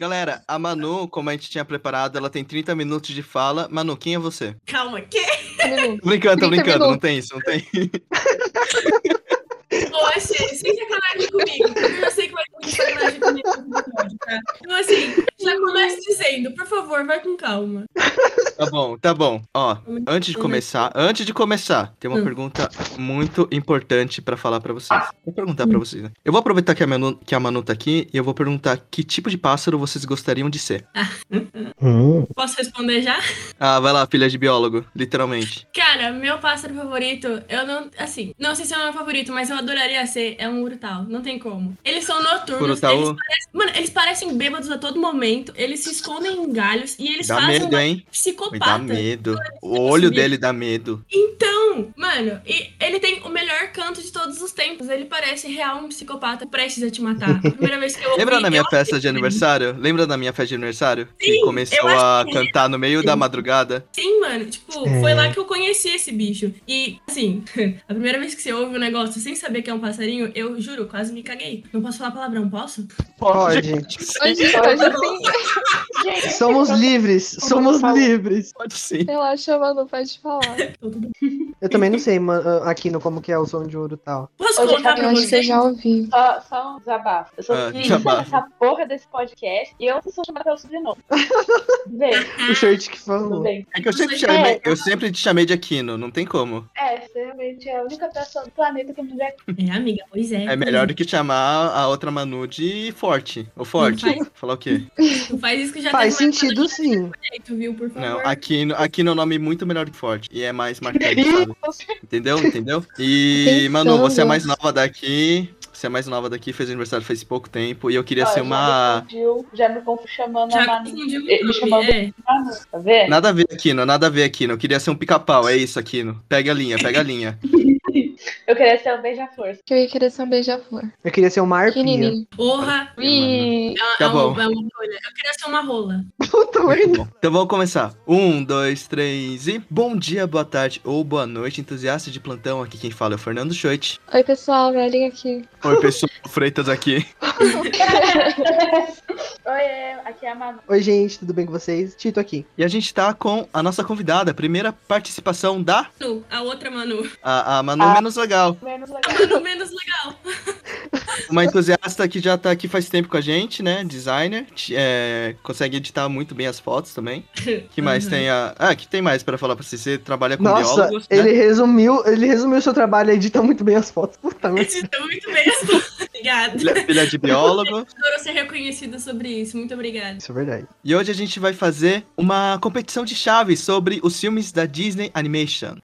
Galera, a Manu, como a gente tinha preparado, ela tem 30 minutos de fala. Manu, quem é você? Calma, que? Tô brincando, tô 30 brincando, não minutos. tem isso, não tem. Achei, sem sacanagem comigo. porque Eu sei que vai ter sacanagem comigo tá? Então, assim, já começa dizendo, por favor, vai com calma. Tá bom, tá bom. Ó, antes de começar, antes de começar, tem uma Hum. pergunta muito importante pra falar pra vocês. Vou perguntar pra vocês, né? Eu vou aproveitar que a, Manu, que a Manu tá aqui e eu vou perguntar que tipo de pássaro vocês gostariam de ser. Hum. Posso responder já? Ah, vai lá, filha de biólogo, literalmente. Cara, meu pássaro favorito, eu não. Assim, não sei se é o meu favorito, mas eu adoraria ser. É um urutau. Não tem como. Eles são noturnos. Urutau? Eles parecem, mano, eles parecem bêbados a todo momento. Eles se escondem em galhos e eles Dá fazem medo, uma hein? Me dá psicopata. medo. O olho dele dá medo. Então, mano, e ele tem o melhor canto de todos os tempos. Ele parece real um psicopata prestes a te matar. Primeira vez que eu ouvi, Lembra da minha festa de aniversário? Lembra da minha festa de aniversário? que Sim, começou eu a achei. cantar no meio da madrugada. Sim, mano. Tipo, É. foi lá que eu conheci esse bicho. E, assim, a primeira vez que você ouve um negócio sem saber que é um passarinho, eu juro, quase me caguei. Não posso falar palavrão, posso? Pode. Hoje, hoje assim, Gente, Somos eu livres. Somos livres. Pode sim. relaxa, mano, pode falar. Eu também não sei, ma- ah, aqui no como que é o som de ouro e tal. Posso Hoje contar pra você? já ouvi. Só, só um desabafo. Eu sou Ah, desabafo. nessa porra desse podcast e eu não sou chamada pelo sobrenome. Vem, O shirt que falou. bem. É que eu sempre, Você- chamei, É. eu sempre te chamei de Aquino, não tem como. É, você realmente é a única pessoa do planeta que me vê. É, amiga, pois é. É melhor do que chamar a outra Manu de Forte. Ou Forte. Falar o quê? Não faz isso que já Faz uma sentido sim. jeito, viu? Por favor. Não, Aquino é um nome muito melhor do que Forte. E é mais marcante, sabe? Entendeu? Entendeu? E, Pensando. Manu, você é mais nova daqui. Você é mais nova daqui, fez aniversário faz pouco tempo. E eu queria Ó, ser Já uma. me confundiu, já me confundiu chamando a Já Manu. confundiu Ele o chamou nome, é. Manu, tá vendo? Nada a ver, Aquino, nada a ver, Aquino. Eu queria ser um pica-pau, é isso, Aquino. Pega a linha, pega a linha. Eu queria ser um beija-flor. Que eu ia querer ser um beija-flor. Eu queria ser uma arpia. Porra. Ih, É Tá é uma- bom. é. Eu queria ser uma rola. Puta merda. Então vamos começar. Um, dois, três e. Bom dia, boa tarde ou boa noite, entusiasta de plantão. Aqui quem fala é o Fernando Schoit. Oi, pessoal, velhinho aqui. Oi, pessoal, Freitas aqui. Oi, é, aqui é a Manu. Oi, gente, tudo bem com vocês? Tito aqui. E a gente tá com a nossa convidada, a primeira participação da Manu, a outra Manu. a, a Manu Ah. Menos Legal. Menos legal. Menos legal. Uma entusiasta que já tá aqui faz tempo com a gente, né? Designer. é, consegue editar muito bem as fotos também. que mais Uhum. tem a. Ah, que tem mais pra falar pra você? Você trabalha com Nossa, biólogos, né? ele resumiu, ele resumiu o seu trabalho e edita muito bem as fotos. Puta. Editou muito bem as fotos. Obrigada. Filha, filha de biólogo. Adoro ser reconhecida sobre isso. Muito obrigada. Isso é verdade. E hoje a gente vai fazer uma competição de chaves sobre os filmes da Disney Animation.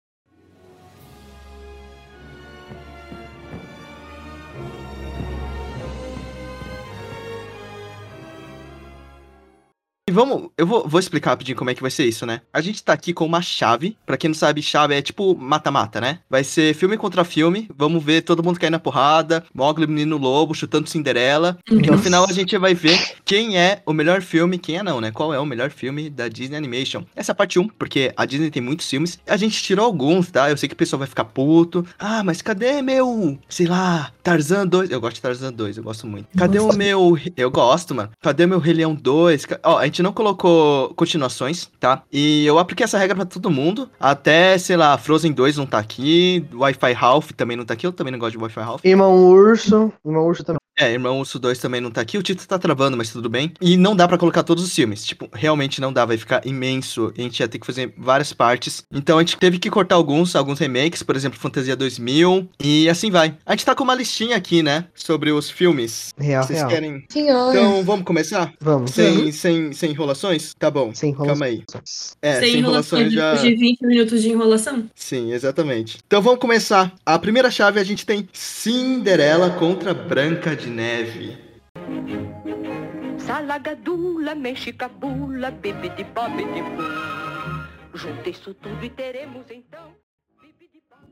E vamos, eu vou, vou explicar rapidinho como é que vai ser isso, né? A gente tá aqui com uma chave. Pra quem não sabe, chave é tipo mata-mata, né? Vai ser filme contra filme. Vamos ver todo mundo cair na porrada. Mogli, Menino Lobo, chutando Cinderela. E no final a gente vai ver quem é o melhor filme, quem é não, né? Qual é o melhor filme da Disney Animation. Essa é a parte 1, porque a Disney tem muitos filmes. A gente tirou alguns, tá? Eu sei que o pessoal vai ficar puto. Ah, mas cadê meu, sei lá, Tarzan 2? Eu gosto de Tarzan 2, eu gosto muito. Cadê o meu... Eu gosto, mano. Cadê meu Rei Leão 2? Ca- Ó, a gente não colocou continuações, tá? E eu apliquei essa regra pra todo mundo. Até, sei lá, Frozen 2 não tá aqui. Wi-Fi Ralph também não tá aqui. Eu também não gosto de Wi-Fi Ralph. Irmão Urso. Irmão Urso também. É, Irmão Urso 2 também não tá aqui. O título tá travando, mas tudo bem. E não dá pra colocar todos os filmes. Tipo, realmente não dá. Vai ficar imenso. A gente ia ter que fazer várias partes. Então a gente teve que cortar alguns, alguns remakes. Por exemplo, Fantasia 2000. E assim vai. A gente tá com uma listinha aqui, né? Sobre os filmes. Real, Vocês real. querem... Senhor. Então, vamos começar? Vamos. Sem, sem, sem enrolações? Tá bom. Sem Calma aí. enrolações. É, Sem enrolação de, de 20 minutos de enrolação? Sim, exatamente. Então vamos começar. A primeira chave a gente tem Cinderela contra Branca de Neve. Salagadula, mexicabula, bibidi bobidi. Junta isso tudo e teremos então.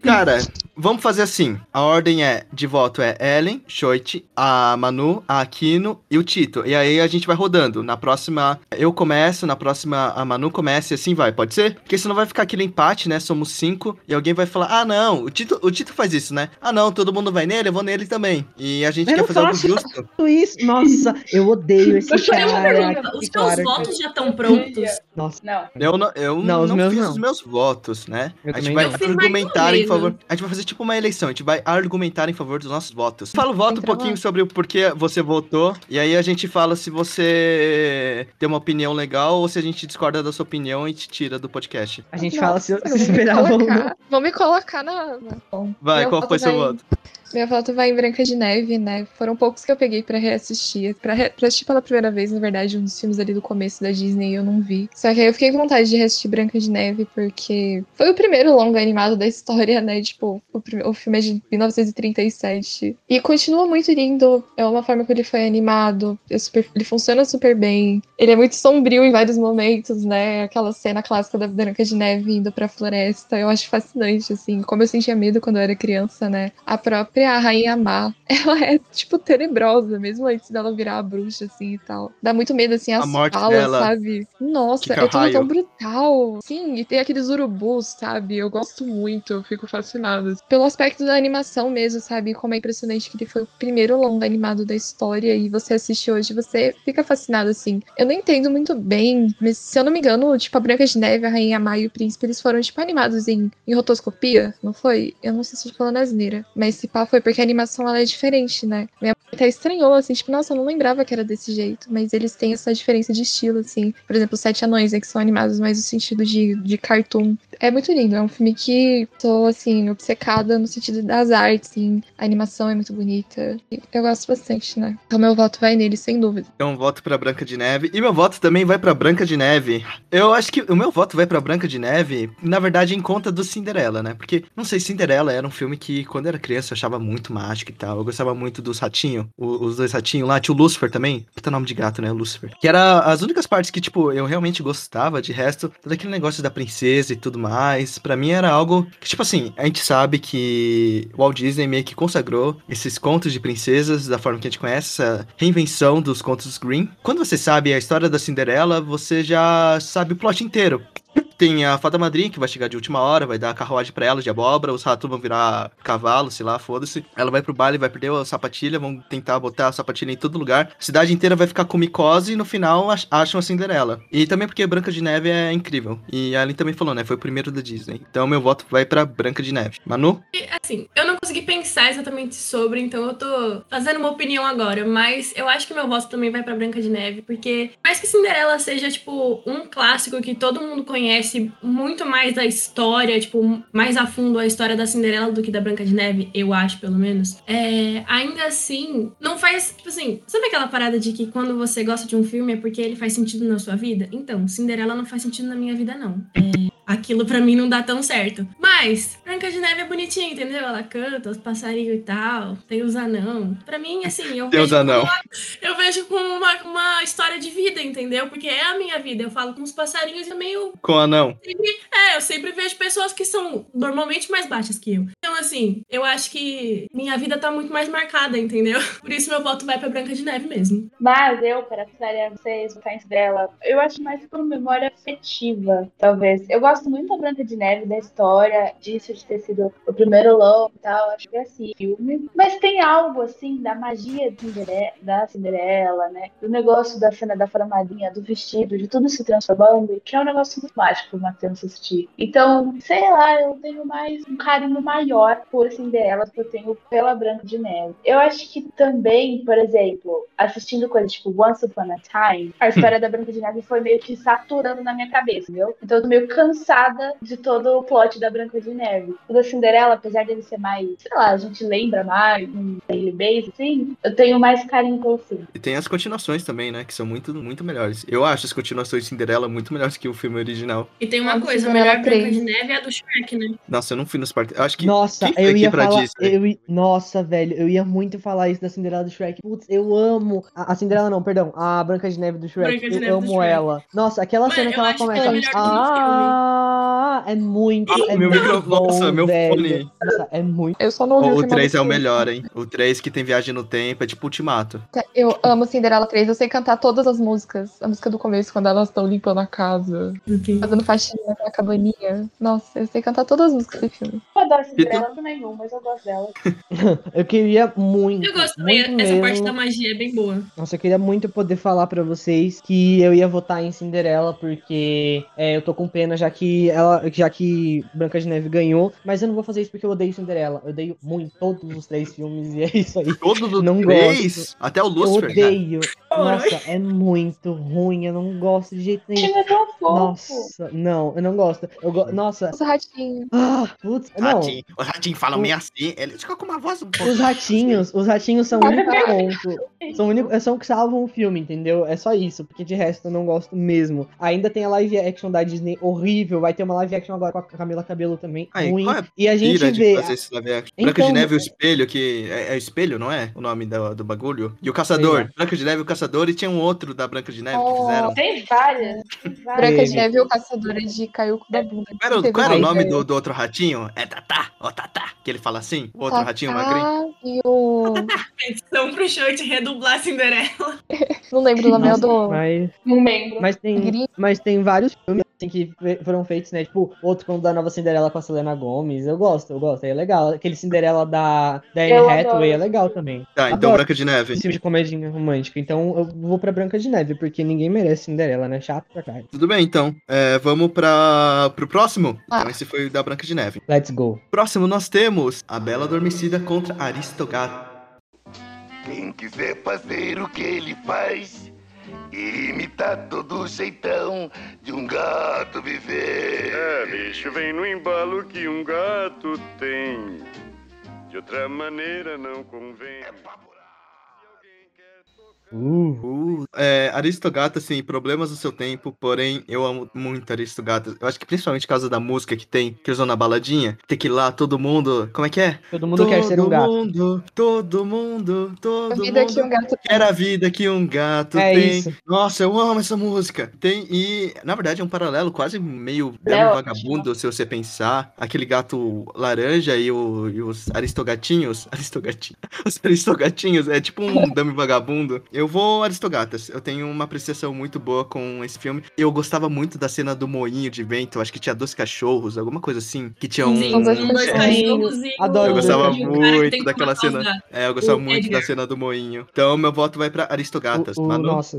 Cara, vamos fazer assim. A ordem é de voto é Ellen, Choit, a Manu, a Aquino e o Tito. E aí a gente vai rodando. Na próxima eu começo, na próxima a Manu começa e assim vai, pode ser? Porque senão vai ficar aquele empate, né? Somos cinco e alguém vai falar: "Ah, não, o Tito, o Tito faz isso, né? Ah, não, todo mundo vai nele, eu vou nele também". E a gente Eu quer fazer algo justo. Isso. Nossa, eu odeio esse eu cara. pergunta, que os teus cara. votos já estão prontos? Nossa, Não. Eu não, eu Não, não meus fiz não. os meus votos, né? Eu a gente vai argumentar em. Favor. A gente vai fazer tipo uma eleição, a gente vai argumentar em favor dos nossos votos. Fala o voto um Entra lá. pouquinho sobre o porquê você votou, e aí a gente fala se você tem uma opinião legal ou se a gente discorda da sua opinião e te tira do podcast. a gente Nossa, fala se se me esperava ou não. colocar- Vão me colocar na. na- Bom, Vai, meu qual foi seu voto? Meu voto vai em Branca de Neve, né? Foram poucos que eu peguei pra reassistir. Pra, re... pra assistir pela primeira vez, na verdade, um dos filmes ali do começo da Disney eu não vi. Só que aí eu fiquei com vontade de reassistir Branca de Neve, porque foi o primeiro longa animado da história, né? Tipo, o, o filme é de 1937. E continua muito lindo. É uma forma que ele foi animado. é super- Ele funciona super bem. Ele é muito sombrio em vários momentos, né? Aquela cena clássica da Branca de Neve indo pra floresta. Eu acho fascinante, assim. Como eu sentia medo quando eu era criança, né? A própria Rainha Má, ela é, tipo, tenebrosa, mesmo antes dela virar a bruxa, assim, e tal. Dá muito medo, assim, as morte falas, dela. sabe? Nossa, é tudo tão brutal. Sim, e tem aqueles urubus, sabe? Eu gosto muito, eu fico fascinada. Pelo aspecto da animação mesmo, sabe? Como é impressionante que ele foi o primeiro longa animado da história e você assiste hoje, você fica fascinado, assim. Eu não entendo muito bem, mas se eu não me engano, tipo, a Branca de Neve, a Rainha Má e o Príncipe, eles foram, tipo, animados em, em rotoscopia, não foi? Eu não sei se eu tô falando asneira, mas se pá foi porque a animação, ela é diferente, né? Minha mãe até estranhou, assim, tipo, nossa, eu não lembrava que era desse jeito, mas eles têm essa diferença de estilo, assim. Por exemplo, os Sete Anões, né, que são animados mais no sentido de, de cartoon. É muito lindo, é um filme que tô, assim, obcecada no sentido das artes, assim. A animação é muito bonita. Eu gosto bastante, né? Então meu voto vai nele, sem dúvida. Então, voto pra Branca de Neve. E meu voto também vai pra Branca de Neve. Eu acho que o meu voto vai pra Branca de Neve, na verdade, em conta do Cinderela, né? Porque, não sei, Cinderela era um filme que, quando era criança, eu achava muito mágico e tal. Eu gostava muito dos ratinhos, os dois ratinhos lá. Tinha o Lucifer também. Puta nome de gato, né? Lucifer. Que era as únicas partes que, tipo, eu realmente gostava. De resto, todo aquele negócio da princesa e tudo mais. Pra mim era algo que, tipo assim, a gente sabe que Walt Disney meio que consagrou esses contos de princesas da forma que a gente conhece, essa reinvenção dos contos Green. Quando você sabe a história da Cinderela, você já sabe o plot inteiro. Tem a fada madrinha que vai chegar de última hora, vai dar a carruagem pra ela de abóbora, os ratos vão virar cavalo, sei lá, foda-se. Ela vai pro baile, vai perder a sapatilha, vão tentar botar a sapatilha em todo lugar. A cidade inteira vai ficar com micose e no final ach- acham a Cinderela. E também porque Branca de Neve é incrível. E a Aline também falou, né? Foi o primeiro da Disney. Então meu voto vai pra Branca de Neve. Manu? Assim, eu não consegui pensar exatamente sobre, então eu tô fazendo uma opinião agora, mas eu acho que meu voto também vai pra Branca de Neve, porque mais que Cinderela seja, tipo, um clássico que todo mundo conhece muito mais da história, tipo, mais a fundo a história da Cinderela do que da Branca de Neve, eu acho, pelo menos, é, ainda assim, não faz, tipo assim, sabe aquela parada de que quando você gosta de um filme é porque ele faz sentido na sua vida? Então, Cinderela não faz sentido na minha vida, não. É, aquilo pra mim não dá tão certo. Mas, Branca de Neve é bonitinha, entendeu? Ela canta, os passarinhos e tal, tem os anão. Pra mim, assim, eu Tem os vejo anão. como uma- eu vejo como uma, uma história de vida, entendeu? Porque é a minha vida. Eu falo com os passarinhos e também eu Com a não. é, eu sempre vejo pessoas que são normalmente mais baixas que eu. Então, assim, eu acho que minha vida tá muito mais marcada, entendeu? Por isso meu voto vai pra Branca de Neve mesmo. Mas eu, para precisaria vocês em dela, eu acho mais por memória afetiva, talvez. Eu gosto muito da Branca de Neve, da história, disso de ter sido o primeiro longo e tal, acho que é assim, filme. Mas tem algo, assim, da magia da Cinderela, né? Do negócio da cena da formadinha, do vestido, de tudo se transformando, que é um negócio muito mágico pra uma criança assistir. Então, sei lá, eu tenho mais um carinho maior por Cinderela do que eu tenho pela Branca de Neve. Eu acho que também, por exemplo, assistindo coisas tipo Once Upon a Time, a história da Branca de Neve foi meio que saturando na minha cabeça, entendeu? Então eu tô meio cansada de todo o plot da Branca de Neve. O da Cinderela, apesar dele ser mais, sei lá, a gente lembra mais, um daily base, assim, eu tenho mais carinho pelo filme. E tem as continuações também, né? Que são muito, muito melhores. Eu acho as continuações de Cinderela muito melhores que o filme original. E tem uma Ah, coisa, a Cinderela melhor Branca 3. de Neve é a do Shrek, né? Nossa, eu não fui nos parques. Acho que. Nossa, eu ia pra falar. Disney? Eu, nossa, velho, eu ia muito falar isso da Cinderela do Shrek. Putz, eu amo. A, a Cinderela não, perdão. A Branca de Neve do Shrek. Branca de eu amo Shrek. ela. Nossa, aquela Mano, cena que ela que começa. é melhor que no Ah, Ah, é muito. É Meu muito microfone, nossa, meu fone. É muito. Eu só não ouvi O final 3 do é o melhor, hein? O 3 que tem viagem no tempo é tipo Ultimato. Eu amo Cinderela 3, eu sei cantar todas as músicas. A música do começo, quando elas estão limpando a casa, fazendo faxina naquela cabaninha. Nossa, eu sei cantar todas as músicas desse filme. Eu adoro Cinderela também não, mas eu gosto dela. Eu queria muito. Eu gosto também, muito essa mesmo. parte da magia é bem boa. Nossa, eu queria muito poder falar pra vocês que eu ia votar em Cinderela, porque é, eu tô com pena, já que ela, já que Branca de Neve ganhou, mas eu não vou fazer isso porque eu odeio Cinderela. Eu odeio muito todos os três filmes e é isso aí. Todos os Não três, gosto. até o Eu Lucifer. cara. odeio. Nossa, é muito ruim. Eu não gosto de jeito O nenhum. é tão fofo. Nossa, não, eu não gosto. Eu go... Nossa, Nossa, ratinho. ah, putz, não. Ratinho. Os ratinhos falam meio assim, eles ficam com uma voz um pouco. Os ratinhos, os ratinhos são o único ponto. São, o único, são o que salvam o filme, entendeu? É só isso, porque de resto eu não gosto mesmo. Ainda tem a live action da Disney horrível, vai ter uma live action agora com a Camila Cabelo também, Aí, ruim. qual é a E a gente vê. fazer esse live action. Então- Branca de Neve e o Espelho, que é, é o Espelho, não é? O nome do, do bagulho. E o Caçador. Sei Branca de Neve e o Caçador. E tinha um outro da Branca de Neve que Oh. fizeram. Tem várias. Branca de. Neve e o Caçador de caiu com da bunda. Qual era, qual era o nome do, do outro ratinho? É Tatá, ó Tatá, que ele fala assim? O outro ratinho magrinho. E o. Petição pro show de redublar Cinderela. Não lembro o nome é do. mas, Não lembro. mas, tem, mas tem vários filmes assim, que foram feitos, né? Tipo, outro como da Nova Cinderela com a Selena Gomes. Eu gosto, eu gosto, é legal. Aquele Cinderela da, da Anne Hathaway é legal também. Tá, então Adoro. Branca de Neve. Esse filme de comédia romântica. Então eu vou pra Branca de Neve, porque ninguém merece Cinderela, né? Chato pra caralho. Tudo bem, então. É, vamos pra, pro próximo? Ah. Então esse foi o da Branca de Neve. Let's go. Próximo nós temos A Bela Adormecida contra Aristogata. Quem quiser fazer o que ele faz, imitar todo o jeitão de um gato viver. É, bicho, vem no embalo que um gato tem. De outra maneira não convém. Uh. Uh, é, Aristogata, assim, problemas do seu tempo, porém, eu amo muito Aristogata. Eu acho que principalmente por causa da música que tem, que vão na baladinha, tem que ir lá, todo mundo. Como é que é? Todo mundo quer ser um gato. mundo, todo mundo, A todo vida mundo. que um gato Quer a vida que um gato É tem. isso. Nossa, eu amo essa música. Tem, e, na verdade, é um paralelo quase meio É ótimo. vagabundo, se você pensar. Aquele gato laranja e, o- e os aristogatinhos. Aristogatinhos. Os aristogatinhos é tipo um dame vagabundo. Eu vou Aristogatas. Eu tenho uma apreciação muito boa com esse filme. Eu gostava muito da cena do moinho de vento. Acho que tinha dois cachorros, alguma coisa assim. Que tinha um. Sim, dois cachorrinhos. cachorros e Adoro Eu gostava muito daquela cena. É, eu gostava O muito Edgar. da cena do moinho. Então, meu voto vai pra Aristogatas. O- o- Manu? nossa,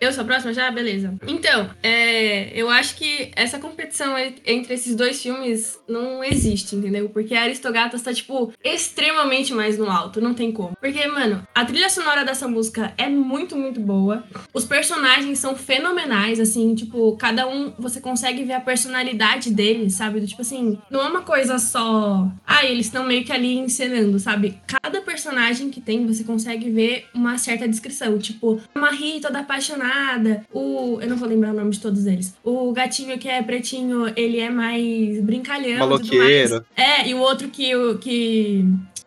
Eu sou a próxima já? Beleza. Então, é, eu acho que essa competição entre esses dois filmes não existe, entendeu? Porque Aristogatas tá, tipo, extremamente mais no alto, não tem como. Porque, mano, a trilha sonora dessa música é muito, muito boa. Os personagens são fenomenais, assim, tipo, cada um você consegue ver a personalidade deles, sabe? Do tipo assim, não é uma coisa só. Ah, eles estão meio que ali encenando, sabe? Cada personagem que tem, você consegue ver uma certa descrição. Tipo, a Marie toda apaixonada. O. Eu não vou lembrar o nome de todos eles. O gatinho que é pretinho, ele é mais brincalhão. Maloqueiro. É, e o outro que. que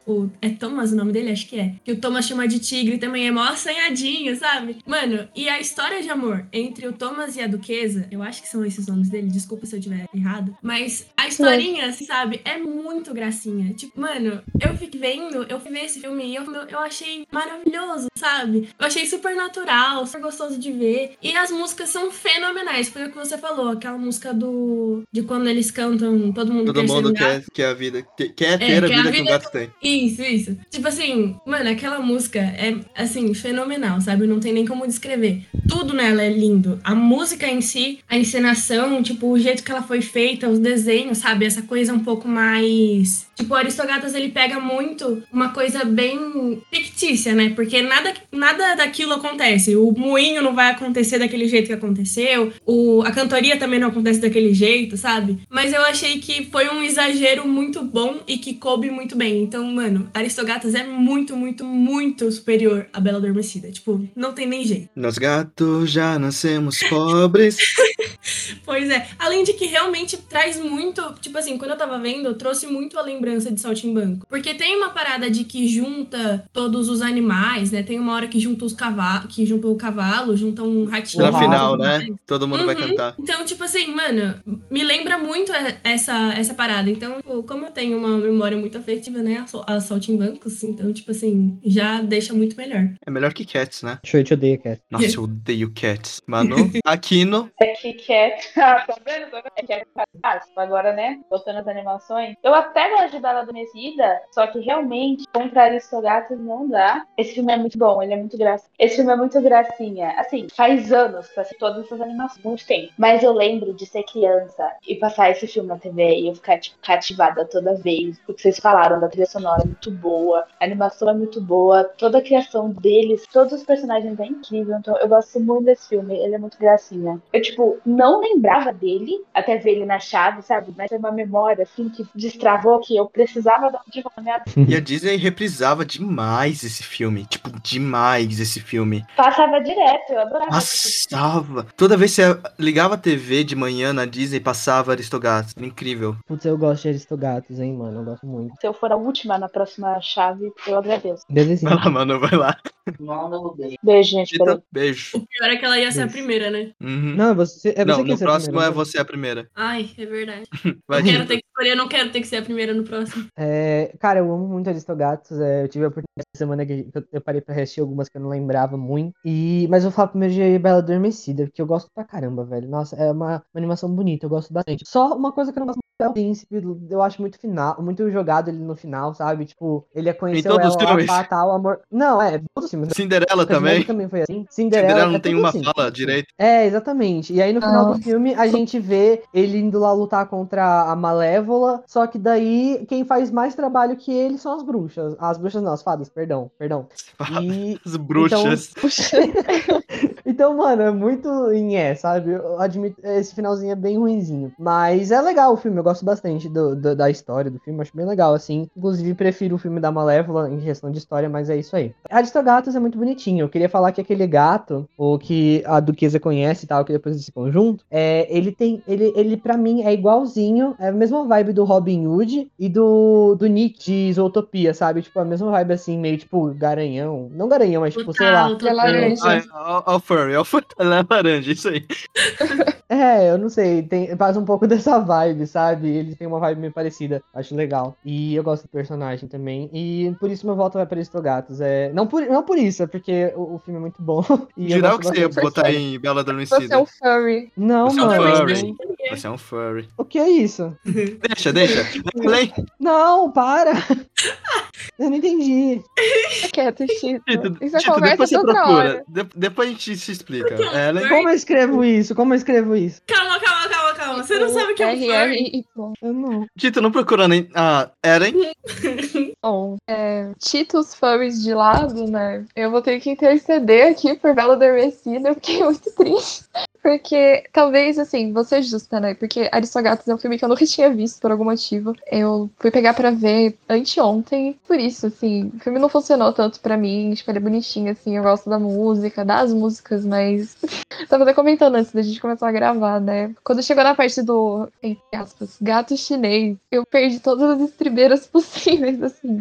o, é Thomas o nome dele? Acho que é. Que o Thomas chama de tigre também é mó assanhadinho, sabe? Mano, e a história de amor entre o Thomas e a Duquesa, eu acho que são esses nomes dele, desculpa se eu tiver errado, mas a historinha, sabe, é muito gracinha. Tipo, mano, eu fiquei vendo, eu fui ver esse filme e eu, eu achei maravilhoso, sabe? Eu achei super natural, super gostoso de ver. E as músicas são fenomenais, foi o que você falou, aquela música do. de quando eles cantam Todo Mundo Todo Quer mundo quer, quer a vida. Quer, quer ter a quer a vida que um vida gato tem. Isso, isso. Tipo assim, mano, aquela música é, assim, fenomenal, sabe? Não tem nem como descrever. Tudo nela é lindo. A música em si, a encenação, tipo, o jeito que ela foi feita, os desenhos, sabe? Essa coisa um pouco mais. Tipo, Aristogatas ele pega muito uma coisa bem fictícia, né? Porque nada, nada daquilo acontece. O moinho não vai acontecer daquele jeito que aconteceu. O, a cantoria também não acontece daquele jeito, sabe? Mas eu achei que foi um exagero muito bom e que coube muito bem. Então, mano, mano, Aristogatas é muito, muito, muito superior a Bela Adormecida. Tipo, não tem nem jeito. Nós gatos já nascemos pobres. Pois é. Além de que realmente traz muito. Tipo assim, quando eu tava vendo, trouxe muito a lembrança de Saltimbanco. Porque tem uma parada de que junta todos os animais, né? Tem uma hora que junta os cavalos, que junta o cavalo, junta um ratinho. Na final, né? Todo mundo vai Uhum. cantar. Então, tipo assim, mano, me lembra muito e- essa, essa parada. Então, tipo, como eu tenho uma memória muito afetiva, né, a Saltimbancos, então, tipo assim, já deixa muito melhor. É melhor que Cats, né? Show, eu te odeio, cara. Nossa, eu odeio Cats. Manu, Aquino. É que quer. Ah, tá vendo? Tá vendo? É que é fantástico. Agora, né? Voltando às animações. Eu até gosto de Bela Adormecida, só que realmente, contra Aristogatas não dá. Esse filme é muito bom, ele é muito graça. Esse filme é muito gracinha. Assim, faz anos que todas essas animações, muito tempo. Mas eu lembro de ser criança e passar esse filme na TV e eu ficar, tipo, cativada toda vez. Porque vocês falaram da trilha sonora muito boa, a animação é muito boa, toda a criação deles, todos os personagens é incrível. Então eu gosto muito desse filme, ele é muito gracinha. Eu, tipo, não lembrava dele até ver ele na chave, sabe? Mas é uma memória, assim, que destravou que eu precisava dar de na minha E a Disney reprisava demais esse filme. Tipo, demais esse filme. Passava direto, eu adorava. Passava. Toda vez que você ligava a TV de manhã na Disney, passava Aristogatos. Incrível. Putz, eu gosto de Aristogatos, hein, mano. Eu gosto muito. Se eu for a última na próxima chave, eu agradeço. Belezinha. Vai lá, mano, vai lá. Beijo, gente. peraí. Tita, beijo. O pior é que ela ia ser a primeira, né? Uhum. Não, você, é você Não, que no a próximo primeira, é né? você a primeira. Ai, é verdade. Vai, Eu quero ter que escolher, eu não quero ter que ser a primeira no próximo. É, cara, eu amo muito Aristogatos. É, eu tive a oportunidade essa semana que eu, eu parei pra assistir algumas que eu não lembrava muito. E, mas eu vou falar primeiro de Bela Adormecida, porque eu gosto pra caramba, velho. Nossa, é uma, uma animação bonita, eu gosto bastante. Só uma coisa que eu não gosto muito é o príncipe. Eu acho muito final, muito jogado ele no final, sabe? Tipo, ele é conheceu todos os ela filmes? pá, tal, amor. Não, é, todos os filmes. Cinderela também. Também foi assim. Cinderela, Cinderela não é tem uma assim. fala direito. É, exatamente. E aí no final Ah. do filme a gente vê ele indo lá lutar contra a Malévola, só que daí quem faz mais trabalho que ele são as bruxas. As bruxas não, as fadas, perdão, perdão. E As bruxas. então, mano, é muito em é, sabe? Eu admito, esse finalzinho é bem ruinzinho. Mas é legal o filme, eu gosto bastante do, do- da história do filme, acho bem legal, assim. Inclusive, prefiro o filme da Malévola em questão de história, mas é isso aí. Aristogatos é muito bonitinho. Eu queria falar que aquele gato, o que a Duquesa conhece e tal, que depois desse conjunto, é, ele tem. Ele, ele para mim, é igualzinho, é a mesma vibe do Robin Hood e do, do Nick de Zootopia, sabe? Tipo, a mesma vibe assim, meio tipo garanhão. Não garanhão, mas tipo, sei lá. Total, De total. laranja. Ah, é, ó, ó o furry, ó o é laranja, isso aí. É, eu não sei, tem, faz um pouco dessa vibe, sabe? Ele tem uma vibe meio parecida, acho legal. E eu gosto do personagem também, e por isso meu voto vai para Aristogatos. É, não, por, não por isso, é porque o, o filme é muito bom. E Geral que você ia botar em Bela Você é Adormecida. um furry. Não, Você é um mano. furry. Você é um furry. O que é isso? Deixa, deixa. Lê. Não, para! eu não entendi. Fica quieto, Tito. Tito, Isso é Tito, conversa depois de você outra procura. hora. De- depois a gente se explica. É, Ellen, Como eu escrevo isso? Como eu escrevo isso? Calma, calma, calma, calma. Você não sabe o que é um furry? RRY. Eu não. Tito, não procura nem. Ah, Eren? Bom, é, Titos furries de lado, né? Eu vou ter que interceder aqui por Bela Adormecida. Eu fiquei muito triste. Porque talvez, assim, vou ser justa, né? Porque Aristogatos é um filme que eu nunca tinha visto por algum motivo. Eu fui pegar pra ver anteontem. Por isso, assim, o filme não funcionou tanto pra mim. Tipo, ele é bonitinho, assim. Eu gosto da música, das músicas, mas. Tava até comentando antes da gente começar a gravar, né? Quando chegou na parte do, entre aspas, gato chinês, eu perdi todas as estribeiras possíveis, assim.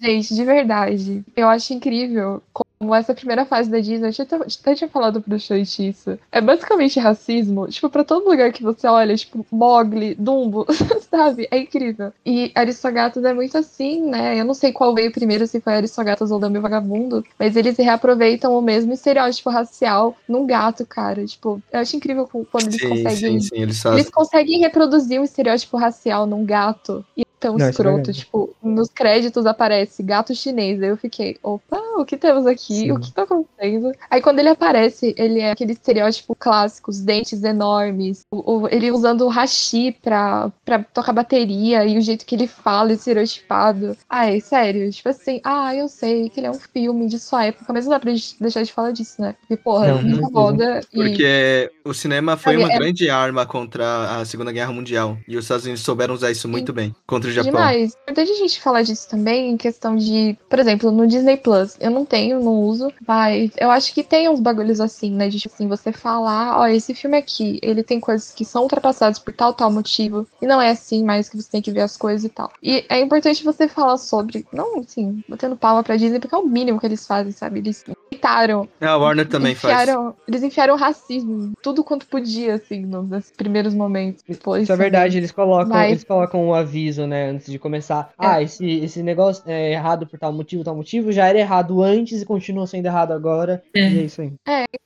Gente, de verdade, eu acho incrível como essa primeira fase da Disney, eu até- até tinha falado pro Shoichi isso, é basicamente racismo, tipo, pra todo lugar que você olha, tipo, Mogli, Dumbo, sabe? É incrível. E Aristogatos é muito assim, né? Eu não sei qual veio primeiro, se foi Aristogatos ou Dumbo Vagabundo, mas eles reaproveitam o mesmo estereótipo racial num gato, cara. Tipo, eu acho incrível quando eles Sim, conseguem sim, sim, eles eles conseguem reproduzir um estereótipo racial num gato e tão Não, é escroto. verdade. tipo, nos créditos aparece gato chinês. Aí eu fiquei, opa, o que temos aqui? Sim. O que tá acontecendo? Aí quando ele aparece, ele é aquele estereótipo clássico, os dentes enormes, o- o- ele usando o hashi pra, pra tocar bateria e o jeito que ele fala, estereotipado. Ai, sério, tipo assim, ah, eu sei que ele é um filme de sua época, mas não dá pra gente deixar de falar disso, né? Porque, porra, Não, com me incomoda e Porque o cinema foi Sabe, uma é- grande arma contra a Segunda Guerra Mundial. E os Estados Unidos souberam usar isso muito bem. Contra pro Japão. Demais. É importante a gente falar disso também em questão de, por exemplo, no Disney Plus. Eu não tenho, não uso, mas eu acho que tem uns bagulhos assim, né? De tipo assim, você falar, ó, esse filme aqui, ele tem coisas que são ultrapassadas por tal, tal motivo. E não é assim mais que você tem que ver as coisas e tal. E é importante você falar sobre, não assim, botando palma pra Disney, porque é o mínimo que eles fazem, sabe? Eles tentaram. É, a Warner também faz. enfiaram, Eles enfiaram racismo, tudo quanto podia, assim, nos, primeiros momentos. Pô, Isso é verdade, eles colocam, Mas- eles colocam um aviso, né, antes de começar. É. Ah, esse, esse negócio é errado por tal motivo, tal motivo, já era errado antes e continua sendo errado agora. É. E é isso aí.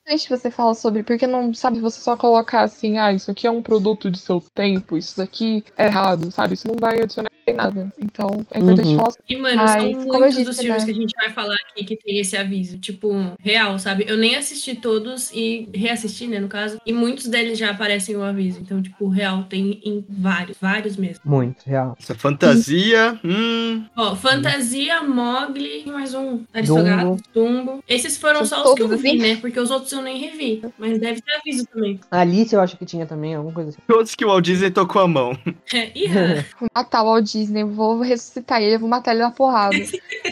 importante você falar sobre, porque não sabe você só colocar assim, ah, isso aqui é um produto de seu tempo, isso daqui é errado, sabe? Isso não vai adicionar em nada. Então, é importante Uhum. falar. E, mano, Ai, são como muitos disse, dos filmes né? que a gente vai falar aqui que tem esse aviso. Tipo, real, sabe? Eu nem assisti todos e reassisti, né, no caso. E muitos deles já aparecem o aviso. Então, tipo, real, tem em vários, vários mesmo. Muito, real. Essa fantasia. Hum. Ó, Fantasia, Mogli, e mais um. Aristogato, Dumbo. Esses foram São só os que eu vi, né? Porque os outros eu nem revi. Mas deve ter aviso também. Alice eu acho que tinha também, alguma coisa assim. Todos que o Walt Disney tocou a mão. É, o Walt Disney, vou ressuscitar ele, vou matar ele na porrada.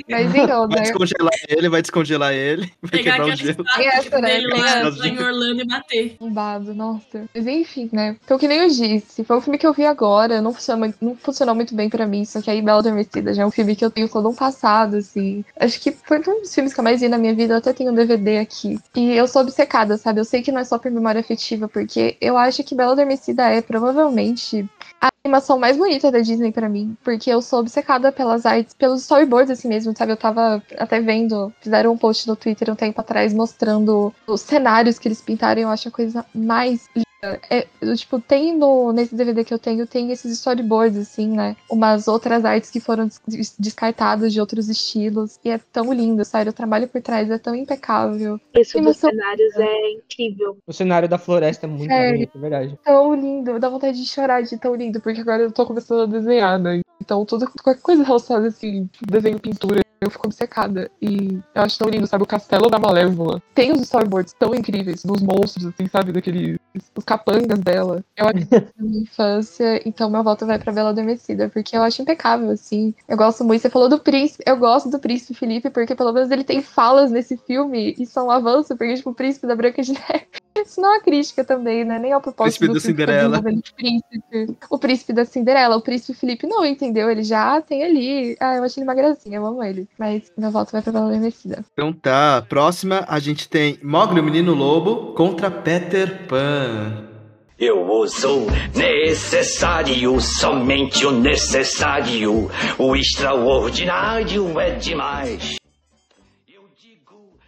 Mas então, Vai né? descongelar ele, vai descongelar ele, vai pegar quebrar o gelo. estátua Essa, né? dele lá, lá em Orlando e bater. Bombado, nossa. Mas enfim, né? Então, que nem eu disse, foi um filme que eu vi agora, não funcionou, não funcionou muito bem pra mim, só que aí Bela Adormecida já é um filme que eu tenho todo um passado, assim. Acho que foi um dos filmes que eu mais vi na minha vida, eu até tenho um DVD aqui. E eu sou obcecada, sabe? Eu sei que não é só por memória afetiva, porque eu acho que Bela Adormecida é provavelmente a animação mais bonita da Disney pra mim, porque eu sou obcecada pelas artes, pelos storyboards assim mesmo, sabe? Eu tava até vendo, fizeram um post no Twitter um tempo atrás mostrando os cenários que eles pintaram, eu acho a coisa mais é, eu, tipo, tem no, nesse DVD que eu tenho, tem esses storyboards, assim, né? Umas outras artes que foram des- descartadas de outros estilos. E é tão lindo, sério. O trabalho por trás é tão impecável. Isso dos são- cenários é incrível. O cenário da floresta é muito Sério? bonito, é verdade. Tão lindo. Dá vontade de chorar de tão lindo, porque agora eu tô começando a desenhar, né? Então, tudo, qualquer coisa relacionada, assim, desenho, pintura, eu fico obcecada. E eu acho tão lindo, sabe? O castelo da Malévola. Tem os storyboards tão incríveis dos monstros, assim, sabe? Daqueles. Os capangas dela. Eu acho da minha infância, então meu voto vai pra Bela Adormecida, porque eu acho impecável, assim. Eu gosto muito. Você falou do príncipe. Eu gosto do príncipe Felipe, porque pelo menos ele tem falas nesse filme e são um avanço, porque, tipo, o príncipe da Branca de Neve. Isso não é uma crítica também, né? Nem ao propósito Príncipe do ficar Cinderela. príncipe. O príncipe da Cinderela. O príncipe Felipe não, entendeu? Ele já tem ali. Ah, eu achei ele uma gracinha, eu amo ele. Mas meu voto vai pra Bela Adormecida. Então tá, próxima a gente tem Mogli, o Menino Lobo, contra Peter Pan. Eu uso necessário, somente o necessário. O extraordinário é demais.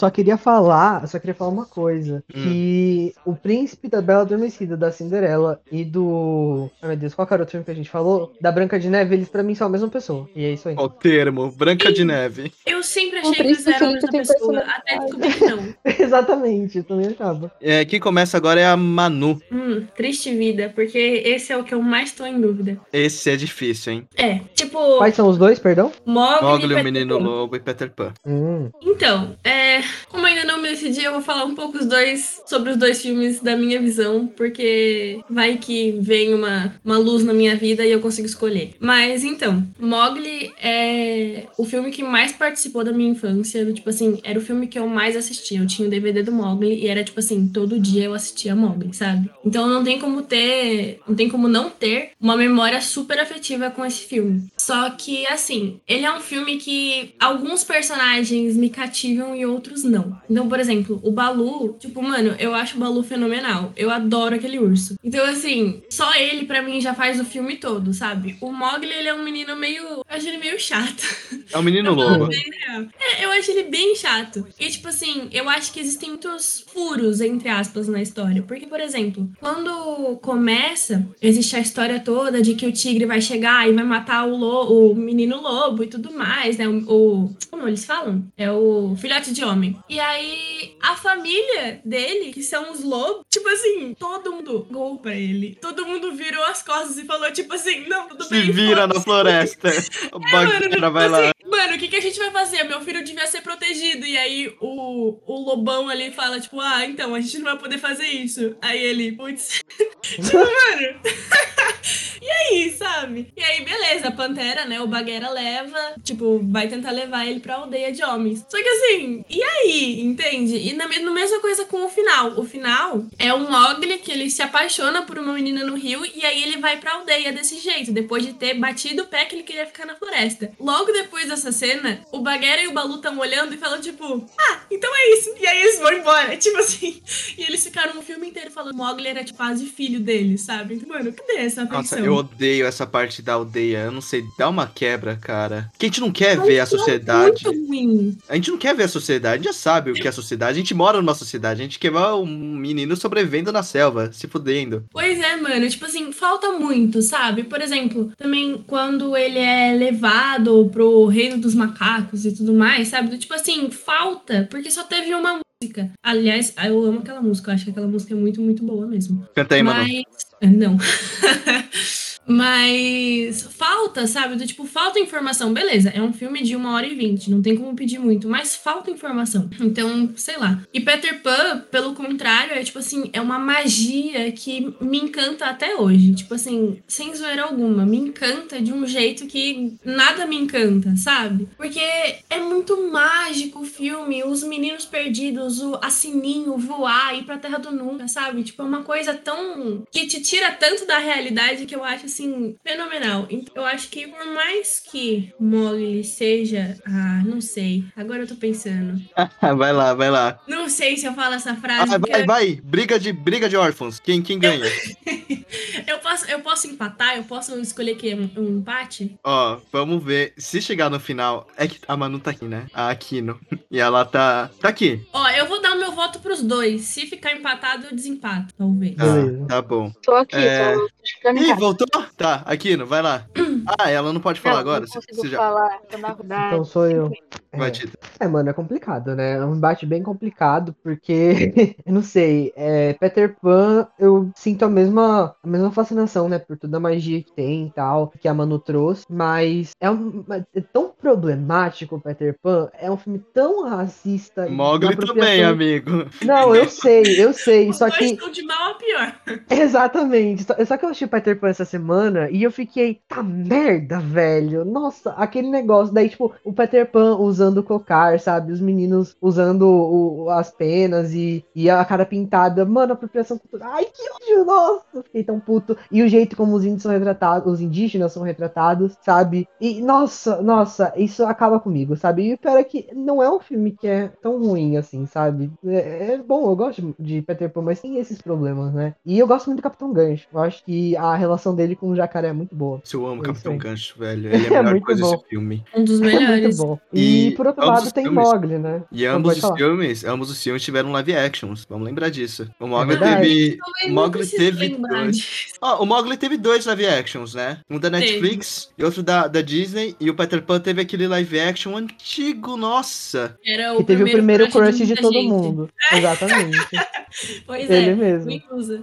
Só queria falar, só queria falar uma coisa. Hum. Que o príncipe da Bela Adormecida, da Cinderela e do. Ai meu Deus, qual era o filme que a gente falou? Da Branca de Neve, eles pra mim são a mesma pessoa. E é isso aí. Ó, o termo, Branca de Neve. Eu sempre O achei que eles eram a mesma pessoa, até descobri que não. Exatamente, eu também achava. É, quem começa agora é a Manu. Hum, triste vida, porque esse é o que eu mais tô em dúvida. Esse é difícil, hein? É, tipo, Quais são os dois, perdão? Mogli, Mogli, e o Menino Pan. Lobo e Peter Pan. Hum. Então, é, como ainda não me decidi, eu vou falar um pouco os dois, sobre os dois filmes da minha visão, porque vai que vem uma, uma luz na minha vida e eu consigo escolher. Mas então, Mogli é o filme que mais participou da minha infância. Tipo assim, era o filme que eu mais assistia. Eu tinha o DVD do Mogli e era tipo assim, todo dia eu assistia Mogli, sabe? Então não tem como ter, não tem como não ter uma memória super afetiva com esse filme. Só que assim, ele é um filme que alguns personagens me cativam e outros não. Então, por exemplo, o Balu, tipo, mano, eu acho o Balu fenomenal. Eu adoro aquele urso. Então, assim, só ele pra mim já faz o filme todo, sabe? O Mogli, ele é um menino meio, eu acho ele meio chato. É o Menino Lobo. É, eu acho ele bem chato. E, tipo assim, eu acho que existem muitos furos, entre aspas, na história. Porque, por exemplo, quando começa, existe a história toda de que o tigre vai chegar e vai matar o, o menino lobo e tudo mais, né? O, o- Como eles falam? É o filhote de homem. E aí, a família dele, que são os lobos, tipo assim, todo mundo gol pra ele. Todo mundo virou as costas e falou, tipo assim, não, tudo bem. Se vira na floresta. O É, mano, Bagheera tipo vai lá. Mano, o que, que a gente vai fazer? Meu filho devia ser protegido. E aí o, o lobão ali fala, tipo, ah, então, a gente não vai poder fazer isso. Aí ele, putz. tipo, mano. e aí, sabe? E aí, beleza, a Pantera, né? O Baguera leva, tipo, vai tentar levar ele pra aldeia de homens. Só que assim, e aí, entende? E na, na mesma coisa com o final. O final é o Mogli que ele se apaixona por uma menina no rio e aí ele vai pra aldeia desse jeito, depois de ter batido o pé que ele queria ficar na floresta. Logo depois dessa cena, o Baguera e o Balu estão olhando e falam, tipo, ah, então é isso. E aí eles vão embora. Tipo assim. E eles ficaram o filme inteiro falando que Mogli era tipo, quase filho deles, sabe? Então, mano, cadê essa Nossa, atenção? eu odeio essa parte da aldeia. Eu não sei, dá uma quebra, cara. Que a gente não quer ver a é sociedade. Muito ruim. A gente não quer ver a sociedade, a gente já sabe o que é a sociedade. A gente mora numa sociedade, a gente quer ver um menino sobrevivendo na selva, se fudendo. Pois é, mano, tipo assim, falta muito, sabe? Por exemplo, também quando ele é levado pro reino dos macacos e tudo mais, sabe? Do Tipo assim, falta, porque só teve uma música. Aliás, eu amo aquela música, eu acho que aquela música é muito, muito boa mesmo. Canta aí, mano. Mas. Não. Mas falta, sabe? Do tipo, falta informação. Beleza, é um filme de uma hora e vinte, não tem como pedir muito, mas falta informação. Então, sei lá. E Peter Pan, pelo contrário, é tipo assim, é uma magia que me encanta até hoje. Tipo assim, sem zoeira alguma, me encanta de um jeito que nada me encanta, sabe? Porque é muito mágico o filme, os meninos perdidos, o a Sininho voar, ir pra Terra do Nunca, sabe? Tipo, é uma coisa tão. que te tira tanto da realidade que eu acho assim, fenomenal. Então, eu acho que por mais que Molly seja. Ah, não sei. Agora eu tô pensando. vai lá, vai lá. Não sei se eu falo essa frase. Ah, vai, vai. Briga de, briga de órfãos. Quem, quem ganha? Eu, posso, eu posso empatar? Eu posso escolher que um, um empate? Ó, vamos ver. Se chegar no final. É que a Manu tá aqui, né? A Aquino. E ela tá. Tá aqui. Ó, eu vou dar o meu voto pros dois. Se ficar empatado, eu desempato, talvez. Beleza. tá bom. Tô aqui, É. tô Ih, voltou? Tá, Aquino, vai lá. Ah, ela não pode falar Não, agora? Não consigo você já. falar, rodada. Então sou eu. Vai, É. Tita. É, mano, é complicado, né? É um embate bem complicado, porque, eu não sei, é, Peter Pan, eu sinto a mesma, a mesma fascinação, né? Por toda a magia que tem e tal, que a Manu trouxe, mas é, um, é tão problemático o Peter Pan, é um filme tão racista. e Mogli também, amigo. Não, eu sei, eu sei, Os só dois que... estão de mal a pior. Exatamente. Só, só que eu assisti Peter Pan essa semana e eu fiquei, tá merda, velho. Nossa, aquele negócio. Daí, tipo, o Peter Pan usando o cocar, sabe? Os meninos usando o- as penas e, e a cara pintada. Mano, apropriação cultural. Ai, que ódio, nossa. Fiquei tão puto. E o jeito como os índios são retratados, os indígenas são retratados, sabe? E, nossa, nossa, isso acaba comigo, sabe? E o pior é que não é um filme que é tão ruim assim, sabe? É, é bom, eu gosto de Peter Pan, mas tem esses problemas, né? E eu gosto muito do Capitão Gancho. Eu acho que a relação dele com o jacaré é muito boa. Se eu amo É Capitão. Gancho, velho. Ele é a É melhor muito coisa bom. desse filme. Um dos É muito melhores. bom. E, E por outro lado tem filmes- Mogli, né? E ambos os falar. filmes, ambos os filmes tiveram live actions. Vamos lembrar disso. O Mogli verdade. teve. O Mogli teve dois. Ó, o Mogli teve dois live actions, né? Um da Teve. Netflix e outro da, da Disney. E o Peter Pan teve aquele live action antigo, nossa. Era Que teve o primeiro crush de muita todo gente. mundo. Exatamente. Pois Ele é, mesmo. me.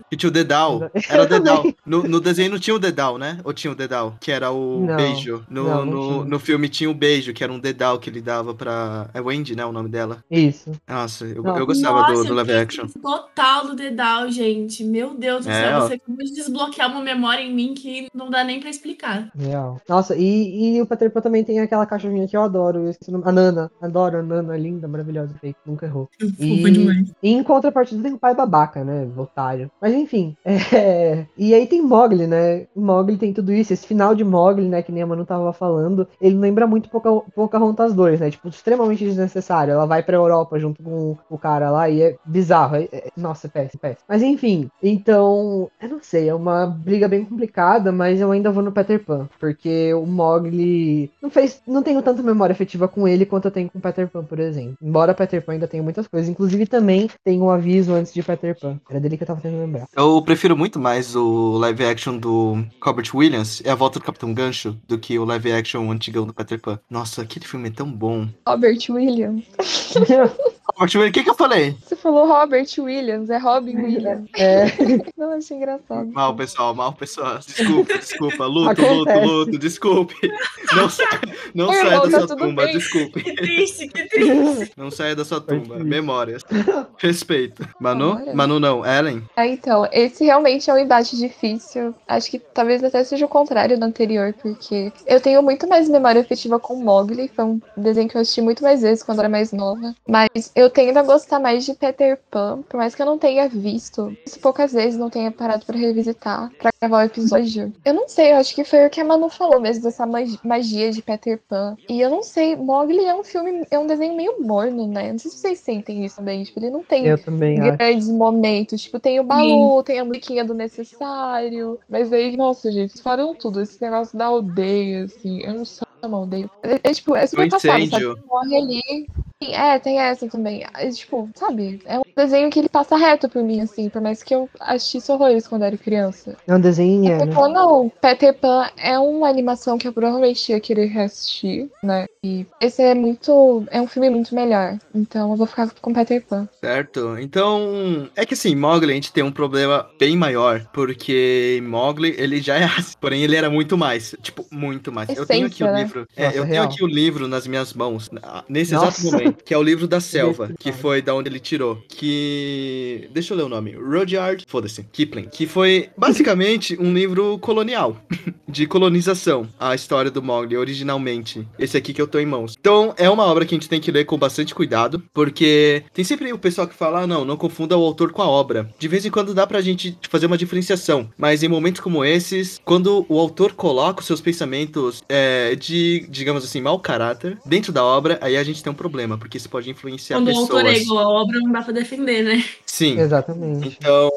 Que tinha o Dedal. Era o Dedal. No, no desenho não tinha o Dedal, né? Ou tinha o Dedal? Que era o Não. beijo. No, Não, não no, no filme tinha o beijo, que era um Dedal que ele dava pra. É Wendy, né? O nome dela. Isso. Nossa, eu, eu gostava do, Nossa, do live eu action. Total do Dedal, gente. Meu Deus do É, céu, ó. você acabou de desbloquear uma memória em mim que não dá nem pra explicar. Real. Nossa, e, e o Peter Pan também tem aquela cachorrinha que eu adoro. A Nana. Adoro a Nana, linda, maravilhosa. Nunca errou. Fofa E, demais. e em contrapartida tem o pai babaca, né? Otário. Mas enfim. é, E aí tem Mogli, né? Mogli tem tudo isso. Esse final de Mogli, né? Que nem a Manu tava falando. Ele lembra muito Poca- Pocahontas 2, né? Tipo, extremamente desnecessário. Ela vai pra Europa junto com o cara lá e é bizarro. É- é- Nossa, é péssimo, péssimo. Mas enfim. Então, eu não sei. É uma briga bem complicada, mas eu ainda vou no Peter Pan. Porque o Mogli não fez. Não tenho tanta memória afetiva com ele quanto eu tenho com o Peter Pan, por exemplo. Embora Peter Pan ainda tenha muitas coisas. Inclusive também tem um aviso antes de Peter Pan. Era dele que eu tava tentando lembrar. Eu prefiro muito mais o live action do Robert Williams, é a volta do Capitão Gancho, do que o live action antigão do Peter Pan. Nossa, aquele filme é tão bom. Robert Williams. Robert Williams, o que, que eu falei? Você falou Robert Williams, é Robin Williams. É, Não, achei engraçado. Mal, pessoal, mal, pessoal. Desculpa, desculpa. Luto, luto, Acontece. luto, desculpe. Não, não Oi, saia irmão, da tá sua tumba, bem? desculpe. Que triste, que triste. Não saia da sua tumba. Memórias. Respeito. Manu? Memória? Manu não, Ellen? É, então, esse realmente é um embate difícil. Acho que talvez até seja o contrário do anterior, porque eu tenho muito mais memória afetiva com Mowgli. Foi um desenho que eu assisti muito mais vezes quando era mais nova. Mas eu tendo a gostar mais de Peter Pan, por mais que eu não tenha visto, poucas vezes não tenha parado pra revisitar, pra gravar o episódio. Eu não sei, eu acho que foi o que a Manu falou mesmo, dessa mag- magia de Peter Pan. E eu não sei, Mowgli é um filme, é um desenho meio morno, né? Não sei se vocês sentem isso também. Tipo, ele não tem eu também acho. grandes momentos. Tipo, tem o Balu, tem a musiquinha do necessário. Mas aí, nossa, gente, eles falaram tudo. Esse negócio da aldeia, assim, eu não sei uma aldeia. É, é, tipo, é super passado, incêndio. Morre ali. É, tem essa também. É, tipo, sabe? É um desenho que ele passa reto por mim, assim, por mais que eu assistisse horrores quando era criança. É um desenho, é, né? Peter Pan é uma animação que eu provavelmente ia querer reassistir, né? E esse é muito. É um filme muito melhor. Então eu vou ficar com Peter Pan. Certo. Então, é que assim, Mogli a gente tem um problema bem maior, porque Mogli, ele já é assim, porém ele era muito mais, tipo, muito mais. eu tenho aqui Essência, o né? livro, é, Nossa, eu tenho real. aqui o livro nas minhas mãos, nesse Nossa. exato momento, que é o livro da selva, Desse que foi da onde ele tirou, que... Deixa eu ler o nome, Rudyard, foda-se, Kipling, que foi basicamente um livro colonial, de colonização, a história do Mogli, originalmente, esse aqui que eu tô em mãos. Então, é uma obra que a gente tem que ler com bastante cuidado, porque tem sempre o pessoal que fala, ah, não, não confunda o autor com a obra. De vez em quando dá pra gente fazer uma diferenciação, mas em momentos como esses, quando o autor coloca os seus pensamentos é, de, digamos assim, mau caráter dentro da obra, aí a gente tem um problema, porque isso pode influenciar Quando o pessoas. autor é igual à obra, não dá pra defender, né? Sim. Exatamente. Então,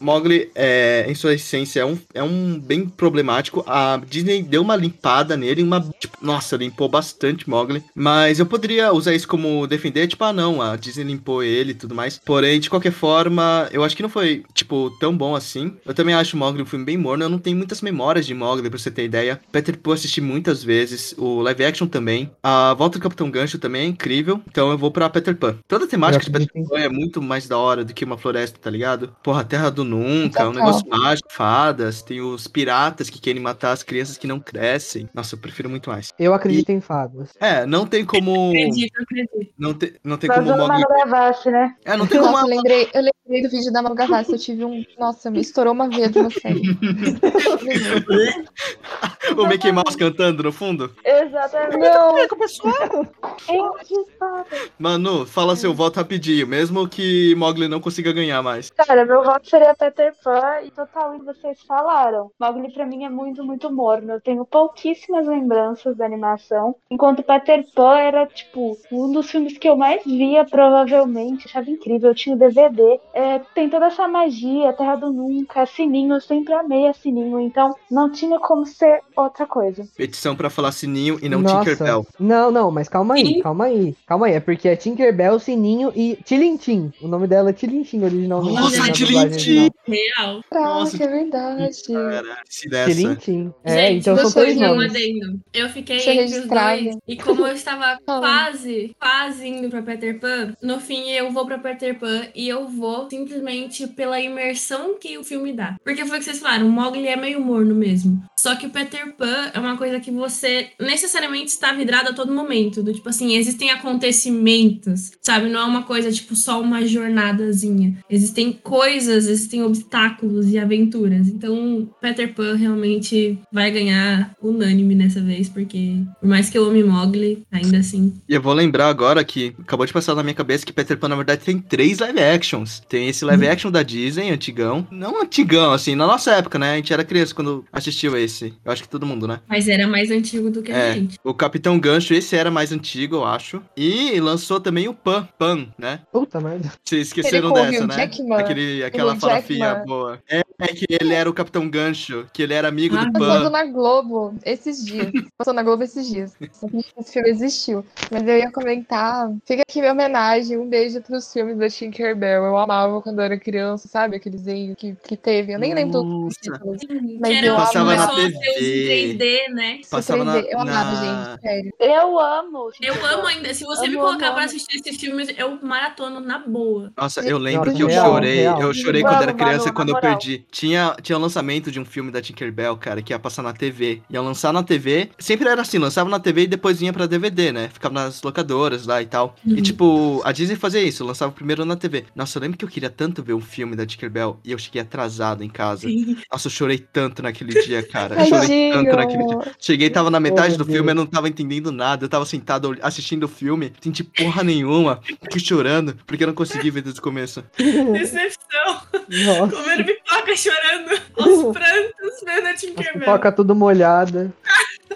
Mogli, é, em sua essência, é um, é um bem problemático. A Disney deu uma limpada nele, uma. Tipo, nossa, limpou bastante Mogli. Mas eu poderia usar isso como defender, tipo, ah, não, a Disney limpou ele e tudo mais. Porém, de qualquer forma, eu acho que não foi, tipo, tão bom assim. Eu também acho Mogli um filme bem morno. Eu não tenho muitas memórias de Mogli, pra você ter ideia. Peter eu assisti muitas vezes. O live action também. A volta do Capitão Gancho também é incrível. Então eu vou pra Peter Pan. Toda a temática de Peter Pan é muito mais da hora do que uma floresta, tá ligado? Porra, Terra do Nunca, um Total. negócio mágico, fadas, tem os piratas que querem matar as crianças que não crescem. Nossa, eu prefiro muito mais. Eu acredito em fadas. É, não tem como. Acredito, acredito. Não tem, não tem Nós como. Manu Gavassi, né? É, não tem como. Nossa, eu lembrei, eu lembrei do vídeo da Manu Gavassi. Eu tive um. Nossa, me estourou uma veia de você. o Mickey Mouse cantando no fundo. Exatamente. Não, Eu que falo. Manu, fala seu voto rapidinho, mesmo que Mogli não consiga ganhar mais. Cara, meu voto seria Peter Pan e total o que vocês falaram. Mogli pra mim é muito, muito morno. Eu tenho pouquíssimas lembranças da animação. Enquanto Peter Pan era, tipo, um dos filmes que eu mais via, provavelmente. Achava incrível. Eu tinha o DVD. É, tem toda essa magia, Terra do Nunca, Sininho. Eu sempre amei a Sininho. Então não tinha como ser outra coisa. Petição pra falar sininho e não Nossa. Tinkerbell. Não, não, mas calma aí, Sim. calma aí. Calma aí, é porque é Tinkerbell, Sininho e Tilintim. O nome dela é Tilintim originalmente. Nossa, dublagem Tilintim! original. Real. Nossa, caraca, é verdade. Cara, dessa. Tilintim. É, Gente, então são três um nomes. adendo. Eu fiquei Deixa entre os registrado. dois. E como eu estava quase, quase indo pra Peter Pan, no fim eu vou pra Peter Pan e eu vou simplesmente pela imersão que o filme dá. Porque foi o que vocês falaram, o Mogli é meio morno mesmo. Só que o Peter Pan é uma coisa que você necessariamente está vidrado a todo momento. Do tipo assim, existem acontecimentos, sabe? Não é uma coisa tipo só uma jornadazinha. Existem coisas, existem obstáculos e aventuras. Então, Peter Pan realmente vai ganhar unânime nessa vez, porque por mais que eu ame Mogli, ainda assim. E eu vou lembrar agora que acabou de passar na minha cabeça que Peter Pan, na verdade, tem três live actions. Tem esse live action da Disney, antigão. Não antigão, assim, na nossa época, né? A gente era criança quando assistiu esse. Eu acho que todo mundo, né? Mas era mais antigo do que a É, gente. o Capitão Gancho, esse era mais antigo, eu acho. E lançou também o Pan, Pan, né? Puta merda. Vocês esqueceram com o dessa, né? Jackman? Aquele, aquela Hugh farofinha Jackman. boa. É, é que ele era o Capitão Gancho, que ele era amigo Ah, do Passando Pan. na Globo esses dias. Passou na Globo esses dias. Esse filme existiu. Mas eu ia comentar. Fica aqui minha homenagem. Um beijo pros filmes da Tinkerbell. Eu amava quando eu era criança, sabe? Aquele desenho que, que teve. Eu nem lembro todos os títulos. Que Mas era, eu Passava na a TV. 3D, né? Isso, Passava na- 3D. Eu amava, na- gente, sério. Eu amo. Eu amo ainda. Se você me colocar amo, pra assistir esses filmes, eu maratono na boa. Nossa, eu lembro Nossa, que eu real, chorei. real. Eu chorei quando era criança quando eu moral. perdi. Tinha, tinha o lançamento de um filme da Tinkerbell, cara, que ia passar na TV. Ia lançar na TV. Sempre era assim, lançava na TV e depois vinha pra DVD, né? Ficava nas locadoras lá e tal. E Uhum. tipo, a Disney fazia isso, lançava primeiro na TV. Nossa, eu lembro que eu queria tanto ver um filme da Tinkerbell e eu cheguei atrasado em casa. Nossa, eu chorei tanto naquele dia, cara. Eu chorei tanto naquele dia. Cheguei, tava na metade Oh, do filme, eu Deus. não tava entendendo nada. Eu tava sentado assistindo o filme, entendi porra nenhuma. Fiquei chorando, porque eu não consegui ver desde o começo. Decepção. Nossa, Comendo pipoca, chorando aos prantos, vendo a Tinkerbell. pipoca tudo molhada.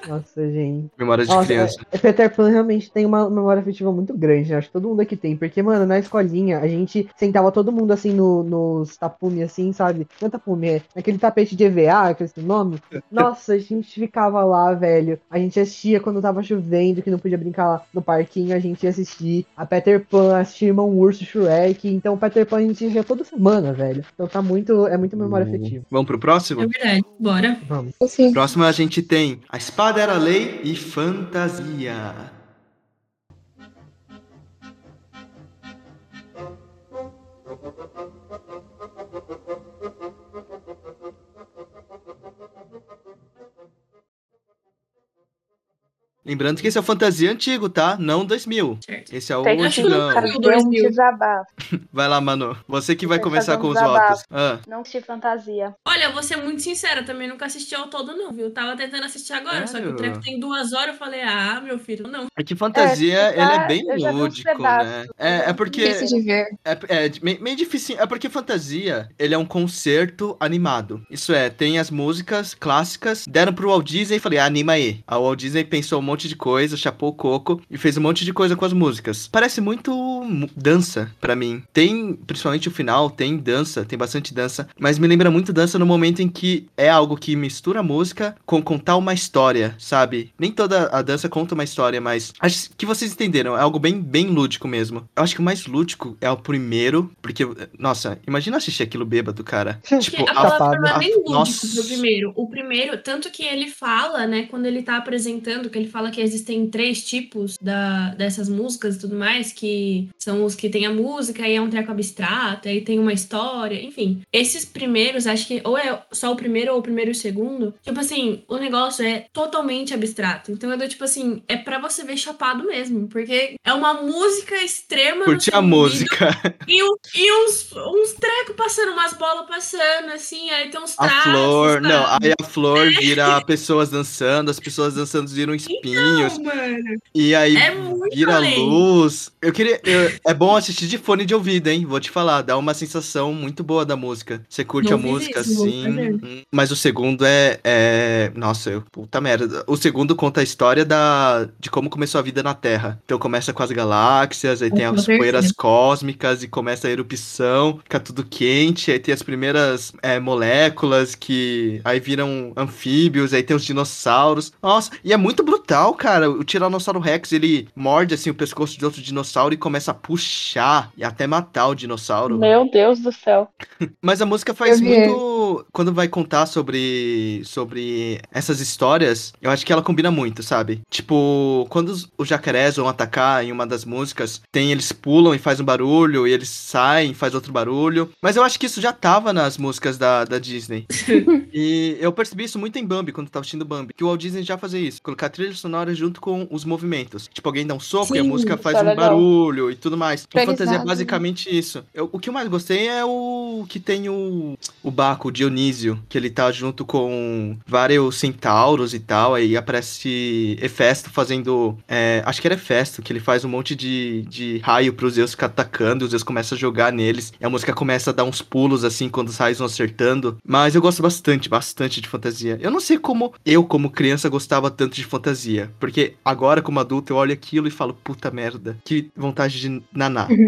Nossa, gente. Memória de Nossa, criança. é- Peter Pan realmente tem uma memória afetiva muito grande, né? Acho que todo mundo aqui tem. Porque, mano, na escolinha, a gente sentava todo mundo assim no, nos tapume, assim, sabe? Não é tapume, é naquele tapete de EVA, que é esse nome. Nossa, a gente ficava lá, velho. A gente assistia quando tava chovendo, que não podia brincar lá no parquinho, a gente ia assistir a Peter Pan, assistir Irmão Urso, Shrek. Então, Peter Pan a gente assistia toda semana, velho. Então tá muito, é muito memória Uhum. afetiva. Vamos pro próximo? É verdade. Bora. Vamos. Assim, Próximo a gente tem A Espada Era Lei e Fantasia. Lembrando que esse é o Fantasia antigo, tá? Não 2000. Certo. Esse é o Tem que antigão. um 2000. desabafo. Vai lá, Manu. Você que vai começar com um os desabafo. votos. Ah, Não assisti fantasia. Olha, eu vou ser muito sincera, também nunca assisti ao todo, não, viu? Tava tentando assistir agora, só que o treco tem duas horas, eu falei, ah, meu filho, não. é que fantasia, É, ele é tá, bem lúdico, né? É, é porque... difícil de ver. É, é meio, meio difícil. É porque fantasia, ele é um concerto animado. Isso é, tem as músicas clássicas, deram pro Walt Disney e falei, ah, anima aí. A Walt Disney pensou um monte de coisa, chapou o coco e fez um monte de coisa com as músicas. Parece muito mu- dança pra mim. Tem, principalmente o final, tem dança, tem bastante dança, mas me lembra muito dança no momento em que é algo que mistura a música com contar uma história, sabe? Nem toda a dança conta uma história, mas acho que vocês entenderam, é algo bem, bem lúdico mesmo. Eu acho que o mais lúdico é o primeiro, porque, nossa, imagina assistir aquilo bêbado, cara. Tipo, a a, palavra não é nem lúdico nossa. primeiro. O primeiro, tanto que ele fala, né, quando ele tá apresentando, que ele fala que existem três tipos da, dessas músicas e tudo mais, que são os que tem a música e é um treco abstrato, aí tem uma história, enfim. Esses primeiros, acho que ou é só o primeiro ou o primeiro e o segundo, tipo assim, o negócio é totalmente abstrato. Então é do tipo assim, é pra você ver chapado mesmo, porque é uma música extrema. Curtir seu a música. e, e uns, uns trecos passando, umas bolas passando, assim, aí tem uns A traços. flor, não, sabe? aí a flor vira pessoas dançando, as pessoas dançando viram espinhos, Não, mano. e aí É vira além. luz. Eu queria. eu- é bom assistir de fone de ouvido, hein? Vou te falar, dá uma sensação muito boa da música. Você curte Não a música isso, assim. Mas o segundo é. é... Nossa, eu, puta merda. O segundo conta a história da... de como começou a vida na Terra. Então começa com as galáxias, aí tem Com as poeiras cósmicas e começa a erupção, fica tudo quente, aí tem as primeiras é, moléculas que aí viram anfíbios, aí tem os dinossauros. Nossa, e é muito brutal, cara. O Tiranossauro Rex, ele morde assim o pescoço de outro dinossauro e começa a puxar e até matar o dinossauro. Meu Deus do céu. Mas a música faz muito. Quando vai contar sobre, sobre essas histórias, eu acho que ela combina muito, sabe? Tipo, quando os, os jacarés vão atacar em uma das músicas, tem eles pulam e faz um barulho, e eles saem e faz outro barulho. Mas eu acho que isso já tava nas músicas da, da Disney. e eu percebi isso muito em Bambi, quando eu tava assistindo Bambi. Que o Walt Disney já fazia isso. Colocar trilha sonora junto com os movimentos. Tipo, alguém dá um soco e a Sim, música faz é um legal. barulho e tudo mais. Então, fantasia é basicamente isso. Eu- o que eu mais gostei é o que tem o, o Baco, o Dionísio, que ele tá junto com vários centauros e tal. Aí aparece Hefesto fazendo. é, acho que era Hefesto, que ele faz um monte de, de raio pros Zeus ficar atacando. E os Zeus começam a jogar neles. E a música começa a dar uns pulos assim quando os raios vão acertando. Mas eu gosto bastante, bastante de fantasia. Eu não sei como eu, como criança, gostava tanto de fantasia. Porque agora, como adulto, eu olho aquilo e falo, puta merda, que vontade de naná.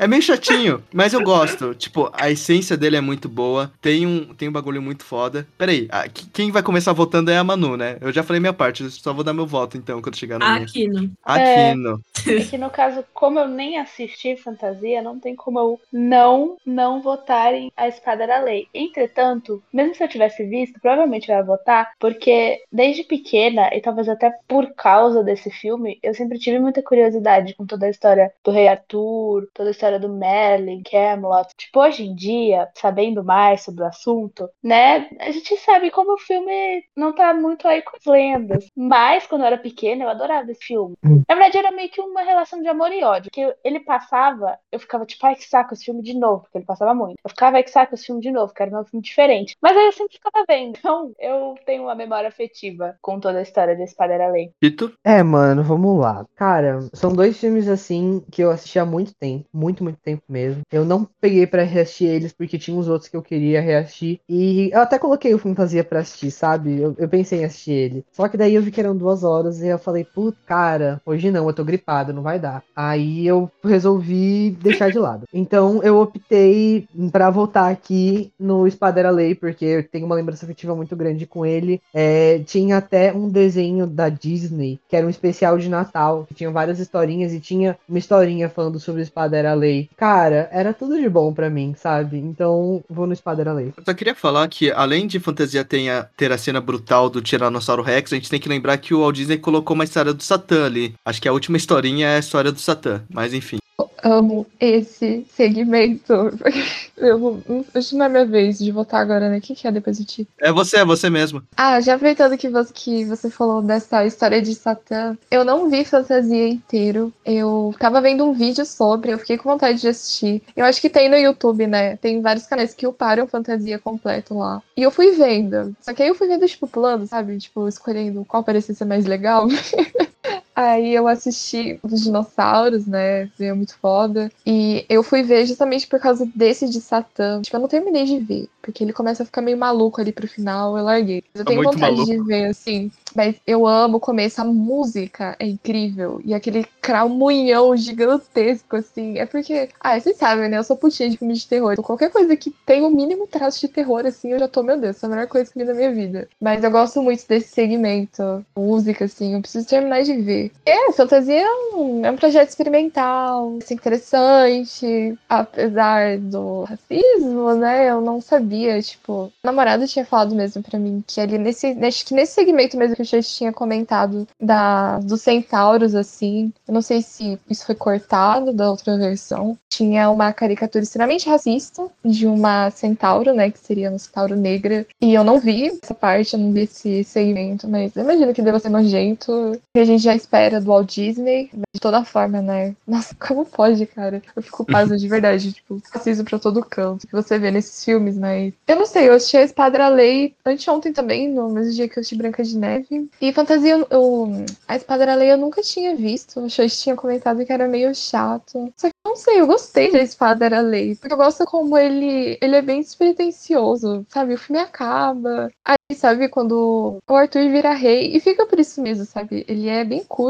É meio chatinho, mas eu gosto. Tipo, a essência dele é muito boa. Tem um, tem um bagulho muito foda. Pera aí, a- qu- quem vai começar votando é a Manu, né? Eu já falei minha parte, eu só vou dar meu voto então quando chegar minha. Aquino. Aquino. É que no caso, como eu nem assisti fantasia, não tem como eu não não votar em A Espada era Lei. Entretanto, mesmo se eu tivesse visto, provavelmente eu ia votar, porque desde pequena, e talvez até por causa desse filme, eu sempre tive muita curiosidade com toda a história do Rei Arthur, toda a história do Merlin, Camelot. Tipo, hoje em dia, sabendo mais sobre o assunto, né, a gente sabe como o filme não tá muito aí com as lendas. Mas, quando eu era pequena, eu adorava esse filme. Na verdade, era meio que uma relação de amor e ódio. Que ele passava, eu ficava tipo, ai que saco esse filme de novo, porque ele passava muito. Eu ficava, ai que saco esse filme de novo, que era um filme diferente. Mas aí eu sempre ficava vendo. Então, eu tenho uma memória afetiva com toda a história da Espada era Lei. Tito? É, mano, vamos lá. Cara, são dois filmes assim que eu assisti há muito tempo, muito, muito tempo mesmo. Eu não peguei pra reassistir eles porque tinha uns outros que eu queria reassistir. E eu até coloquei o Fantasia pra assistir, sabe? Eu, eu pensei em assistir ele. Só que daí eu vi que eram duas horas e eu falei, putz, cara, hoje não, eu tô gripado, não vai dar. Aí eu resolvi deixar de lado. Então eu optei pra voltar aqui no Espada era Lei, porque eu tenho uma lembrança afetiva muito grande com ele. É, tinha até um desenho da Disney, que era um especial de Natal, que tinha várias historinhas e tinha uma historinha falando sobre Espada era Lei. Cara, era tudo de bom pra mim, sabe? Então vou no Espada era Lei. Eu só queria falar que, além de fantasia tenha, ter a cena brutal do Tiranossauro Rex, a gente tem que lembrar que o Walt Disney colocou uma história do Satã ali. Acho que a última historinha é a história do Satã, mas enfim. Amo esse segmento. Eu, não- acho que não é minha vez de votar agora, né? O que, é depois do Tito? É você, é você mesmo. Ah, já aproveitando que você, que você falou dessa história de Satã, eu não vi fantasia inteiro. Eu tava vendo um vídeo sobre, eu fiquei com vontade de assistir. Eu acho que tem no YouTube, né? Tem vários canais que uparam fantasia completo lá. E eu fui vendo. Só que aí eu fui vendo, tipo, plano, sabe? Tipo, escolhendo qual parecia ser mais legal. Aí eu assisti os dinossauros, né? É muito foda. E eu fui ver justamente por causa desse de Satã. Tipo, eu não terminei de ver. Porque ele começa a ficar meio maluco ali pro final, eu larguei. Eu tenho vontade maluco. de ver, assim. Mas eu amo o começo, a música é incrível. E aquele cramunhão gigantesco, assim. É porque, ah, vocês sabem, né? Eu sou putinha de filme de terror. Então, qualquer coisa que tem o mínimo traço de terror, assim, eu já tô, meu Deus, essa é a melhor coisa que eu vi na minha vida. Mas eu gosto muito desse segmento. Música, assim, eu preciso terminar de ver. É, fantasia é um, é um projeto experimental, interessante. Apesar do racismo, né? Eu não sabia, tipo, o namorado tinha falado mesmo pra mim que ali nesse, acho que nesse segmento mesmo que eu já tinha comentado da, dos centauros, assim, eu não sei se isso foi cortado da outra versão. Tinha uma caricatura extremamente racista de uma centauro, né? Que seria uma centauro negra. E eu não vi essa parte, eu não vi esse segmento, mas eu imagino que deva ser nojento. Que a gente já espera do Walt Disney, de toda forma, né? Nossa, como pode, cara? Eu fico pasma de verdade, tipo, preciso pra todo canto. Que você vê nesses filmes, mas. Eu não sei, eu assisti a Espada era Lei anteontem também, no mesmo dia que eu assisti Branca de Neve. E fantasia, eu, a Espada era Lei eu nunca tinha visto. O Xoxi tinha comentado que era meio chato. Só que não sei, eu gostei da Espada era Lei. Porque eu gosto como ele, ele é bem despretensioso, sabe? O filme acaba. Aí, sabe, quando o Arthur vira rei. E fica por isso mesmo, sabe? Ele é bem curto.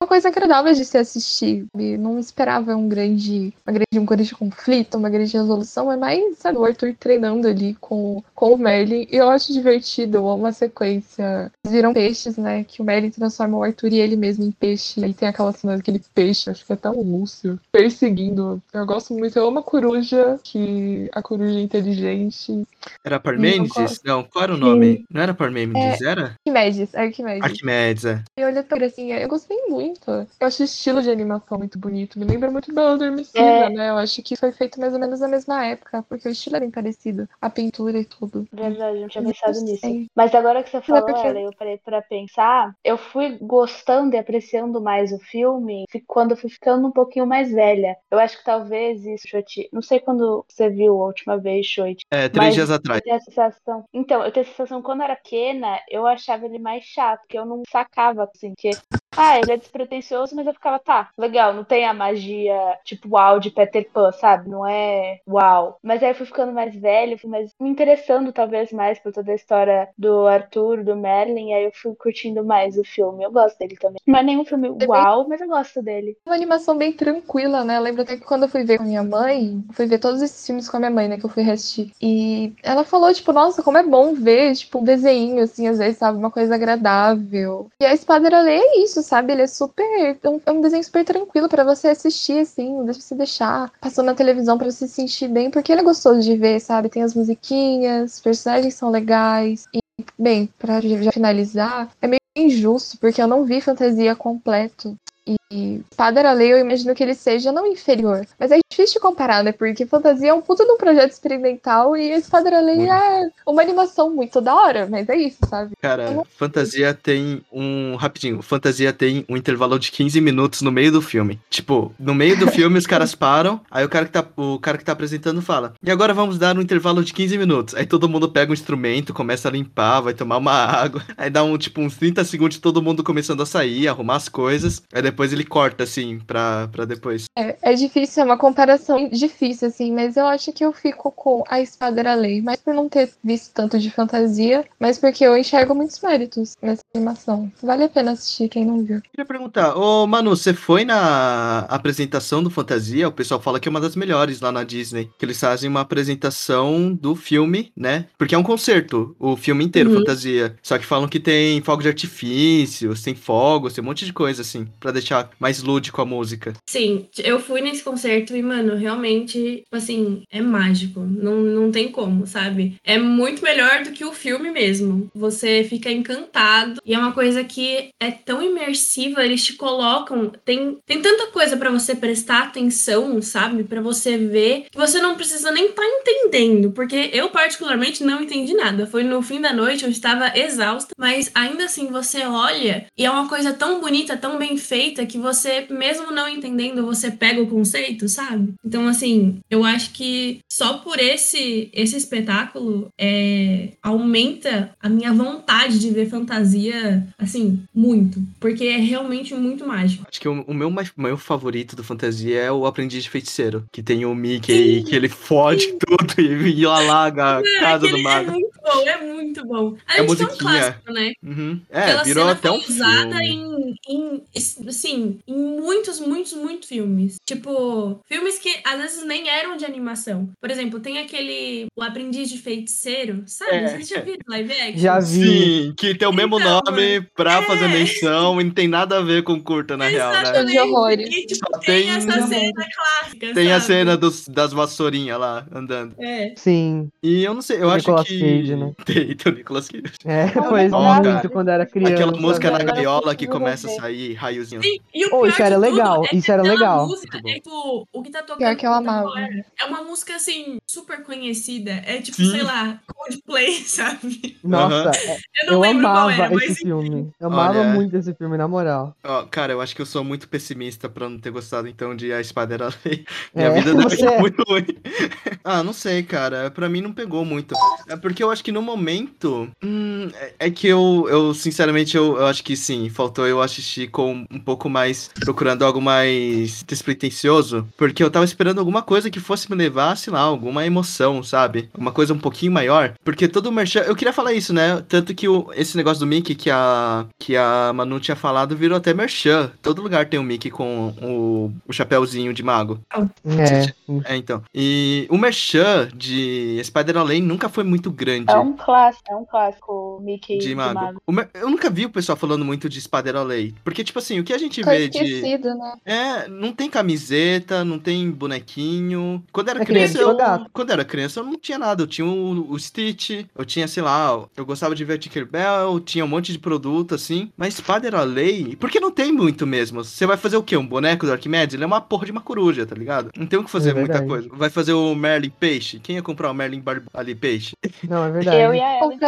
Uma coisa agradável de se assistir. sabe? Não esperava um grande, uma grande, um grande conflito, uma grande resolução. É mais, sabe, o Arthur treinando ali com, com o Merlin. E eu acho divertido uma sequência. Eles viram peixes, né? Que o Merlin transforma o Arthur e ele mesmo em peixe. E tem aquela cena daquele peixe, acho que é até o Lúcio, perseguindo. Eu gosto muito. Eu amo a coruja, que a coruja é inteligente. Era Parmênides? Não, qual era o nome? Não era Parmênides, era? Arquimedes, Arquimedes. Arquimedes, é. E olha tão gracinha, eu gostei muito. Eu acho o estilo de animação muito bonito. Me lembra muito Bela Adormecida, É. né? Eu acho que foi feito mais ou menos na mesma época, porque o estilo é bem parecido. A pintura e tudo. Verdade, não tinha pensado nisso. Mas agora que você falou, porque- ela, eu parei pra pensar, eu fui gostando e apreciando mais o filme fi- quando eu fui ficando um pouquinho mais velha. Eu acho que talvez isso, Shoti, não sei quando você viu a última vez, Shoti. É, três dias atrás. Eu tenho a sensação. Então, eu tenho a sensação, quando eu era pequena, eu achava ele mais chato, que eu não sacava, assim, que ah, ele é despretensioso, mas eu ficava, tá, legal, não tem a magia, tipo, uau de Peter Pan, sabe? Não é uau. Mas aí eu fui ficando mais velho, fui mais me interessando talvez mais por toda a história do Arthur, do Merlin, e aí eu fui curtindo mais o filme. Eu gosto dele também. Não é nenhum filme uau, mas eu gosto dele. Uma animação bem tranquila, né? Eu lembro até que quando eu fui ver com a minha mãe, fui ver todos esses filmes com a minha mãe, né? Que eu fui assistir. E ela falou, tipo, nossa, como é bom ver, tipo, um desenho, assim, às vezes, sabe? Uma coisa agradável. E a Espada era é isso, sabe? Ele é super. É um, é desenho super tranquilo pra você assistir, assim. Deixa você deixar passando na televisão pra você se sentir bem, porque ele é gostoso de ver, sabe? Tem as musiquinhas, os personagens são legais. E, bem, pra já finalizar, é meio injusto, porque eu não vi fantasia completo. E Espada era Lei, eu imagino que ele seja não inferior. Mas é difícil de comparar, né? Porque Fantasia é um puto de um projeto experimental e Espada era Lei é uma animação muito da hora, mas é isso, sabe? Cara, Fantasia tem um. Rapidinho, Fantasia tem um intervalo de 15 minutos no meio do filme. Tipo, no meio do filme os caras param, aí o cara que tá, o cara que tá apresentando fala: E agora vamos dar um intervalo de 15 minutos. Aí todo mundo pega um instrumento, começa a limpar, vai tomar uma água. Aí dá um, tipo, uns 30 segundos de todo mundo começando a sair, arrumar as coisas. Aí depois ele corta, assim, pra, pra depois. É, é difícil, é uma comparação difícil, assim, mas eu acho que eu fico com a Espada era Lei, mais por não ter visto tanto de fantasia, mas porque eu enxergo muitos méritos nessa animação. Vale a pena assistir quem não viu. Queria perguntar, ô Manu, você foi na apresentação do Fantasia? O pessoal fala que é uma das melhores lá na Disney. Que eles fazem uma apresentação do filme, né? Porque é um concerto, o filme inteiro, Uhum. Fantasia. Só que falam que tem fogos de artifícios, tem fogos, tem um monte de coisa, assim, pra deixar mais lúdico a música. Sim, eu fui nesse concerto e, mano, realmente, assim, é mágico. Não, não tem como, sabe? É muito melhor do que o filme mesmo. Você fica encantado. E é uma coisa que é tão imersiva, eles te colocam. Tem, tem tanta coisa pra você prestar atenção, sabe? Pra você ver, que você não precisa nem estar entendendo. Porque eu, particularmente, não entendi nada. Foi no fim da noite, eu estava exausta. Mas ainda assim, você olha e é uma coisa tão bonita, tão bem feita, que você, mesmo não entendendo, você pega o conceito, sabe? Então, assim, eu acho que só por esse, esse espetáculo é, aumenta a minha vontade de ver fantasia, assim, muito. Porque é realmente muito mágico. Acho que o, o meu mais, maior favorito do Fantasia é o Aprendiz de Feiticeiro, que tem o Mickey, que ele fode tudo e, e alaga a É, casa do aquele mago. É muito bom, é muito bom. É Além de ser um musiquinha. clássico, né? Uhum. É, Aquela virou até um usada filme. em, em, assim, em muitos, muitos, muitos filmes. Tipo, filmes que às vezes nem eram de animação. Por exemplo, tem aquele O Aprendiz de Feiticeiro, sabe? É. Vocês já viram live action? Já vi. Sim, que tem o mesmo Então, nome pra fazer é. menção e não tem nada a ver com curta, na real, né? Exatamente. De horrores. E, tipo, Só tem, tem- essa cena clássica, Tem a sabe? cena dos, das vassourinhas lá andando. É. Sim. E eu não sei, eu O acho Nicolas que. Cage, né? Tem, tem o Nicolas Cage. É, foi não, muito quando era criança. Aquela música na gaiola que começa a sair raiozinho. Sim, e o Oh, pior isso era legal, é isso era legal. Música, é tipo, o que tá tocando Pior que eu amava. é uma música assim super conhecida. É tipo, Sim. sei lá, Coldplay, sabe? Nossa, é- Eu não eu lembro qual amava é, mas esse filme. Eu amava Olha. muito esse filme, na moral. Ó, cara, eu acho que eu sou muito pessimista pra não ter gostado então de A Espada era a Lei. Minha É, vida deve você ser é. muito ruim. ah, não sei, cara. Pra mim não pegou muito. É porque eu acho que no momento. hum, é, é que eu, eu sinceramente, eu, eu acho que sim. Faltou eu assistir com um pouco mais. Procurando algo mais despretensioso. Porque eu tava esperando alguma coisa que fosse me levar, sei lá, alguma emoção, sabe? Uma coisa um pouquinho maior. Porque todo o merchan. Eu queria falar isso, né? Tanto que o, esse negócio do Mickey que a, que a Manu tinha falado virou até merchan. Todo lugar tem o Mickey com o, o chapéuzinho de mago. É. É, então. E o merchan de Spider-Man nunca foi muito grande. É um clássico, é um clássico Mickey De de mago. mago. O mer- Eu nunca vi o pessoal falando muito de Spider-Man. Porque, tipo assim, o que a gente vê de. esquecido, né? É, não tem camiseta, não tem bonequinho. Quando era É criança, eu, quando era criança, eu não tinha nada. Eu tinha o, o Stitch, eu tinha, sei lá, eu gostava de ver Tinkerbell, tinha um monte de produto, assim. Mas Spider-Man, porque não tem muito mesmo. Você vai fazer o quê? Um boneco do Arquimedes? Ele é uma porra de uma coruja, tá ligado? Não tem o que fazer É muita coisa. Vai fazer o Merlin Peixe? Quem ia comprar o Merlin Bar ali Peixe? Não, é verdade. Eu e a Ellen.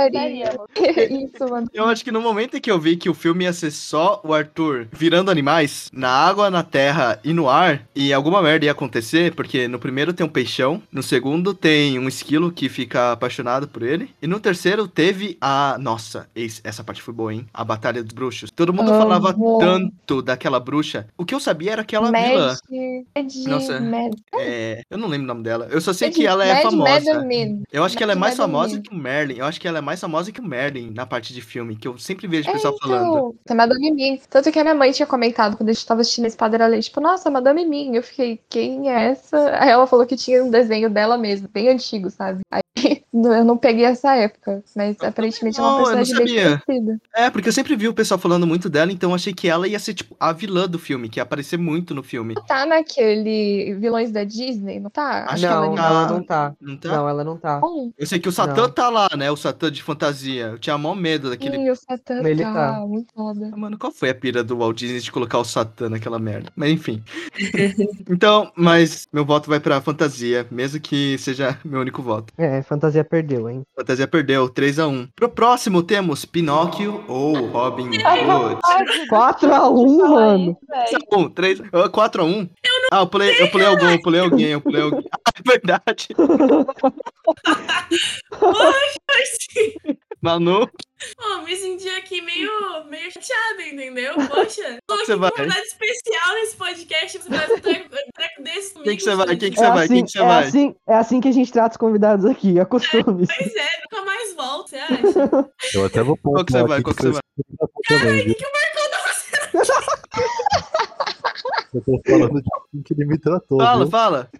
Isso, mano. Eu acho que no momento em que eu vi que o filme ia ser só o Arthur virando animais na água, na terra e no ar, e alguma merda ia acontecer, porque no primeiro tem um peixão, no segundo tem um esquilo que fica apaixonado por ele, e no terceiro teve a. Nossa, essa parte foi boa, hein? A Batalha dos Bruxos. Todo mundo falava tanto daquela bruxa. O que eu sabia era aquela vilã. Mad, Mad, Nossa. Mad, É, eu não lembro o nome dela. Eu só sei Mad- que ela é famosa. Eu acho que ela é mais famosa que o Merlin. Eu acho que ela é mais famosa que o Merlin na parte de filme, que eu sempre vejo o É, pessoal falando. então, é Madame Mim. Tanto que a minha mãe tinha comentado quando a gente tava assistindo Espada era Lei, tipo, nossa, Madame Mim. Eu fiquei, quem é essa? Aí ela falou que tinha um desenho dela mesmo, bem antigo, sabe? Aí eu não peguei essa época, mas aparentemente é não, uma eu não personagem bem conhecida. É, porque eu sempre vi o pessoal falando muito dela, então eu achei que ela ia ser, tipo, a vilã do filme, que ia aparecer muito no filme. Tá naquele vilões da Disney, não tá? Acho que não, ela ela não tá. Não tá? Não, ela não tá. Eu sei que o Satã Não. tá lá, né? O Satã de fantasia. Eu tinha maior medo daquele. sim, o Satã Ele tá, tá. muito foda. Ah, Mano, qual foi a pira do Walt Disney de colocar o Satã naquela merda? Mas enfim. então, mas meu voto vai pra fantasia, mesmo que seja meu único voto. É, fantasia perdeu, hein? Fantasia perdeu, 3x1. Pro próximo temos Pinóquio ou Robin Hood. 4x1, mano. 1, 3, 4x1? Ah, eu pulei, eu pulei algum, eu pulei alguém, eu pulei alguém. Ah, é verdade. Manu, Pô, me senti aqui meio, meio chateada, entendeu? Poxa, tô que aqui com vai? convidado especial nesse podcast. Você faz um treco, treco desse comigo. quem que você vai? Quem que É você vai? assim, Quem que você é, vai? assim, é assim que a gente trata os convidados aqui, acostume-se. Pois é, nunca mais volto, você acha? Eu até vou Qual que você vai? Qual que você vai? porque eu também, viu? Eu tô falando de assim que ele me tratou, Fala, viu? fala.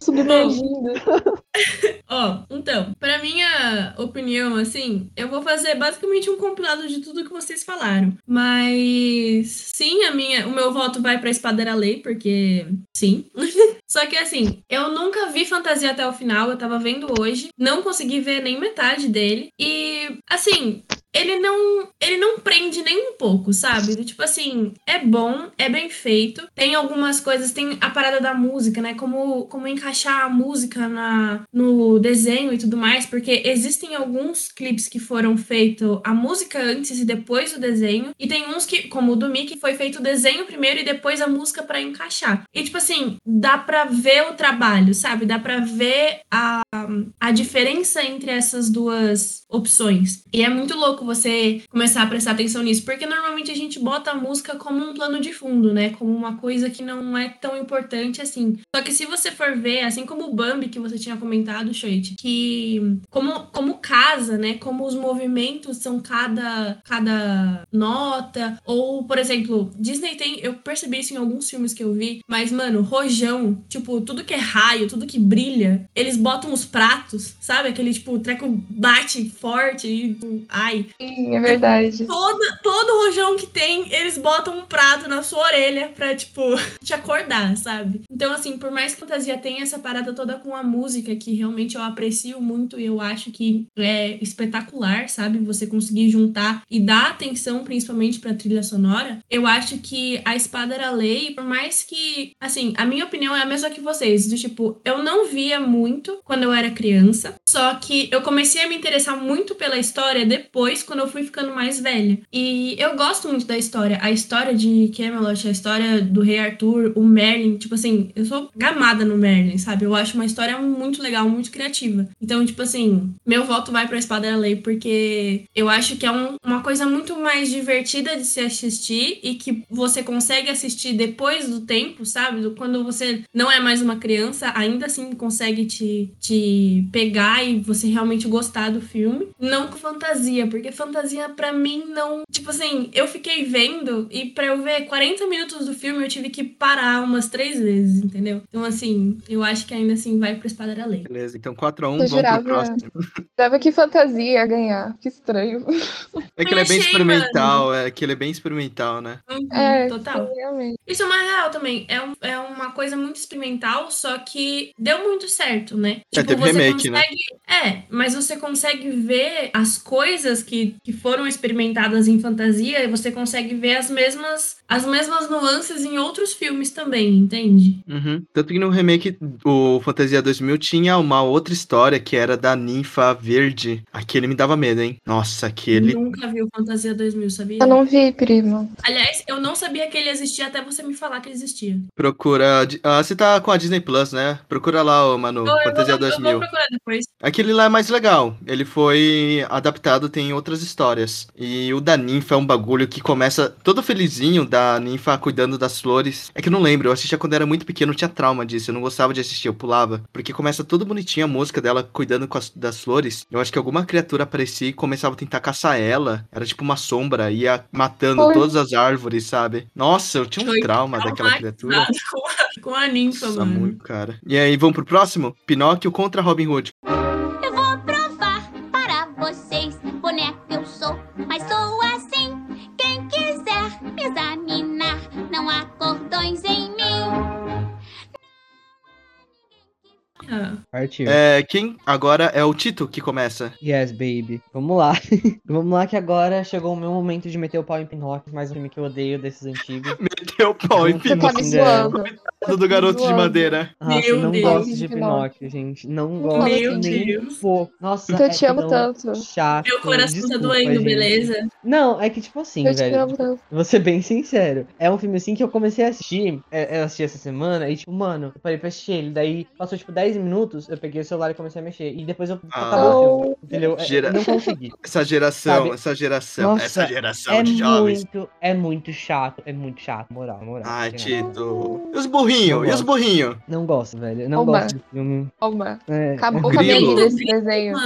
Submergindo. Ó, então, pra minha opinião, assim, eu vou fazer basicamente um compilado de tudo que vocês falaram. Mas sim, a minha, o meu voto vai pra Espadeira Lei, porque sim. Só que assim, eu nunca vi fantasia até o final, eu tava vendo hoje, não consegui ver nem metade dele. E assim, ele não, ele não prende nem um pouco, sabe? Tipo assim, é bom, é bem feito. Tem algumas coisas, tem a parada da música, né? Como, como encaixar a música na, no desenho e tudo mais, porque existem alguns clipes que foram feitos a música antes e depois do desenho, e tem uns que, como o do Mickey, foi feito o desenho primeiro e depois a música pra encaixar. E tipo assim, dá pra ver o trabalho, sabe? Dá pra ver a, a diferença entre essas duas opções. E é muito louco você começar a prestar atenção nisso, porque normalmente a gente bota a música como um plano de fundo, né? Como uma coisa que não é tão importante assim. Só que se você for ver, assim como o Bambi que você tinha comentado, Shoit, que como, como casa, né? Como os movimentos são cada, cada nota, ou, por exemplo, Disney tem, eu percebi isso em alguns filmes que eu vi, mas, mano, rojão, tipo, tudo que é raio, tudo que brilha, eles botam os pratos, sabe? Aquele, tipo, o treco bate forte e, ai, Sim, é verdade. Todo, todo rojão que tem, eles botam um prato na sua orelha pra, tipo, te acordar, sabe? Então, assim, por mais que fantasia tenha essa parada toda com a música, que realmente eu aprecio muito e eu acho que é espetacular, sabe? Você conseguir juntar e dar atenção principalmente pra trilha sonora, eu acho que a espada era lei, por mais que, assim, a minha opinião é a mesma que vocês, do tipo, eu não via muito quando eu era criança, só que eu comecei a me interessar muito pela história depois, quando eu fui ficando mais velha. E eu gosto muito da história. A história de Camelot, a história do Rei Arthur, o Merlin, tipo assim, eu sou gamada no Merlin, sabe? Eu acho uma história muito legal, muito criativa. Então, tipo assim, meu voto vai pra Espada da Lei, porque eu acho que é um- uma coisa muito mais divertida de se assistir e que você consegue assistir depois do tempo, sabe? Do- Quando você não é mais uma criança, ainda assim consegue te, te pegar e você realmente gostar do filme. Não com fantasia, porque fantasia pra mim não. Tipo assim, eu fiquei vendo e pra eu ver 40 minutos do filme eu tive que parar umas três vezes, entendeu? Então, assim, eu acho que ainda assim vai pra Espada da Lei. Beleza, então 4x1, Eu vamos jurava- pro próximo. Jurava que fantasia ia ganhar. Que estranho. É que ele é bem experimental, é que ele é bem experimental, né? Uhum, É, total. realmente. Isso é uma real também. É, um- é uma coisa muito experimental, só que deu muito certo, né? É, teve remake, né? É, mas você consegue ver as coisas que, que foram experimentadas em fantasia e você consegue ver as mesmas as mesmas nuances em outros filmes também, entende? Uhum. Tanto que no remake, o Fantasia 2000 tinha uma outra história que era da ninfa verde. Aquele me dava medo, hein? Nossa, aquele. Nunca vi o Fantasia 2000, sabia? Eu não vi, primo. Aliás, eu não sabia que ele existia até você me falar que ele existia. Procura. Ah, você tá com a Disney Plus, né? Procura lá, ô, Manu. Eu- eu, Fantasia vou, eu 2000. vou procurar depois. Aquele lá é mais legal. Ele foi adaptado, tem outras histórias. E o da ninfa é um bagulho que começa todo felizinho da ninfa cuidando das flores. É que eu não lembro, eu assistia quando era muito pequeno, tinha trauma disso. Eu não gostava de assistir, eu pulava. Porque começa todo bonitinho a música dela cuidando com as- das flores. Eu acho que alguma criatura aparecia e começava a tentar caçar ela. Era tipo uma sombra, ia matando Oi. todas as árvores, sabe? Nossa, eu tinha um Foi trauma daquela criatura. Com a, com a ninfa, Nossa, mano. muito, cara. E aí, vamos pro próximo? Pinóquio contra Robin Hood. Ah, Partiu. É, quem agora é o Tito que começa. Yes, baby. Vamos lá. Vamos lá que agora chegou o meu momento de meter o pau em Pinóquio, mais um filme que eu odeio desses antigos. Meteu o pau em Você Você tá Pinóquio me zoando. do garoto de madeira. Nossa, Meu não Deus. gosto de Pinóquio. Pinóquio, gente. Não gosto Meu nem Deus. um pouco. Nossa, Eu é te amo tanto. Chato. meu coração Desculpa, tá doendo, gente. beleza? Não, é que tipo assim, Eu te velho. amo tanto. Vou ser bem sincero. É um filme assim que eu comecei a assistir. é, Eu assisti essa semana e, tipo, mano, eu parei pra assistir ele. Daí passou, tipo, 10 minutos, eu peguei o celular e comecei a mexer. E depois eu Ah. acabou o filme. Entendeu? É, Gera- Não consegui. Essa geração, Sabe? essa geração, Nossa, essa geração É de jovens. muito, é muito chato. É muito chato, moral, moral. Nada. Tito. E os burrinhos? E os burrinhos? Não gosto, velho. Não gosto do filme. Calma. É, Acabou é com a minha vida esse desenho.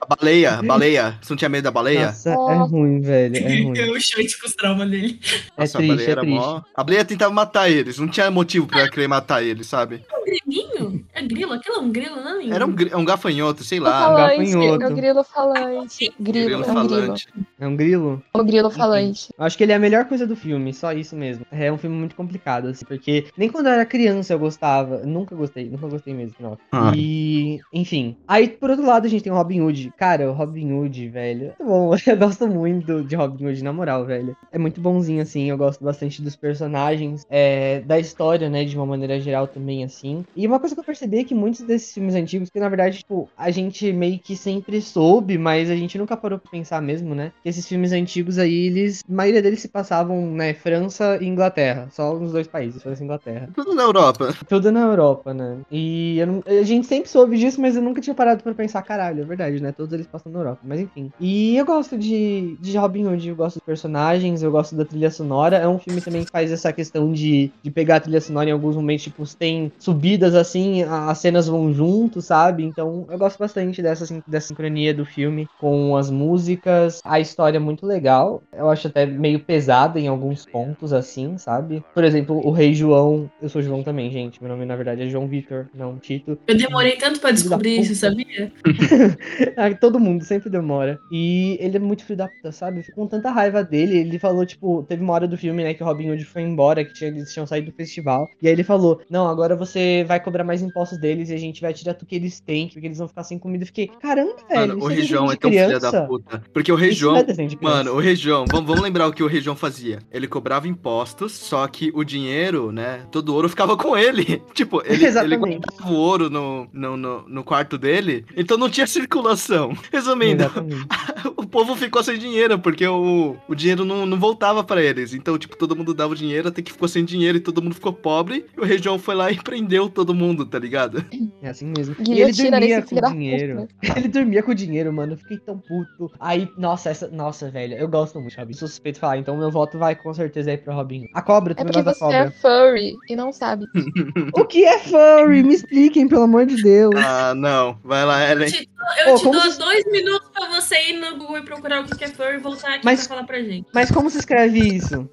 A baleia, baleia. Você não tinha medo da baleia? Nossa, é Oh. ruim, velho. É ruim. eu chute com os traumas dele. É Nossa, a triste, baleia é era triste. mó- A baleia tentava matar eles, não tinha motivo pra querer matar eles, sabe? É um grilinho? É grilo? Aquilo é um grilo, não é? Era um, gri- um gafanhoto, sei lá. falante, gafanhoto. é o grilo falante. Grilo, Grilo é um grilo. falante. É um grilo? O grilo falante. Acho que ele é a melhor coisa do filme, só isso mesmo. É um filme muito complicado, assim, porque nem quando eu era criança eu gostava. Nunca gostei, nunca gostei mesmo, não. Ah. E, enfim. Aí, por outro lado, a gente tem o Robin Hood. Cara, o Robin Hood, velho. É bom, eu gosto muito de Robin Hood, na moral, velho. É muito bonzinho, assim. Eu gosto bastante dos personagens, é, da história, né, de uma maneira geral também, assim. E uma coisa que eu percebi é que muitos desses filmes antigos, que na verdade, tipo, a gente meio que sempre soube, mas a gente nunca parou pra pensar mesmo, né? Que esses filmes antigos aí, eles. A maioria deles se passavam, né, França e Inglaterra. Só nos dois países, França e Inglaterra. Tudo na Europa. Tudo na Europa, né? E eu não- a gente sempre soube disso, mas eu nunca tinha parado pra pensar, caralho, é verdade, né? Todos eles passam na Europa, mas enfim. E eu gosto de, de Robin Hood, eu gosto dos personagens, eu gosto da trilha sonora. É um filme também que faz essa questão de, de pegar a trilha sonora em alguns momentos, tipo, tem subidas assim, a- as cenas vão junto, sabe? Então eu gosto bastante dessa, dessa sincronia do filme com as músicas. A história é muito legal. Eu acho até meio pesada em alguns pontos, assim, sabe? Por exemplo, o Rei João. Eu sou João também, gente. Meu nome na verdade é João Vitor, não Tito. Eu demorei tanto pra descobrir isso, sabia? Ah, Todo mundo sempre demora. E ele é muito filho da puta, sabe? Fico com tanta raiva dele. Ele falou, tipo, teve uma hora do filme, né, que o Robin Hood foi embora, que tinha- eles tinham saído do festival. E aí ele falou: Não, agora você vai cobrar mais impostos deles e a gente vai tirar tudo que eles têm, porque eles vão ficar sem comida. Eu fiquei, caramba, velho. Mano, o é Região é tão filha da puta. Porque o não Região. é. Mano, o Região, vamos, vamos lembrar o que o Região fazia. Ele cobrava impostos, só que o dinheiro, né? Todo o ouro ficava com ele. tipo, ele, ele guardava o ouro no, no, no, no quarto dele, então não tinha circulação. Resumindo, o povo ficou sem dinheiro, porque o, o dinheiro não, não voltava pra eles. Então, tipo, todo mundo dava o dinheiro, até que ficou sem dinheiro e todo mundo ficou pobre. E o Região foi lá e prendeu todo mundo, tá ligado? É assim mesmo. E ele Guilhotina dormia com dinheiro. puta. Ele dormia com dinheiro, mano. Eu fiquei tão puto. Aí, nossa, essa. Nossa, velho. Eu gosto muito, Robin. Sou suspeito de falar, então meu voto vai com certeza aí pro Robin. A cobra, tu É porque gosta da você é cobra. furry e não sabe. O que é furry? Me expliquem, pelo amor de Deus. Ah, não. Vai lá, Ellen. Te- Eu Ô, te dou vocês- dois minutos pra você ir no Google e procurar o que é furry e voltar aqui Mas- pra falar pra gente. Mas como se escreve isso?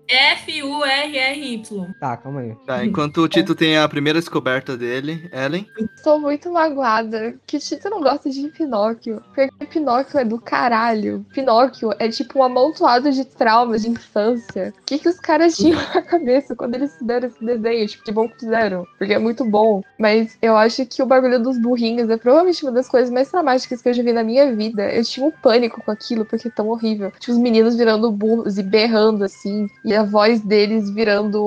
Tá, calma aí. Tá, enquanto o Tito tem a primeira descoberta dele, Ellen. Sou muito magoada que o Tito não gosta de Pinóquio. Porque Pinóquio é do caralho. Pinóquio é tipo um amontoado de traumas de infância. O que, que os caras tinham na cabeça quando eles fizeram esse desenho? Tipo, que bom que fizeram. Porque é muito bom. Mas eu acho que o bagulho dos burrinhos é provavelmente uma das coisas mais traumáticas que eu já vi na minha vida. Eu tinha um pânico com aquilo, porque é tão horrível. Tipo, os meninos virando burros e berrando, assim, e a voz deles virando.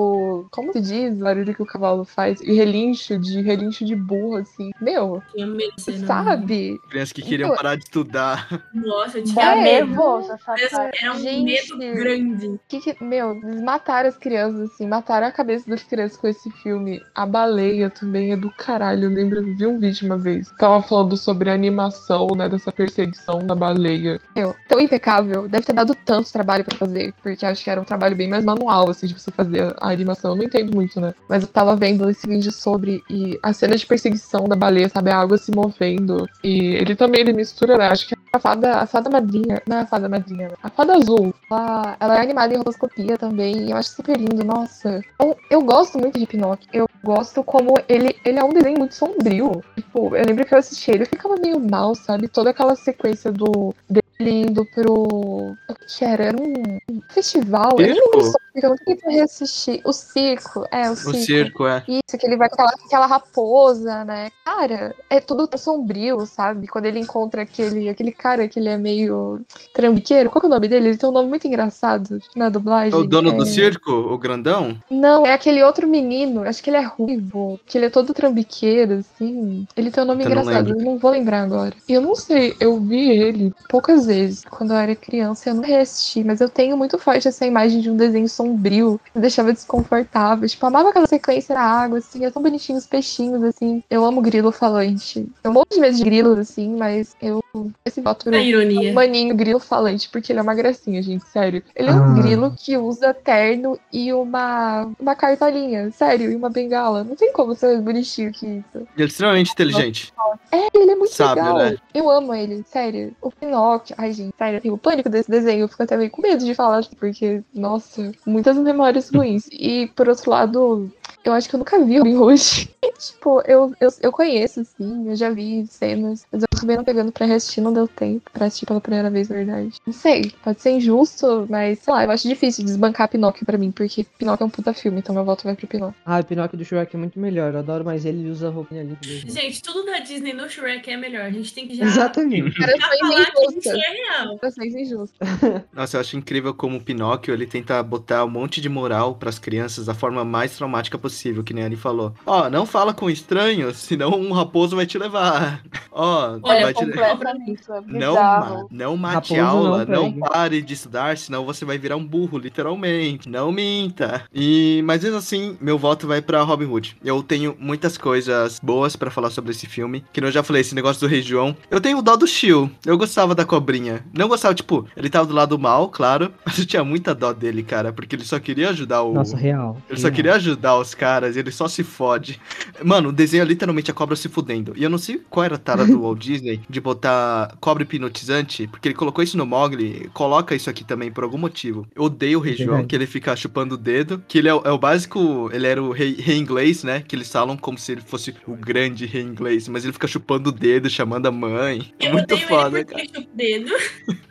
Como se diz o barulho que o cavalo faz? E relincho de relincho de burro, assim. Meu, Tinha medo de ser, não. sabe? Crianças que queriam Então- parar de estudar. Nossa, eu tinha É. parte. Era um Gente. medo grande. Que que- meu, eles mataram as crianças, assim, mataram a cabeça das crianças com esse filme. A baleia também é do caralho. Eu lembro, eu vi um vídeo uma vez. Tava falando sobre a animação, né, dessa perseguição da baleia. Meu, tão impecável. Deve ter dado tanto trabalho pra fazer, porque acho que era um trabalho bem mais manual, assim, de você fazer a animação. Eu não entendo muito, né? Mas eu tava vendo esse vídeo sobre e a cena de perseguição da baleia, sabe? A água se movendo. E ele também, ele mistura, né? Acho que a fada, a fada madrinha, não é a fada madrinha, né? a fada azul, ela, ela é animada em rotoscopia também, eu acho super lindo, nossa. Eu, eu gosto muito de Pinóquio, eu gosto como ele, ele é um desenho muito sombrio. Tipo, eu lembro que eu assisti ele, eu ficava meio mal, sabe? Toda aquela sequência do dele indo pro. O que era? Era um festival. Eu nem lembro Circo? só, porque eu não pra reassistir. O circo, é, o O circo. circo, é. Isso, que ele vai com aquela, aquela raposa, né? Cara, é tudo sombrio, sabe? Quando ele encontra aquele, aquele cara que ele é meio trambiqueiro. Qual que é o nome dele? Ele tem um nome muito engraçado na dublagem. É o dono é... do circo, o grandão? Não, é aquele outro menino. Acho que ele é ruivo. Que ele é todo trambiqueiro, assim. Ele tem um nome Eu não engraçado. lembro. Eu não vou lembrar agora. E eu não sei, eu vi ele poucas vezes quando eu era criança. Eu não reassisti, mas eu tenho muito forte essa imagem de um desenho sombrio. Que me deixava desconfortável. Tipo, eu amava aquela sequência na água, assim. É tão bonitinho os peixinhos, assim. Eu amo grilo falante. Eu morro de medo de grilos, assim, mas eu. Esse voto A ironia. um maninho grilo falante, porque ele é uma gracinha, gente, sério. Ele é um Ah. grilo que usa terno e uma, uma cartolinha, sério, e uma bengala. Não tem como ser mais bonitinho que isso. Ele é extremamente inteligente. É, ele é muito Sábio, legal. né? Eu amo ele, sério. O Pinóquio, ai gente, sério, eu tenho pânico desse desenho. Eu fico até meio com medo de falar, porque, nossa, muitas memórias ruins. E, por outro lado, eu acho que eu nunca vi Robin Hood. tipo, eu, eu, eu conheço, sim, eu já vi cenas, mas eu acabei não pegando pra reassistir, não deu tempo pra assistir pela primeira vez, na verdade. Não sei, pode ser injusto, mas sei lá, eu acho difícil desbancar Pinóquio pra mim, porque Pinóquio é um puta filme, então meu voto vai pro Pinóquio. Ah, o Pinóquio do Shrek é muito melhor. Eu adoro mais ele, ele usa a roupinha ali. mesmo. Gente, tudo da Disney no Shrek é melhor. A gente tem que já, Exatamente. já Gerações falar que isso é real. Injustas. Nossa, eu acho incrível como o Pinóquio ele tenta botar um monte de moral pras crianças da forma mais traumática possível, que nem a Annie falou. Ó, não fala com estranhos, senão um raposo vai te levar. Ó, Olha, vai te Completamente. É Não, ma- não mate Raposo não aula, não, pegue. pare de estudar, senão você vai virar um burro, literalmente. Não minta. E, mas mesmo assim, meu voto vai pra Robin Hood. Eu tenho muitas coisas boas pra falar sobre esse filme. Que eu já falei, esse negócio do Rei João. Eu tenho o dó do Shio. Eu gostava da cobrinha. Não gostava, tipo, ele tava do lado mal, claro. Mas eu tinha muita dó dele, cara. Porque ele só queria ajudar o. Nossa, real. Ele só real. queria ajudar os caras, ele só se fode. Mano, o desenho é literalmente a cobra se fudendo. E eu não sei qual era a tara do Walt Disney de botar cobra hipnotizante, porque ele colocou isso no Mogli, coloca isso aqui também por algum motivo. Eu odeio o Rei João, verdade. que ele fica chupando o dedo, que ele é, o- é o básico, ele era o rei, rei inglês, né? Que eles falam como se ele fosse o grande rei inglês, mas ele fica chupando o dedo, chamando a mãe. É Eu muito odeio foda, ele cara. porque chupa o dedo.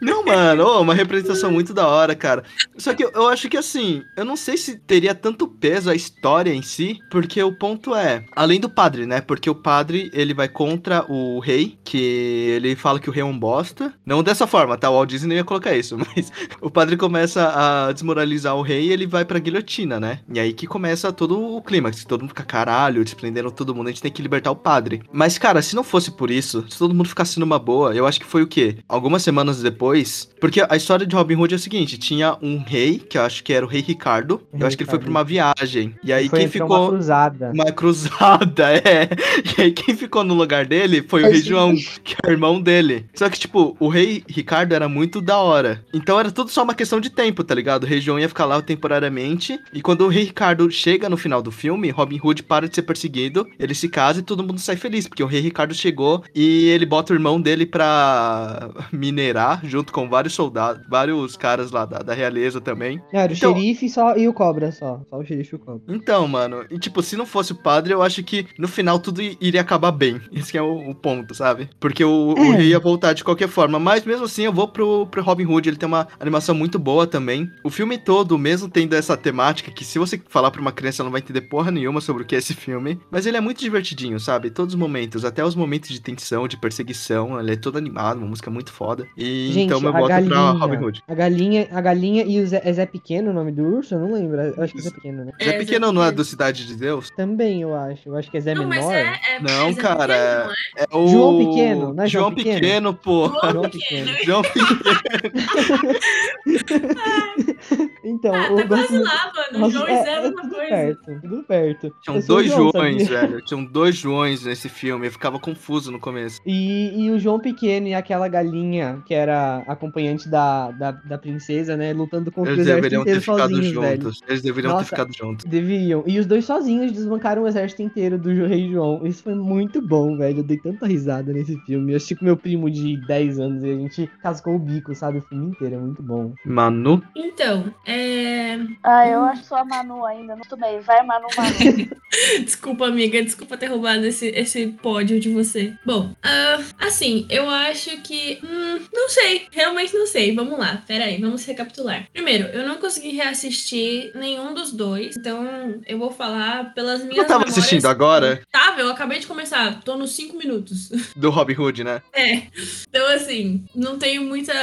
Não, mano, ô, uma representação muito da hora, cara. Só que eu, eu acho que assim, eu não sei se teria tanto peso a história em si, porque o ponto é, além do padre, né? Porque o padre, ele vai contra o rei, que ele fala que o rei é um bosta. Não dessa forma, tá? O Walt Disney não ia colocar isso, mas o padre começa a desmoralizar o rei e ele vai pra guilhotina, né? E aí que começa todo o clímax, que todo mundo fica caralho, desprenderam todo mundo, a gente tem que libertar o padre. Mas, cara, se não fosse por isso, se todo mundo ficasse numa boa, eu acho que foi o quê? Algumas semanas depois, porque a história de Robin Hood é o seguinte, tinha um rei, que eu acho que era o rei Ricardo, eu Rei acho que ele foi pra uma viagem, e aí Foi quem entrar ficou... uma cruzada. Uma cruzada, é. E aí quem ficou no lugar dele foi o Ai, rei gente. João, que é o irmão dele. Só que, tipo, o rei Ricardo era muito da hora. Então era tudo só uma questão de tempo, tá ligado? O rei João ia ficar lá temporariamente. E quando o rei Ricardo chega no final do filme, Robin Hood para de ser perseguido, ele se casa e todo mundo sai feliz, porque o rei Ricardo chegou e ele bota o irmão dele pra minerar, junto com vários soldados, vários caras lá da, da realeza também. Era o Então- xerife só, e o cobra só. Só o xerife e o cobra. Então, mano. E, tipo, se não fosse o padre, eu acho que no final tudo iria acabar bem. Esse que é o, o ponto, sabe? Porque o, o É. rei ia voltar de qualquer forma. Mas mesmo assim, eu vou pro, pro Robin Hood. Ele tem uma animação muito boa também. O filme todo, mesmo tendo essa temática, que se você falar pra uma criança, ela não vai entender porra nenhuma sobre o que é esse filme. Mas ele é muito divertidinho, sabe? Todos os momentos, até os momentos de tensão, de perseguição. Ele é todo animado, uma música muito foda. E Gente, então eu a voto pra galinha, Robin Hood. A galinha, a galinha e o Zé, é Zé Pequeno o nome do urso? Eu não lembro. Eu acho que é Zé Pequeno, né? Zé Pequeno não é do Cidade de Deus? Também, eu acho. Eu acho que é Zé Não, mas Menor. é, é Não, é cara, Pequeno, não é? é o... João Pequeno, não é João João Pequeno? Pequeno, pô. João Pequeno. João Pequeno. Então, Ah, eu tá gosto quase lá, mano. Nossa, João e Zé é a é mesma tudo coisa. perto, tudo perto. Tinham dois João, Joões, sabia? velho. Tinham dois Joões nesse filme. Eu ficava confuso no começo. E, e o João Pequeno e aquela galinha, que era acompanhante da, da, da princesa, né? Lutando contra o Eles exército deveriam ter ficado sozinhos, velho. juntos. Eles deveriam Nossa. ter ficado juntos. Deveriam. E os dois sozinhos desbancaram o exército inteiro do Rei João. Isso foi muito bom, velho. Eu dei tanta risada nesse filme. Eu assisti com meu primo de 10 anos e a gente cascou o bico, sabe? O filme inteiro. É muito bom. Manu? Então, é. Ah, eu acho só a Manu ainda, não tomei. Vai, Manu, Manu. Desculpa, amiga, desculpa ter roubado esse, esse pódio de você. Bom, ah, assim, eu acho que. Hum, não sei, realmente não sei. Vamos lá, peraí, vamos recapitular. Primeiro, eu não consegui reassistir nenhum dos dois, então eu vou falar pelas minhas. Não tava memórias- assistindo agora? Tava, eu acabei de começar, tô nos 5 minutos. Do Robin Hood, né? É. Então, assim, não tenho muita,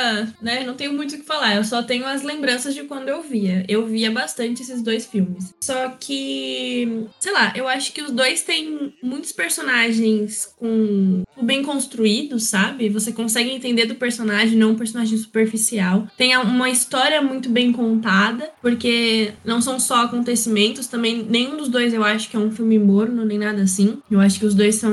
né? Não tenho muito o que falar. Eu só tenho as lembranças de quando eu via. Eu via bastante esses dois filmes. Só que, sei lá, eu acho que os dois têm muitos personagens com bem construídos, sabe? Você consegue entender do personagem, não um personagem superficial. Tem uma história muito bem contada, porque não são só acontecimentos, também nenhum dos dois eu acho que é um filme morno, nem nada assim. Eu acho que os dois são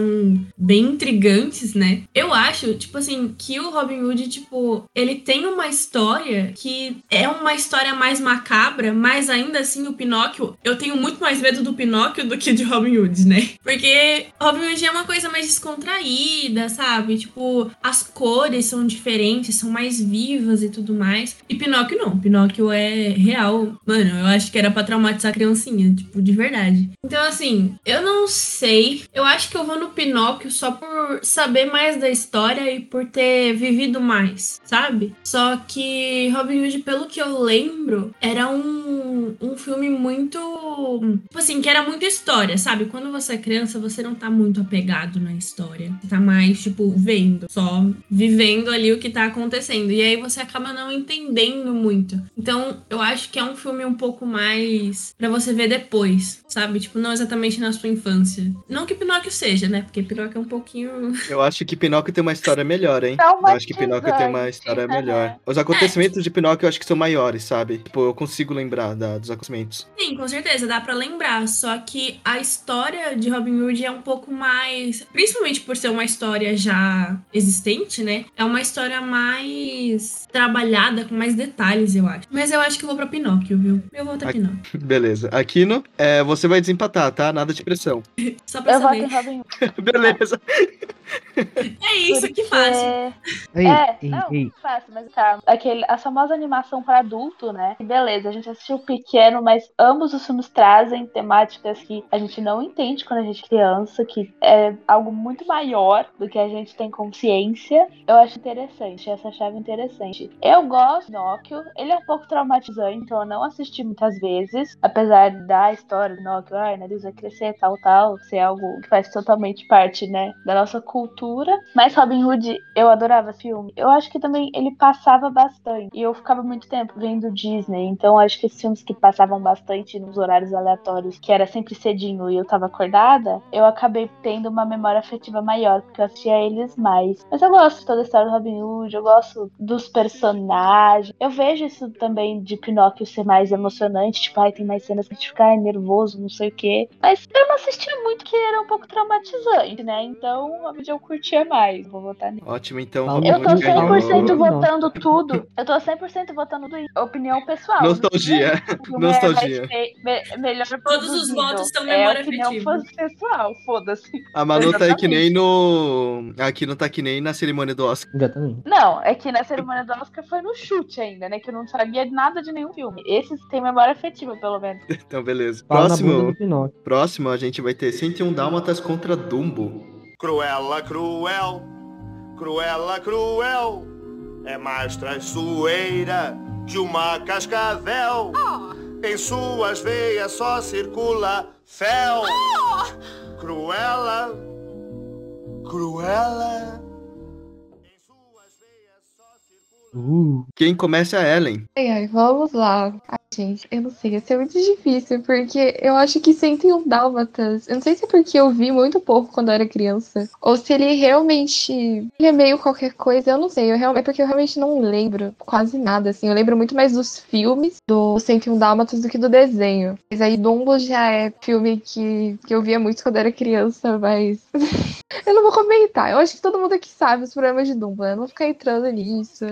bem intrigantes, né? Eu acho, tipo assim, que o Robin Hood, tipo, ele tem uma história que é uma história mais macabra, mas ainda assim o Pinóquio, eu tenho muito mais medo do Pinóquio do que de Robin Hood, né? Porque Robin Hood é uma coisa mais descontraída, sabe? Tipo, as cores são diferentes, são mais vivas e tudo mais. E Pinóquio não, Pinóquio é real. Mano, eu acho que era pra traumatizar a criancinha, tipo, de verdade. Então, assim, eu não sei. Eu acho que eu vou no Pinóquio só por saber mais da história e por ter vivido mais, sabe? Só que Robin Hood, pelo que eu lembro, era um, um filme muito. Tipo assim, que era muito história, sabe? Quando você é criança, você não tá muito apegado na história. Você tá mais, tipo, vendo, só vivendo ali o que tá acontecendo. E aí você acaba não entendendo muito. Então, eu acho que é um filme um pouco mais pra você ver depois, sabe? Tipo, não exatamente na sua infância. Não que Pinóquio seja, né? Porque Pinóquio é um pouquinho. Eu acho que Pinóquio tem uma história melhor, hein? Eu acho que Pinóquio tem uma história melhor. Os acontecimentos de Pinóquio eu acho que são maiores, sabe? Tipo, eu consigo lembrar da- dos acontecimentos. Sim, com certeza, dá pra lembrar. Só que a história de Robin Hood é um pouco mais. Principalmente por ser uma história já existente, né? É uma história mais trabalhada, com mais detalhes, eu acho. Mas eu acho que eu vou pra Pinóquio, viu? Eu vou pra Aqui- Pinóquio. Beleza. Aquino, é, você vai desempatar, tá? Nada de pressão. Só pra Eu voto saber. em Robin Hood. Beleza. É isso, que Porque- fácil. Ei, é, ei, não, ei. fácil, mas tá. Aquele, a famosa animação para adulto, né? Beleza, a gente assistiu pequeno, mas ambos os filmes trazem temáticas que a gente não entende quando a gente é criança, que é algo muito maior do que a gente tem consciência. Eu acho interessante, essa chave é interessante. Eu gosto do Pinóquio, ele é um pouco traumatizante, então eu não assisti muitas vezes, apesar da história do Pinóquio, ai, nariz vai crescer, tal, tal, ser algo que faz totalmente parte, né, da nossa cultura. Mas Robin Hood, eu adorava filme. Eu acho que também ele passava bastante. E eu ficava muito tempo vendo Disney. Então acho que esses filmes que passavam bastante nos horários aleatórios, que era sempre cedinho e eu tava acordada, eu acabei tendo uma memória afetiva maior, porque eu assistia eles mais. Mas eu gosto de toda a história do Robin Hood, eu gosto dos personagens. Eu vejo isso também de Pinóquio ser mais emocionante, tipo, ai, tem mais cenas que a gente fica ai, nervoso, não sei o quê. Mas eu não assistia muito, que era um pouco traumatizante, né? Então, Hood eu curtia mais. Vou votar nele. Ótimo, então. Eu tô Hood ganhou. 100% Não. votando tudo. Eu tô 100% votando tudo. Opinião pessoal. Nostalgia. Filme Nostalgia. É me- melhor Todos os votos são É memória opinião afetiva. pessoal, foda-se. A Manu tá aí que nem no. Aqui não tá que nem na cerimônia do Oscar. Exatamente. Não, é que na cerimônia do Oscar foi no chute ainda, né? Que eu não sabia nada de nenhum filme. Esse tem memória afetiva, pelo menos. Então, beleza. Próximo, próximo a gente vai ter 101 Dálmatas contra Dumbo. Cruela, cruel, cruela, cruel, é mais traiçoeira que uma cascavel. Em suas veias só circula fel. Cruela, cruela. Uh. Quem começa é a Ellen. Ai, ai, vamos lá. Ai, gente, eu não sei, esse é muito difícil, porque eu acho que 101 Dálmatas. Eu não sei se é porque eu vi muito pouco quando eu era criança, ou se ele realmente. Ele é meio qualquer coisa, eu não sei. Eu realmente, é porque eu realmente não lembro quase nada, assim. Eu lembro muito mais dos filmes do 101 Dálmatas do que do desenho. Mas aí Dumbo já é filme que, que eu via muito quando eu era criança, mas. eu não vou comentar. Eu acho que todo mundo aqui sabe os problemas de Dumbo, né? Eu não vou ficar entrando nisso.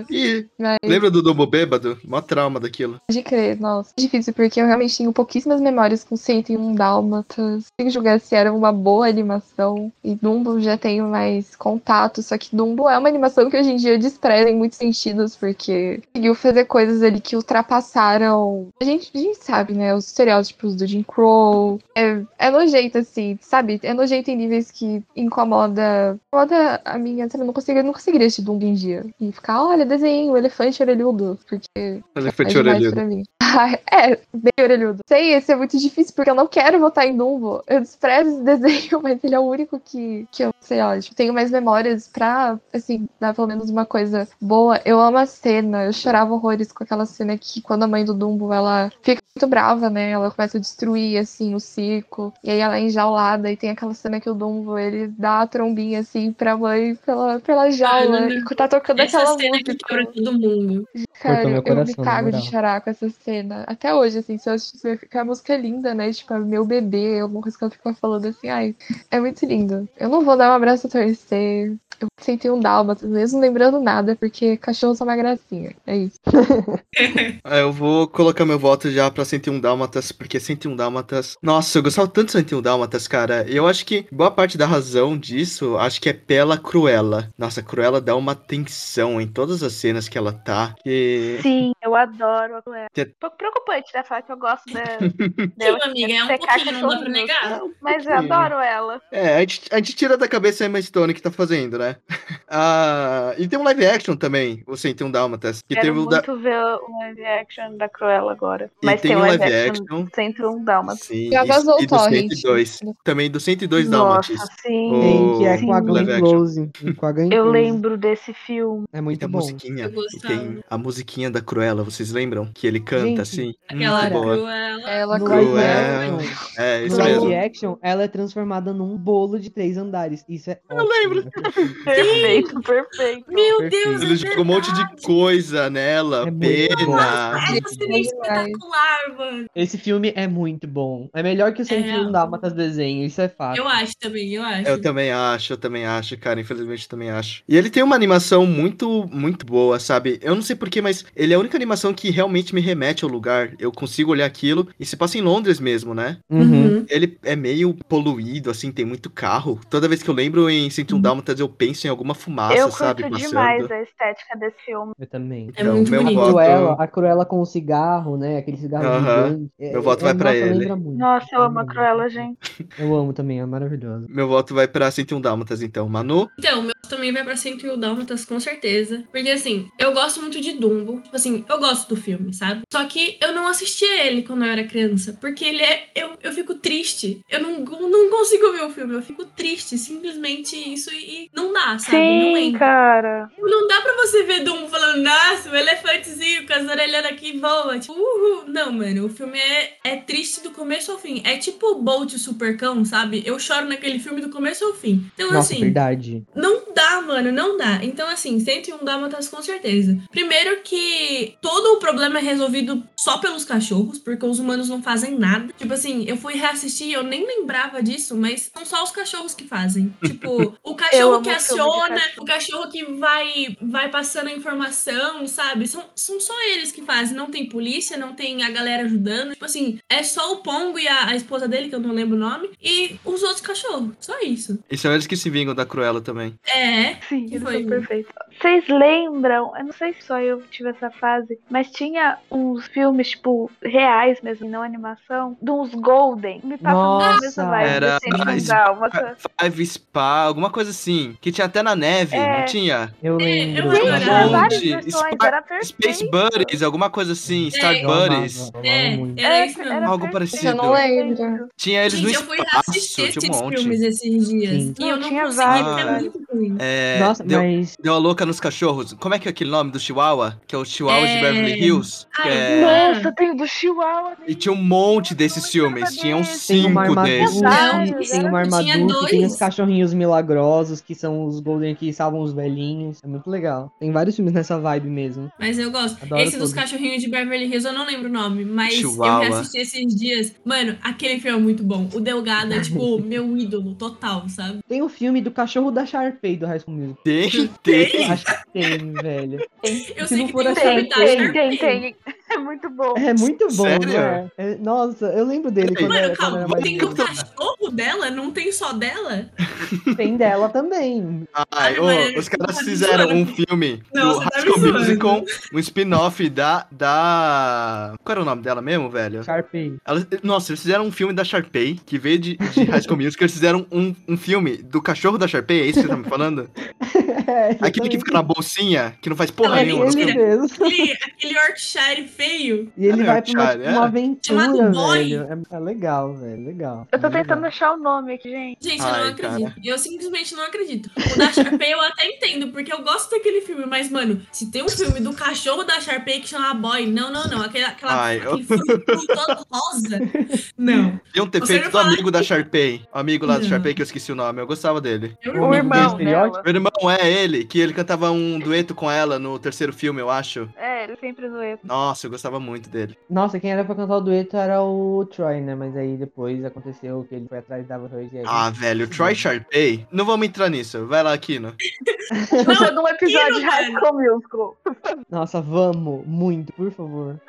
Mas... lembra do Dumbo bêbado? Mó trauma daquilo. Pode crer, nossa. É difícil, porque eu realmente tenho pouquíssimas memórias com 101 Dálmatas. Tenho que julgar se era uma boa animação. E Dumbo já tenho mais contato. Só que Dumbo é uma animação que hoje em dia eu desprezo em muitos sentidos, porque conseguiu fazer coisas ali que ultrapassaram. A gente, a gente sabe, né? Os estereótipos do Jim Crow. É, é nojento, assim, sabe? É nojento em níveis que incomoda. Incomoda a minha. Sabe? Eu não, consigo, eu não conseguiria assistir Dumbo em dia. E ficar, olha, desenho, elefante orelhudo. Porque Elefante é orelhudo. pra mim. Ai, é, bem orelhudo. Sei, esse é muito difícil porque eu não quero votar em Dumbo. Eu desprezo esse desenho, mas ele é o único que, que eu sei, ó, tipo, tenho mais memórias pra, assim, dar pelo menos uma coisa boa. Eu amo a cena, eu chorava horrores com aquela cena que quando a mãe do Dumbo, ela fica muito brava, né? Ela começa a destruir, assim, o circo. E aí ela é enjaulada e tem aquela cena que o Dumbo, ele dá a trombinha, assim, pra mãe pela, pela jaula. Mano, e tá tocando Essa aquela cena música. Todo mundo. Cara, meu eu coração, me cago de chorar com essa cena. Até hoje, assim, se eu assistir, ficar a música é linda, né? Tipo, é meu bebê, alguma coisa que ela fica falando assim, ai, é muito lindo. Eu não vou dar um abraço a torcer. Eu senti um dálmatas, mesmo lembrando nada, porque cachorro são uma gracinha. É isso. É, eu vou colocar meu voto já pra 101 Dálmatas, porque 101 Dálmatas. Nossa, eu gostava tanto de 101 Dálmatas, cara. Eu acho que boa parte da razão disso, acho que é pela Cruella. Nossa, a Cruella dá uma tensão em todas as cenas que ela tá. Que. Sim, eu adoro a Cruella. Que- Um pouco preocupante, né? Falar que eu gosto da, dela. Sim, amiga, é um pouquinho, não dá pra cachorro, negar. Mas eu adoro ela. É, a gente, a gente tira da cabeça a Emma Stone que tá fazendo, né? Ah, e tem um live action também, o 101 Dálmatas. Que Quero teve o da. muito ver o live action da Cruella agora. E Mas tem tem, um live, live action, action. 101 Dálmatas. Sim, Já e- vazou e, o do torrent. 102. Também do 102 Nossa, Dálmatas. sim. O- Tem, que é com a. Glenn Live. Close. Eu lembro desse filme. É E muito tem a bom. musiquinha. E tem a musiquinha da Cruella, vocês lembram? Que ele canta Gente, assim. Aquela Muito boa. cruela. Ela Cruella. live É, no isso live mesmo. action, ela é transformada num bolo de três andares. Isso é Eu lembro. Perfeito, perfeito. Meu Perfeito. Deus, Ele é jogou um monte de coisa nela, É pena. É espetacular, mano. Esse filme é muito bom. É melhor que o 101 É. Dálmatas desenho, isso é fato. Eu acho também, eu acho. Eu também acho, eu também acho, cara. Infelizmente, eu também acho. E ele tem uma animação muito, muito boa, sabe? Eu não sei porquê, mas ele é a única animação que realmente me remete ao lugar. Eu consigo olhar aquilo e se passa em Londres mesmo, né? Uhum. Ele é meio poluído, assim, tem muito carro. Toda vez que eu lembro em 101 Dálmatas, eu penso em alguma fumaça, eu sabe? curto Passando. demais a estética desse filme. Eu também. É Então, muito meu bonito. A voto- Cruella, a Cruella com o cigarro, né? Aquele cigarro Aham. gigante. É- Meu voto é- vai pra nossa, ele. lembra muito. Nossa, eu amo a Cruella, gente. Eu amo também, é maravilhosa. Meu voto vai pra 101 Dálmatas, então. Manu? Então, o meu também vai pra 101 Dálmatas, com certeza. Porque, assim, eu gosto muito de Dumbo. Tipo assim, eu gosto do filme, sabe? Só que eu não assistia ele quando eu era criança. Porque ele é. Eu, eu fico triste. Eu não, não consigo ver o filme. Eu fico triste. Simplesmente isso e, e não dá, sabe? não Sim, entra. cara. Não dá pra você ver Dumbo falando, nossa, o elefantezinho com as orelhas aqui voa. Tipo, uhul. Não, mano, o filme é, é triste do começo ao fim. É tipo Bolt o Supercão, sabe? Eu choro naquele filme do começo ao fim. Então, Nossa, assim. verdade. Não dá, mano, não dá. Então, assim, 101 Dálmatas com certeza. Primeiro que todo o problema é resolvido só pelos cachorros, porque os humanos não fazem nada. Tipo assim, eu fui reassistir, eu nem lembrava disso, mas são só os cachorros que fazem. Tipo, o cachorro que filme cachorro. o cachorro que vai vai passando a informação, sabe? São, são só eles que fazem. Não tem polícia, não tem a galera ajudando. Tipo assim, é só o Pongo e a, a esposa dele, que eu não lembro o nome, e os outros cachorros. Só isso. E são eles que se vingam da Cruella também. É. Sim, que eles foi? são perfeitos. Vocês lembram? Eu não sei se só eu tive essa fase, mas tinha uns filmes, tipo, reais mesmo, não animação, de uns Golden. Me passa Nossa, na mesma vibe. Era Decente com Five- Spa, alguma coisa assim. Que tinha até na neve, É. não tinha? Eu eu lembro. Gente, tinha várias versões, Spa- era perfeito. Space Buddies, alguma coisa assim. Star É. Amava, Buddies. É, era isso mesmo. Algo parecido. Eu não lembro. Tinha eles no Gente, eu fui espaço, assistir esses um filmes esses dias. Sim. E eu Não, tinha consegui, vários, é ruim. É, Nossa, deu, mas. deu a louca nos cachorros. Como é que é aquele nome do Chihuahua? Que é o Chihuahua de É. Beverly Hills. Que Ai, é... Nossa, tem o do Chihuahua. E tinha um monte desses filmes. Tinha uns Tem uma cinco armadura, desses. Tem uma Tinha armadura, tem dois. os cachorrinhos milagrosos, que são os Golden que salvam os velhinhos. É muito legal. Tem vários filmes nessa vibe mesmo. Mas eu gosto. Adoro Esse dos cachorrinhos de Beverly Hills, eu não lembro o nome, mas Chihuahua. eu reassisti esses dias. Mano, aquele filme é muito bom. O Delgado é, tipo, meu ídolo total, sabe? Tem o filme do cachorro da Sharpay do High School Music. Tem, tem. Acho que tem, velho. Eu Se sei não que for tem Tem, Sharpay- tem, tem, tem. É muito bom. É muito bom, Sério? né? É- nossa, eu lembro dele quando, Mano, quando calma, era mais tem o cachorro dela? Não tem só dela? Tem dela também. Ai, ô, Mas- os caras tá fizeram um filme Não, do tá High School. Musical, um spin-off da, da... Qual era o nome dela mesmo, velho? Sharpay. Elas- nossa, eles fizeram um filme da Sharpay, que veio de, de High School Musical, eles fizeram um, um filme do cachorro da Sharpay, é isso que você tá me falando? É, Aquele que fica na bolsinha, que não faz porra Não, É nenhuma. ele mesmo. Aquele, aquele Yorkshire feio. E ele Ah, vai pra uma, uma é. aventura, Chamado Boy. velho. É, é legal, velho. Legal. Eu tô É legal. tentando achar o nome aqui, gente. Gente, eu não Ai, acredito. cara. Eu simplesmente não acredito. O da Sharpay eu até entendo, porque eu gosto daquele filme, mas, mano, se tem um filme do cachorro da Sharpay que chama Boy, não, não, não. Aquele, aquela, Ai, eu- aquele frufru todo rosa. Não. Ter Você feito do amigo da Sharpay. O amigo lá do Não. Sharpay, que eu esqueci o nome, eu gostava dele. Eu O irmão. Meu irmão é ele, que ele cantava um dueto com ela no terceiro filme, eu acho. É, ele sempre zoeiro. Nossa, eu gostava muito dele. Nossa, quem era pra cantar o dueto era o Troy, né? Mas aí depois aconteceu que ele foi atrás da Rose e aí... Ah, velho, Troy Sharpay. Não vamos entrar nisso. Vai lá, Kino. Não, num episódio de Tiro, High School Musical. Nossa, vamos, muito, por favor.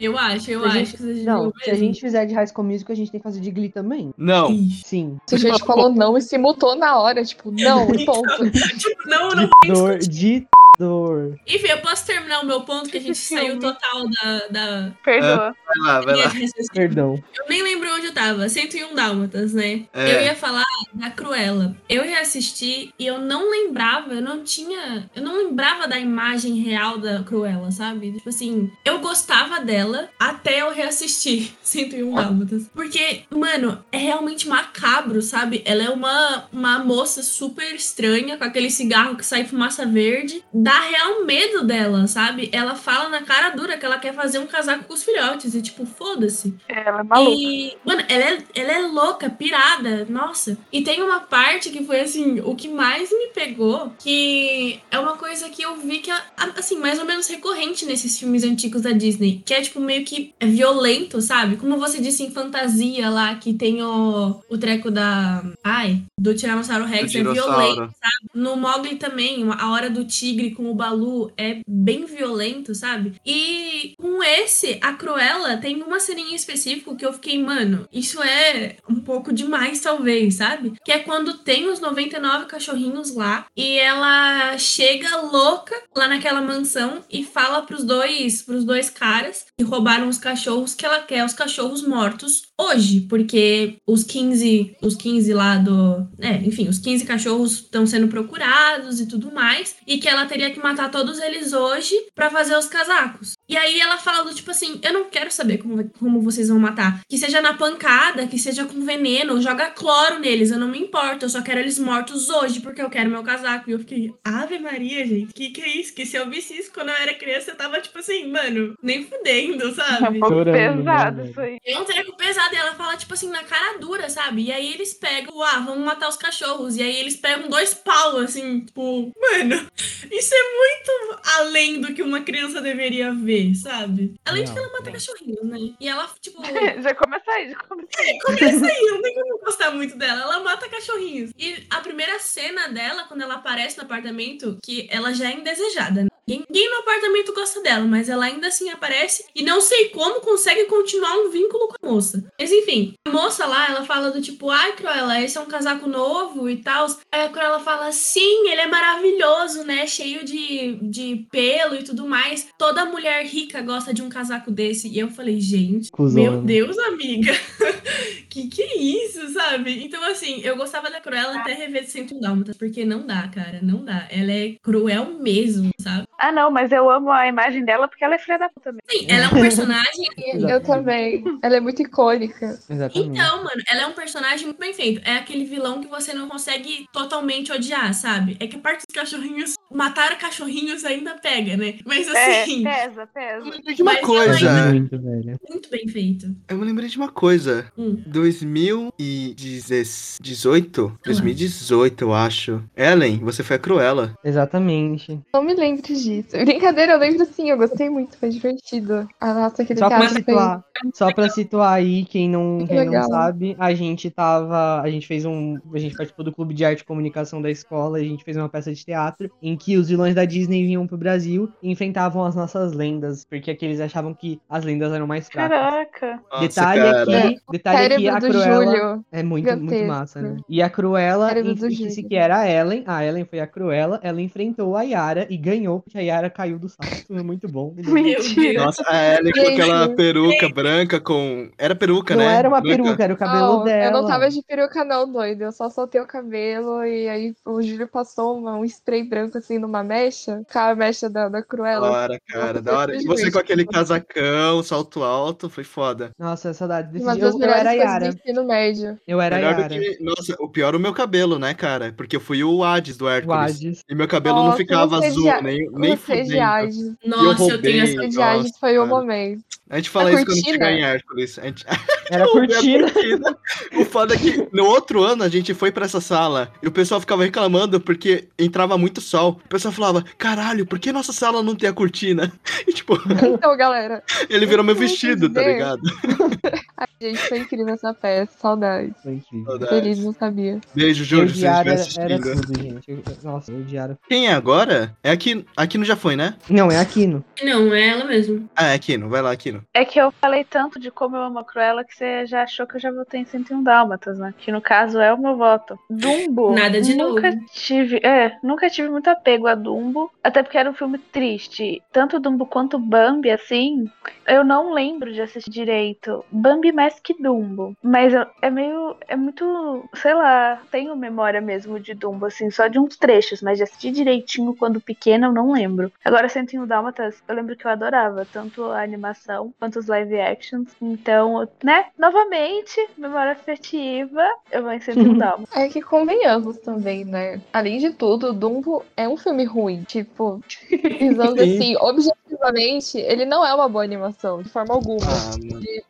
Eu acho, eu Se a acho gente- que Não, se a gente fizer de High School Musical, a gente tem que fazer de Glee também. Não. Sim. Se a gente falou não e se mutou na hora, tipo, não, e ponto. Tipo, não, não. Dor, de dor. Enfim, eu posso terminar o meu ponto, que a gente saiu total da, da Perdoa. Vai lá, vai lá. Perdão. Eu nem lembro onde eu tava. 101 Dálmatas, né? É. Eu ia falar da Cruella. Eu reassisti e eu não lembrava, eu não tinha. Eu não lembrava da imagem real da Cruella, sabe? Tipo assim, eu gostava dela até eu reassistir 101 Dálmatas. Porque, mano, é realmente macabro, sabe? Ela é uma, uma moça super estranha, com aquele cigarro que sai fumaça verde. Dá real medo dela, sabe? Ela fala na cara dura que ela quer fazer um casaco com os filhotes. E, tipo, foda-se. Ela é maluca. E, mano, ela é, ela é louca, pirada, nossa. E tem uma parte que foi, assim, o que mais me pegou, que é uma coisa que eu vi que, é, assim, mais ou menos recorrente nesses filmes antigos da Disney, que é, tipo, meio que é violento, sabe? Como você disse em Fantasia lá, que tem o, o treco da... Ai, do Tiranossauro Rex, Do é violento, sabe? No Mogli também, a hora do tigre com o Balu é bem violento, sabe? E com esse, a Cruella tem uma ceninha específica que eu fiquei, mano, isso é um pouco demais, talvez, sabe? Que é quando tem os 99 cachorrinhos lá e ela chega louca lá naquela mansão e fala pros dois, pros dois caras que roubaram os cachorros que ela quer os cachorros mortos hoje, porque os 15, os 15 lá do, é, enfim, os 15 cachorros estão sendo procurados e tudo mais, e que ela teria que matar todos eles hoje pra fazer os casacos. E aí ela fala do tipo assim, eu não quero saber como, como vocês vão matar, que seja na pancada, que seja com veneno, joga cloro neles, eu não me importo, eu só quero eles mortos hoje porque eu quero meu casaco. E eu fiquei, Ave Maria, gente, que que é isso? Que se eu visse isso quando eu era criança, eu tava tipo assim, mano, nem fudendo, É um sabe? pouco Chorando, pesado né, isso aí. É um treco pesado, e ela fala, tipo assim, na cara dura, sabe? E aí eles pegam, ah, vamos matar os cachorros. E aí eles pegam dois pau, assim, tipo, mano, isso é muito além do que uma criança deveria ver, sabe? Além de que Não, ela mata não. cachorrinho, né? E ela, tipo. já começa aí, já começa aí. Começa aí, não tem como gostar muito dela. Ela mata cachorrinhos. E a primeira cena dela, quando ela aparece no apartamento, que ela já é indesejada. né? Ninguém no apartamento gosta dela, mas ela ainda assim aparece e não sei como consegue continuar um vínculo com a moça. Mas enfim, a moça lá, ela fala do tipo, ai, Cruella, esse é um casaco novo e tal. Aí a Cruella fala, sim, ele é maravilhoso, né? Cheio de, de pelo e tudo mais. Toda mulher rica gosta de um casaco desse. E eu falei, gente, meu Deus, amiga. que que é isso, sabe? Então, assim, eu gostava da Cruella até rever de 101 Dálmatas, porque não dá, cara, não dá. Ela é cruel mesmo, sabe? Ah, não, mas eu amo a imagem dela porque ela é filha da puta mesmo. Sim, ela é um personagem. Eu também. Ela é muito icônica. Exatamente. Então, mano, ela é um personagem muito bem feito. É aquele vilão que você não consegue totalmente odiar, sabe? É que a parte dos cachorrinhos, matar cachorrinhos ainda pega, né? Mas É, assim, pesa, pesa. lembrei de uma Mas coisa. ainda- Muito, velho. muito bem feito. Eu me lembrei de uma coisa. Hum. 2018? 2018, eu acho. Ellen, você foi a Cruella. Exatamente. Não me lembro disso. Brincadeira, eu lembro sim, eu gostei muito, foi divertido. A nossa, aquele Só pra teatro foi. situar, só pra situar aí, quem não, Muito quem não sabe, a gente tava. A gente fez um. A gente participou do clube de arte e comunicação da escola, a gente fez uma peça de teatro em que os vilões da Disney vinham pro Brasil e enfrentavam as nossas lendas, porque aqueles achavam que as lendas eram mais fracas. Caraca. Nossa, detalhe cara. aqui, detalhe aqui, a Cruella Júlio. é muito, muito Gigantesco. massa, né? E a Cruella, disse que era a Ellen, a Ellen foi a Cruella, ela enfrentou a Yara e ganhou, porque a Yara caiu do salto, é muito bom. Mentira. Nossa, a Ellen com aquela peruca branca com. Era peruca, Não né? era uma Branca. peruca, era o cabelo Não, dela. Eu não tava de peruca, não, doido. Eu só soltei o cabelo e aí o Júlio passou uma- um spray branco assim numa mecha, com a mecha da, da Da Cruella. hora, cara, da hora. E você com aquele casacão, salto alto, foi foda. Nossa, saudade desse dia. das Eu, eu melhores era a Yara. do médio. Eu era Melhor Yara. que. Nossa, o pior o meu cabelo, né, cara? Porque eu fui o Hades do O Hércules. Hades. E meu cabelo não Nossa, ficava azul, a- nem, nem De fudendo. Hades. Nossa, eu, roubei. tenho essa. Nossa, foi o momento. A gente fala A isso quando cortina? chegar em Hércules. A gente... Era a cortina. O foda é que no outro ano a gente foi pra essa sala e o pessoal ficava reclamando porque entrava muito sol. O pessoal falava, caralho, por que nossa sala não tem a cortina? E tipo, Então, galera, ele virou meu vestido, tá ligado? a gente foi incrível essa peça. Saudades. Foi incrível. Saudades. Feliz, não sabia. Beijo, Júlio, se era, era tudo, gente. Eu- Nossa, eu de Yara. Quem é agora? É Aquino. Aquino já foi, né? Não, é Aquino. Não, é ela mesmo. Ah, é Aquino. Vai lá, Aquino. É que eu falei tanto de como eu amo a Cruella que você já achou que eu já votei em 101 Dálmatas, né? Que no caso é o meu voto. Dumbo. Nada de nunca novo. tive, é, nunca tive muito apego a Dumbo, até porque era um filme triste. Tanto Dumbo quanto Bambi, assim, eu não lembro de assistir direito. Bambi mais que Dumbo, mas eu- é meio, é muito, sei lá, tenho memória mesmo de Dumbo, assim, só de uns trechos, mas de assistir direitinho quando pequena eu não lembro. Agora 101 Dálmatas, eu lembro que eu adorava, tanto a animação quanto os live actions. Então, né, novamente, memória afetiva, eu vou em 101 Dálmatas. É que convenhamos também, né? Além de tudo, Dumbo é um filme ruim. Tipo, Sim. assim, objetivamente, ele não é uma boa animação, de forma alguma. Ah,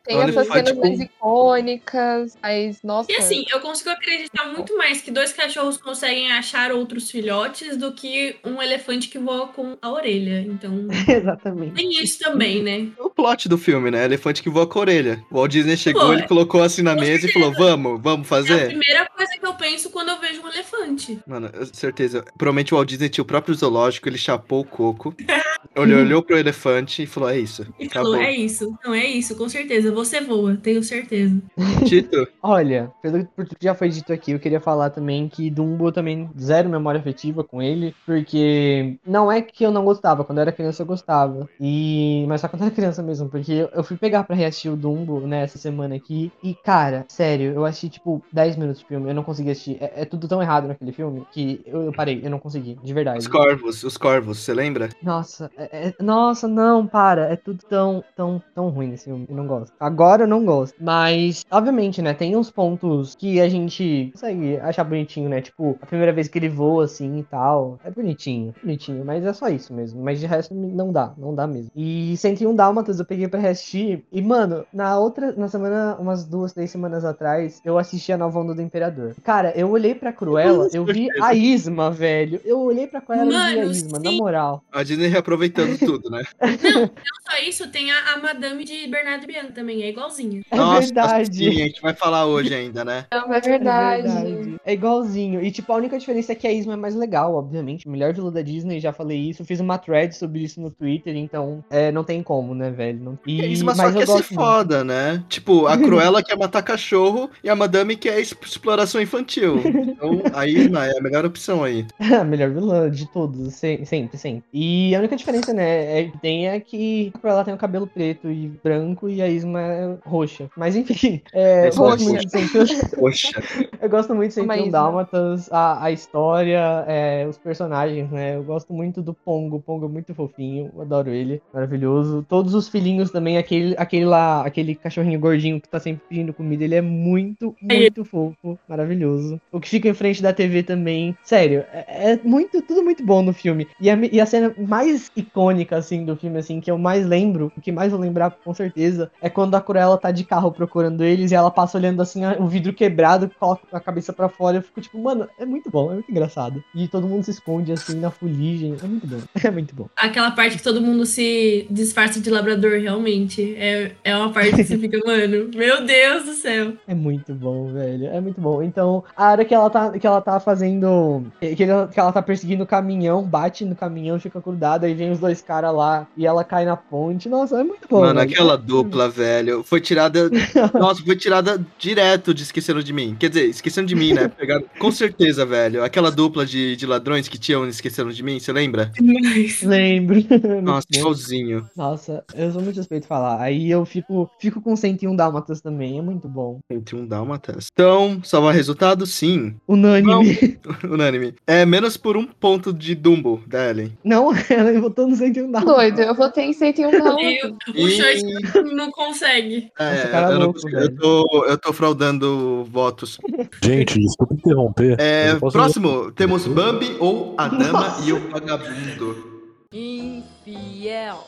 tem Olha, essas cenas tipo, mais icônicas, mas, nossa. E assim, eu consigo acreditar muito mais que dois cachorros conseguem achar outros filhotes do que um elefante que voa com a orelha. Então, Exatamente. tem isso também, né? O plot do filme, né? Elefante que voa com a orelha. O Walt Disney chegou, Pô, ele colocou assim na mesa e falou: Vamos, vamos É a fazer? primeira coisa que eu penso quando eu vejo um elefante. Mano, certeza. Provavelmente o Walt Disney tinha o próprio zoológico, ele chapou o coco. Ele olhou pro elefante e falou: É isso. E Acabou. falou, é isso. Não, é isso, com certeza. Você voa, tenho certeza. Tito, Olha, pelo por tudo que já foi dito aqui, eu queria falar também que Dumbo também zero memória afetiva com ele, porque não é que eu não gostava, quando eu era criança eu gostava. E mas só quando eu era criança mesmo, porque eu- fui pegar pra reassistir o Dumbo nessa semana aqui e cara, sério, eu assisti tipo 10 minutos de filme, eu não consegui assistir. É, é tudo tão errado naquele filme que eu, eu parei, eu não consegui, de verdade. os corvos, os corvos, você lembra? Nossa, é- é- nossa, não, para. É tudo tão, tão, tão ruim nesse filme. Eu não gosto. Agora eu não gosto. Mas, obviamente, né? Tem uns pontos que a gente consegue achar bonitinho, né? Tipo, a primeira vez que ele voa assim e tal. É bonitinho, bonitinho. Mas é só isso mesmo. Mas de resto não dá, não dá mesmo. E 101 Dálmatas eu peguei pra reassistir. E, mano, na outra, na semana, umas duas, três semanas atrás, eu assisti a nova onda do Imperador. Cara, eu olhei pra Cruella, eu vi a Isma, velho. Eu olhei pra Cruella e vi a Isma, na sim. moral. A Disney reaproveitou aproveitando tudo, né? Não, não só isso, tem a, a Madame de Bernardo Bianco também, é igualzinha. É Nossa, verdade. sim, a gente vai falar hoje ainda, né? Não, é verdade. É verdade. É igualzinho. E, tipo, a única diferença é que a Isma é mais legal, obviamente. Melhor vilã da Disney, já falei isso. Fiz uma thread sobre isso no Twitter, então é, não tem como, né, velho? Não... E, Isso, mas só quer ser gosto muito. foda, né? Tipo, a Cruella quer matar cachorro e a Madame quer exploração infantil. Então, a Isma é a melhor opção aí. a melhor vilã de todos, se- sempre, sempre. E a única diferença, né, é, que tem é que a Cruella tem o cabelo preto e branco e a Isma é roxa. Mas enfim, é, eu é gosto muito de sempre. Eu gosto muito de Uma 101 Isma. Dálmatas, a, a história, é, os personagens, né? Eu gosto muito do Pongo. O Pongo é muito fofinho, eu adoro ele, maravilhoso. Todos os filhinhos também, aquele, aquele lá, aquele cachorrinho gordinho que tá sempre pedindo comida, ele é muito, muito fofo, maravilhoso. O que fica em frente da TV também, sério, é, é muito, tudo muito bom no filme. E a, e a cena mais icônica, assim, do filme, assim, que eu mais lembro, o que mais vou lembrar com certeza, é quando a Cruella tá de carro procurando eles e ela passa olhando assim, o vidro quebrado, coloca a cabeça pra fora. Eu fico tipo, mano, é muito bom, é muito engraçado. E todo mundo se esconde assim na fuligem. É muito bom, é muito bom. Aquela parte que todo mundo se disfarça de labrador, realmente. É, é uma parte que você fica, mano, meu Deus do céu. É muito bom, velho. É muito bom. Então, a hora que ela tá, que ela tá fazendo. Que ela, que ela tá perseguindo o caminhão, bate no caminhão, fica grudada, aí vem os dois caras lá e ela cai na ponte. Nossa, é muito bom. Mano, velho. aquela dupla, velho, foi tirada. Nossa, foi tirada direto de Esqueceram de Mim. Quer dizer, Esqueceram de Mim, né? Pegaram... Com certeza, velho. Aquela dupla de, de ladrões que tinham Esqueceram de Mim, você lembra? Mas... Lembro. Nossa, igualzinho. Nossa, eu sou muito suspeito de falar. Aí eu fico, fico com 101 Dálmatas também, é muito bom. Entre um Dálmatas. Então, salvar resultado, sim. Unânime. Unânime. É menos por um ponto de Dumbo, da Ellen. Não, ela votou no 101 Dálmatas. Doido, eu votei em 101 E Dálmatas. o E- short não consegue. É, Nossa, cara eu, louco, eu tô, eu tô fraudando votos. Gente, desculpa interromper. É, próximo, temos Bambi ou A Dama e o Vagabundo. Infiel,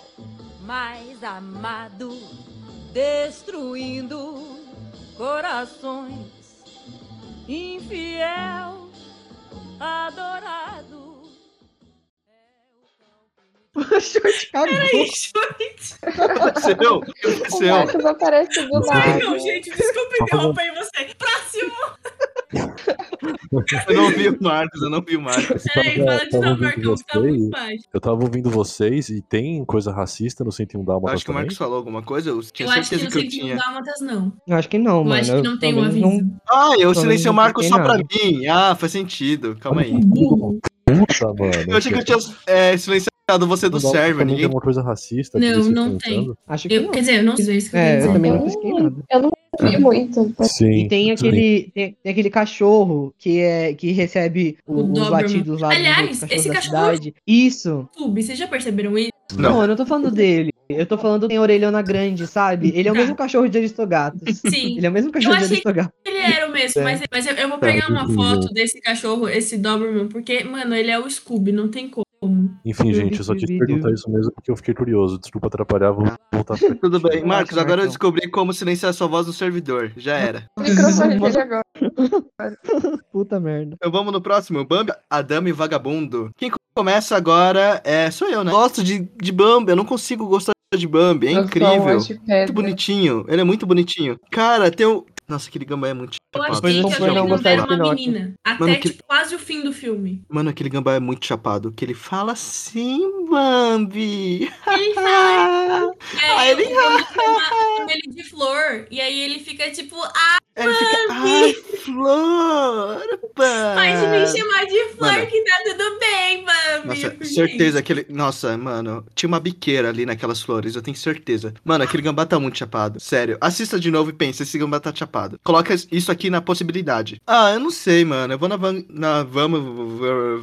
mais amado, destruindo corações. Infiel, adorado. O short cagou. Peraí, short. Aconteceu? O Aconteceu. Marcos aparece do nada. Não, gente, desculpa interromper você. Próximo. Eu não vi o Marcos, eu não vi o Marcos. Peraí, fala de novo, que tá muito baixo. Eu tava ouvindo vocês e tem coisa racista no 101 Dálmatas Acho que o? Marcos falou alguma coisa, eu tinha Eu acho que certeza não que, eu sei que tinha. Dálmatas, não. Eu acho que não, Eu mano. acho que não tem um aviso. Ah, eu silenciei o não Marcos só pra mim. Ah, faz sentido. Calma aí. Puta, mano. Eu achei que eu tinha é, silenciado você do Dálmatas server. também tem Ninguém... alguma coisa racista Não, não estão tem. Acho que Eu, não. quer dizer, eu não sei isso que eu É, eu dizer. também não pesquei nada. Eu não vi muito. Sim. E tem aquele, tem, tem aquele cachorro que, é, que recebe o- O os latidos lá Aliás, cachorros esse cachorro- cidade. Isso. YouTube, vocês já perceberam isso? Não. Não. eu não tô falando dele. Eu tô falando tem orelhona grande, sabe? Ele é o Tá. mesmo cachorro de Aristogatos. Sim. Ele é o mesmo cachorro de achei- Aristogatos. Ele era o mesmo, É. mas, mas eu, eu vou Tá, pegar uma entendi. foto desse cachorro, esse Doberman, porque, mano, ele é o Scooby, não tem como. Enfim, gente, eu só quis perguntar isso mesmo porque eu fiquei curioso. Desculpa atrapalhar, vou voltar pra Tudo bem. Marcos, agora eu descobri como silenciar sua voz no servidor. Já era. Microfone agora. Puta merda. Então vamos no próximo. Bambi, a Dama e o Vagabundo. Quem começa agora é sou eu, né? Gosto de, de Bambi, eu não consigo gostar de Bambi. É Eu incrível. pedra. Muito bonitinho. Ele é muito bonitinho. Cara, tem o. Nossa, aquele gambá é muito Eu chapado. achei que Depois a não era uma menina. Até, Mano, que- tipo, quase o fim do filme. Mano, aquele gambá é muito chapado. Que ele fala assim, Bambi. Ele fala. É, Aí ele- chamo ele de flor. E aí ele fica tipo, ah, Ele fica. Ai, flor! pode me Bambi. chamar de flor Mano. que tá tudo Bambi. Nossa, certeza que ele. Nossa, mano, tinha uma biqueira ali naquelas flores, eu tenho certeza. Mano, aquele gambá tá muito chapado. Sério, assista de novo e pense, esse gambá tá chapado. Coloca isso aqui na possibilidade. Ah, eu não sei, mano. Eu vou na, van, na Vama.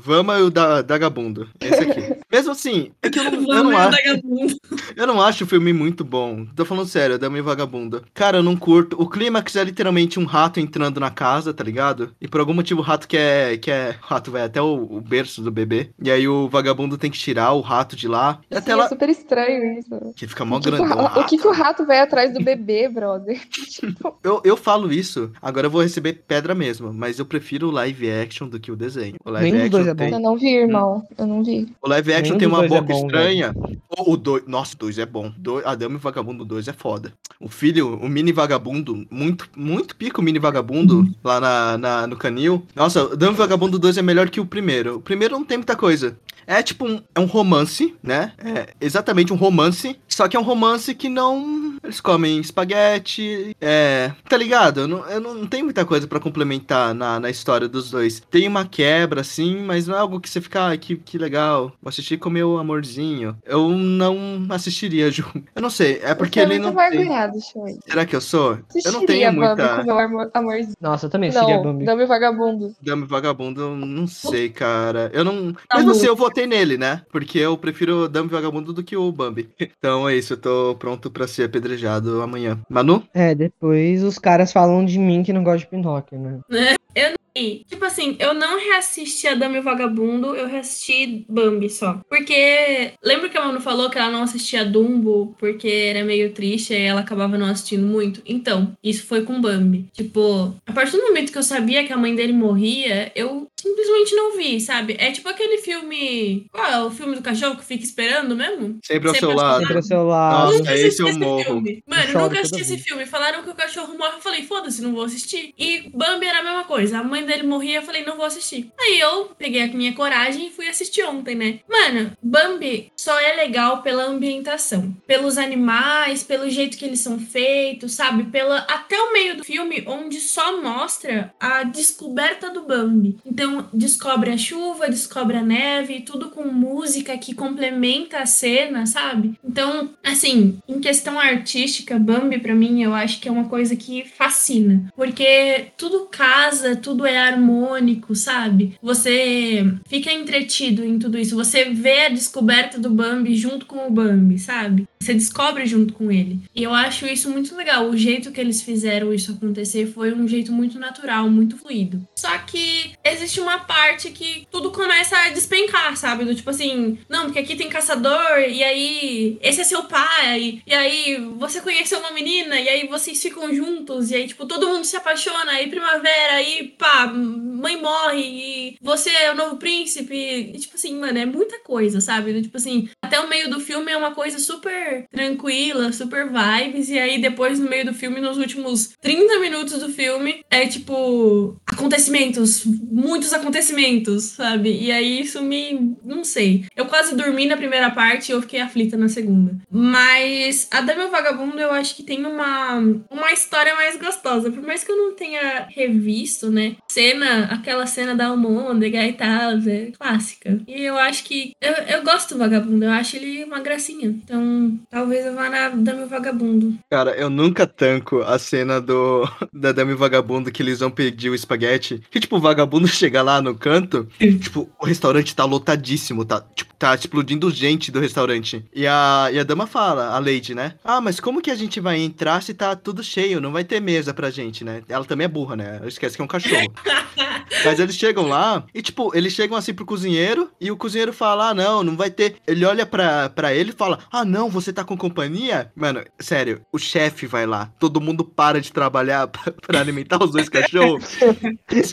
Vama e o da, Dagabundo. Esse aqui. Mesmo assim, é que eu não, eu não acho. vagabundo. Eu não acho o filme muito bom. Tô falando sério, Dama e Vagabunda. Cara, eu não curto. O clímax é literalmente um rato entrando na casa, tá ligado? E por algum motivo o rato quer. quer o rato vai até o, o berço do bebê. E aí o vagabundo tem que tirar o rato de lá. E até Sim, lá. é super estranho isso. Que fica mó O que, que o, o que que o rato vai atrás do bebê, brother? Eu, eu falo isso, agora eu vou receber pedra mesmo, mas eu prefiro o live action do que o desenho. O live Nem action é tem, Eu não vi, irmão. Eu não vi. o live action Nenhum tem uma dois é boca bom, estranha. O, o dois, nossa, o 2 é bom. Do, a Dama e Vagabundo 2 é foda. O filho, o mini vagabundo, muito, muito pico o mini vagabundo lá na, na- no canil. Nossa, o Dama e o Vagabundo 2 é melhor que o primeiro. O primeiro não tem muita coisa. É tipo um, é um romance, né? É exatamente um romance. Só que é um romance que não. Eles comem espaguete. É. Tá ligado? Eu não, eu não, não tenho muita coisa pra complementar na, na história dos dois. Tem uma quebra, assim, mas não é algo que você fica. Ah, que, que legal. Vou assistir com meu amorzinho. Eu não assistiria, Ju. Eu não sei. É porque ele muito não tem. Será que eu sou? Eu não Assistiria tenho Bambi muita. com meu amor, amorzinho. Nossa, eu também assistiria Não, Bambi. Dama e Vagabundo. Dama e Vagabundo, eu não sei, cara. Eu não. Mesmo assim, bom. eu votei nele, né? Porque eu prefiro e Vagabundo do que o Bambi. Então é isso, eu tô pronto pra ser apedrejado amanhã. Manu? É, depois os caras falam de mim que não gosta de Pinóquio, né? Eu não Tipo assim, eu não reassisti a Dama e o Vagabundo, eu reassisti Bambi só. Porque. Lembra que a Manu falou que ela não assistia Dumbo porque era meio triste e ela acabava não assistindo muito? Então, isso foi com Bambi. Tipo, a partir do momento que eu sabia que a mãe dele morria, eu simplesmente não vi, sabe? É tipo aquele filme. Qual é o filme do cachorro que fica esperando mesmo? Sempre ao seu lado. Sempre ao seu lado. Nossa, esse eu morro. filme. Mano, choro nunca assisti esse filme. Falaram que o cachorro morre. Eu falei, foda-se, não vou assistir. E Bambi era a mesma coisa. A mãe dele morria. Eu falei, não vou assistir. Aí eu peguei a minha coragem e fui assistir ontem, né? Mano, Bambi só é legal pela ambientação. Pelos animais, pelo jeito que eles são feitos, sabe? Pela, até o meio do filme, onde só mostra a descoberta do Bambi. Então, descobre a chuva, descobre a neve, tudo com música que complementa a cena, sabe? Então, assim, em questão artística, Bambi pra mim eu acho que é uma coisa que fascina, porque tudo casa, tudo é harmônico, sabe? Você fica entretido em tudo isso, você vê a descoberta do Bambi junto com o Bambi, sabe? Você descobre junto com ele. E eu acho isso muito legal. O jeito que eles fizeram isso acontecer foi um jeito muito natural, muito fluido. Só que existe uma parte que tudo começa a despencar, sabe? Do tipo assim, não, porque aqui tem caçador, e aí esse é seu pai, e aí você conheceu uma menina, e aí vocês ficam juntos, e aí, tipo, todo mundo se apaixona, aí primavera, aí pá, mãe morre, e você é o novo príncipe. E, tipo assim, mano, é muita coisa, sabe? Do Tipo assim, até o meio do filme é uma coisa super tranquila, super vibes, e aí depois no meio do filme, nos últimos 30 minutos do filme, é tipo acontecimentos, muitos acontecimentos, sabe? E aí isso me. não sei. Eu quase dormi na primeira parte e eu fiquei aflita na segunda. Mas a Dama Vagabundo eu acho que tem uma, uma história mais gostosa. Por mais que eu não tenha revisto, né? Cena, aquela cena da almôndega e tal, é clássica. E eu acho que. Eu, eu gosto do Vagabundo, eu acho ele uma gracinha. Então talvez eu vá na Dama Vagabundo. Cara, eu nunca tanco a cena do da Dama Vagabundo que eles vão pedir o espaguete. Que, tipo, o vagabundo chega lá no canto, tipo, o restaurante tá lotadíssimo, tá, tipo, tá explodindo gente do restaurante. E a, e a dama fala, a Lady, né? Ah, mas como que a gente vai entrar se tá tudo cheio? Não vai ter mesa pra gente, né? Ela também é burra, né? Ela esquece que é um cachorro. Mas eles chegam lá e, tipo, eles chegam assim pro cozinheiro e o cozinheiro fala: Ah, não, não vai ter. Ele olha pra, pra ele e fala: Ah, não, você tá com companhia? Mano, sério, o chefe vai lá, todo mundo para de trabalhar pra, pra alimentar os dois cachorros.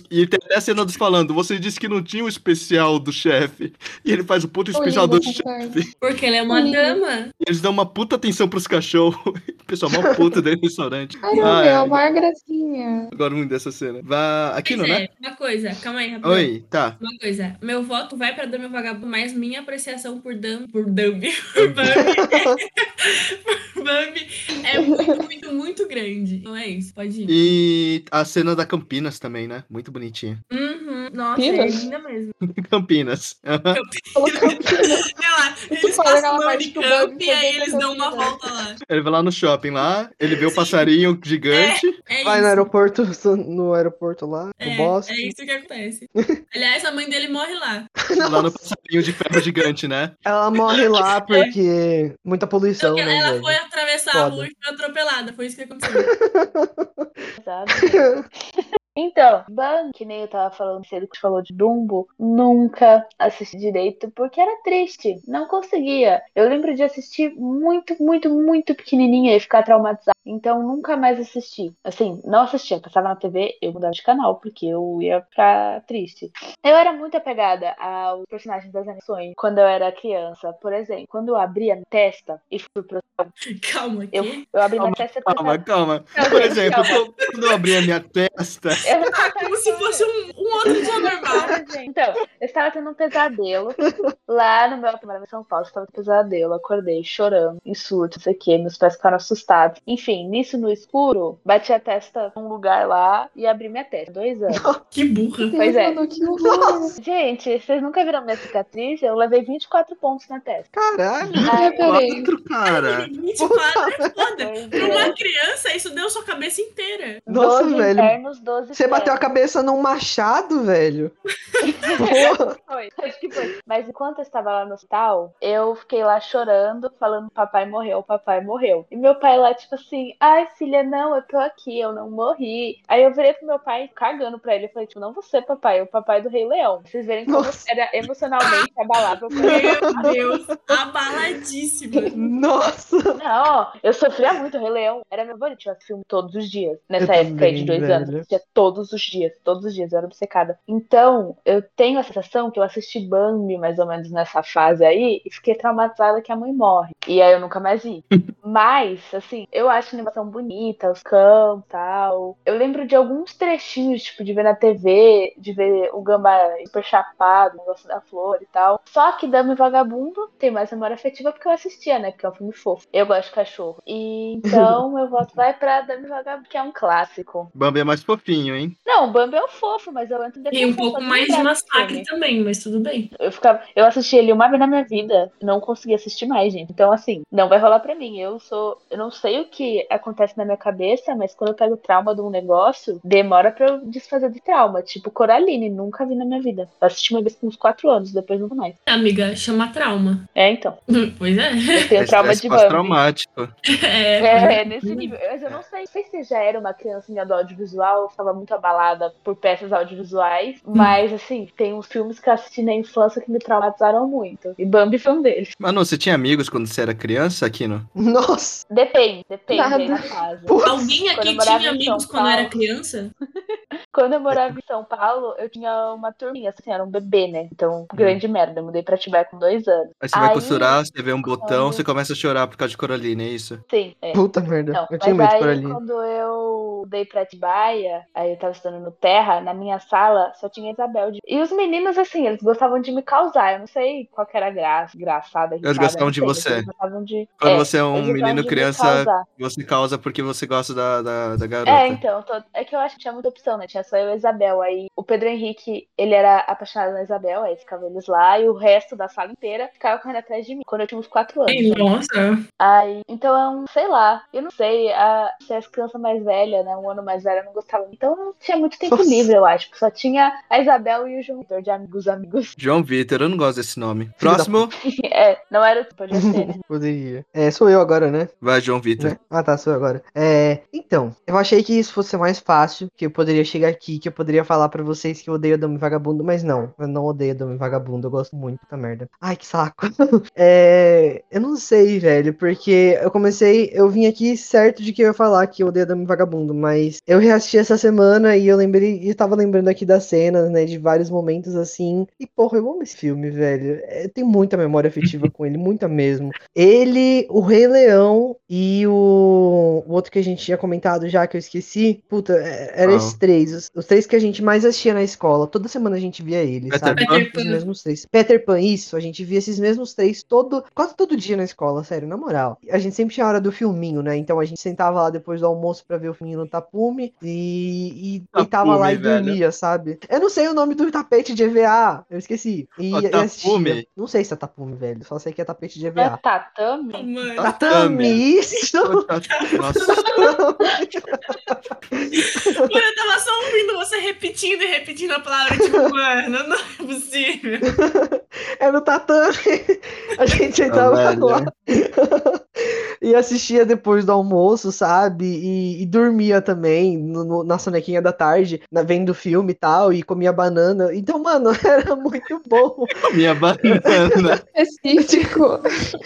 E tem até a cena dos falando: Você disse que não tinha o especial do chefe. E ele faz o puto especial do chefe. Porque ele é uma dama. E eles dão uma puta atenção pros cachorros. O pessoal mó puta dentro do restaurante. Ai, Ai, é a maior gracinha. Agora muito dessa cena. Vai. Aqui não, né? é, Uma coisa, calma aí, rapidinho. Oi, tá. Uma coisa, meu voto vai pra Dama o Vagabundo, mas minha apreciação por Dam, por Dambi, por Bambi, por Bambi é muito, muito, muito grande. Não é isso, pode ir. E a cena da Campinas também, né? Muito bonitinha. Uhum, nossa, é Campinas? linda mesmo. Campinas. Campinas. Eles falou passa aquela no Unicamp e aí eles ver dão uma volta lá. Ele vai lá no shopping lá, ele vê o passarinho gigante. É Vai no aeroporto, no aeroporto lá, no É, Boston. é isso que acontece. Aliás, a mãe dele morre lá. Lá no passarinho de ferro gigante, né? Ela morre lá porque muita poluição, Porque né, ela velho? foi atravessar a Foda. rua e foi atropelada. Foi isso que aconteceu. Então, Bang, que nem eu tava falando cedo que falou de Dumbo, nunca assisti direito porque era triste, não conseguia. Eu lembro de assistir muito, muito, muito pequenininha e ficar traumatizada. Então nunca mais assisti. Assim, não assistia, passava na TV, eu mudava de canal porque eu ia ficar triste. Eu era muito apegada aos personagens das animações quando eu era criança. Por exemplo, quando eu abri a minha testa e fui pro Calma, eu, eu abri minha Calma, testa e calma, calma. Não, Por exemplo, calma. quando eu abri a minha testa. Eu não Ah, como se fosse um, um outro dia normal. Então, eu estava tendo um pesadelo lá no meu apartamento em São Paulo. Eu estava tendo um pesadelo, acordei chorando, em surto, não sei o que. Meus pais ficaram assustados. Enfim, nisso no escuro, bati a testa num lugar lá e abri minha testa. Dois anos. Que burra. Pois é. Mano, que horror. Gente, vocês nunca viram minha cicatriz? Eu levei 24 pontos na testa. Caralho! Ai. Quatro, cara. 24 é foda. Pra é. uma criança, isso deu sua cabeça inteira. Nossa, 12 velho. internos, 12 Você bateu a cabeça num machado, velho. Porra. Foi, acho que foi. Mas enquanto eu estava lá no hospital, eu fiquei lá chorando, falando papai morreu, papai morreu. E meu pai lá, tipo assim, ai filha, não, eu tô aqui, eu não morri. Aí eu virei pro meu pai cagando pra ele. Eu falei, tipo, não você, papai, é o papai do Rei Leão. Vocês verem como Nossa. era emocionalmente abalável. Meu Deus, abaladíssima. Nossa! Não, eu sofria muito. O Rei Leão era meu favorito. Eu assistia filme todos os dias. Nessa Eu época aí de também, dois anos. Eu velho. Todos os dias. Todos os dias. Eu era obcecada. Então, eu tenho a sensação que eu assisti Bambi mais ou menos nessa fase aí e fiquei traumatizada que a mãe morre. E aí eu nunca mais vi. Mas, assim, eu acho a animação bonita, os e tal. Eu lembro de alguns trechinhos, tipo, de ver na TV, de ver o gambá super chapado, o negócio da flor e tal. Só que Dama Vagabundo tem mais memória afetiva porque eu assistia, né? Porque é um filme fofo. Eu gosto de cachorro. E então meu voto vai pra Dama Vagabundo, que é um clássico. Bambi é mais fofinho, hein? Não, o Bambi é um fofo, mas eu entro E um pouco mais de massacre filme. também, mas tudo bem. Eu, ficava, eu assisti ele uma vez na minha vida, não consegui assistir mais, gente. Então, assim, não vai rolar pra mim. Eu sou. Eu não sei o que acontece na minha cabeça, mas quando eu pego trauma de um negócio, demora pra eu desfazer de trauma. Tipo Coraline, nunca vi na minha vida. Eu assisti uma vez com uns 4 anos, depois nunca mais. Amiga, chama trauma. É, então. Pois é. Eu tenho trauma de Bambi. pós-traumático. É. É, nesse nível. Mas eu não sei, não sei se já era uma criancinha do audiovisual, eu estava muito abalada por peças audiovisuais, mas assim, tem uns filmes que eu assisti na infância que me traumatizaram muito. E Bambi foi um deles. Mano, você tinha amigos quando você era criança, Aquino? Nossa! Depende, depende Nada. da fase. Alguém aqui tinha amigos quando era criança? Quando eu morava em São Paulo, eu tinha uma turminha, assim, era um bebê, né? Então, grande merda. Eu mudei pra Atibaia com dois anos. Aí você vai costurar, você vê um botão, quando- você começa a chorar por causa de Coraline, é isso? Sim, é. Puta merda. Não, eu tinha medo de aí, Coraline. quando eu mudei pra Atibaia, aí eu tava estudando no Terra, na minha sala só tinha Isabel. de- E os meninos, assim, eles gostavam de me causar. Eu não sei qual que era a graça, engraçada, Eles gostavam de você. Eles gostavam de... Quando você é um menino criança, você causa porque você gosta da, da, da garota. É, então, tô- é que eu acho que tinha muita opção, né? Tinha só eu e a Isabel. Aí o Pedro Henrique, ele era apaixonado na Isabel, aí ficava eles lá, e o resto da sala inteira ficava correndo atrás de mim, quando eu tinha uns 4 anos. Nossa. Aí, então é um, sei lá, eu não sei, a, se as crianças mais velhas, né, um ano mais velha, não gostavam. Então não tinha muito tempo Nossa. livre, eu acho. Só tinha a Isabel e o João Vitor, de amigos, amigos. João Vitor, eu não gosto desse nome. Próximo, é, não era o podia ser, né? Poderia. É, sou eu agora, né? vai João Vitor. Né? Ah, tá, sou eu agora. É, então, eu achei que isso fosse mais fácil, que eu poderia chegar aqui, que eu poderia falar pra vocês que eu odeio Dama e Vagabundo, mas não, eu não odeio Dama e Vagabundo, eu gosto muito, puta merda. Ai, que saco. É, eu não sei, velho, porque eu comecei, eu vim aqui certo de que eu ia falar que eu odeio Dama e Vagabundo, mas eu reassisti essa semana e eu lembrei, e tava lembrando aqui das cenas, né, de vários momentos assim, e porra, eu amo esse filme, velho. É, tem muita memória afetiva com ele, muita mesmo. Ele, o Rei Leão e o, o outro que a gente tinha comentado já, que eu esqueci. Puta, é- era Qual? esses três. Os, os três que a gente mais assistia na escola. Toda semana a gente via eles, Peter sabe? Pan? Os mesmos três. Peter Pan, isso. A gente via esses mesmos três todo, quase todo dia na escola, sério, na moral. A gente sempre tinha a hora do filminho, né? Então a gente sentava lá depois do almoço pra ver o filminho no tapume e, e Tapume, deitava lá e velho. dormia, sabe? Eu não sei o nome do tapete de EVA, eu esqueci. E, e assistia. tapume? Não sei se é tapume, velho, só sei que é tapete de É EVA. tatame? Tatame, isso! Nossa, Mano, eu tava só ouvindo você repetindo e repetindo a palavra, tipo, mano, não é possível. É no tatame. A gente sentava velho. lá e assistia depois do almoço, sabe? E, e dormia também no- no- na sonequinha da tarde, na, vendo filme e tal, e comia banana. Então, mano, era muito bom. minha banana. Específico.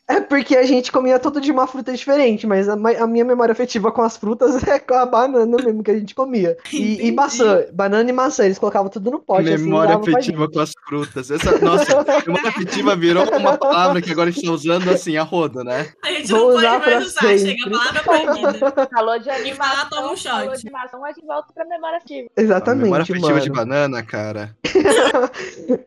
É porque a gente comia todo de uma fruta diferente, mas a, a minha memória afetiva com as frutas é com a banana mesmo que a gente comia. E, e maçã, banana e maçã, eles colocavam tudo no pote. assim, Memória pra afetiva com as frutas. Essa, nossa, memória afetiva virou uma palavra que agora a gente tá usando assim, a roda, né? A gente Vou não pode usar pra mais usar, chega a sempre. palavra proibida. Falou de E animação, toma um falou shot. de animação, a gente volta pra memória ativa. A memória Exatamente, afetiva mano. de banana, cara.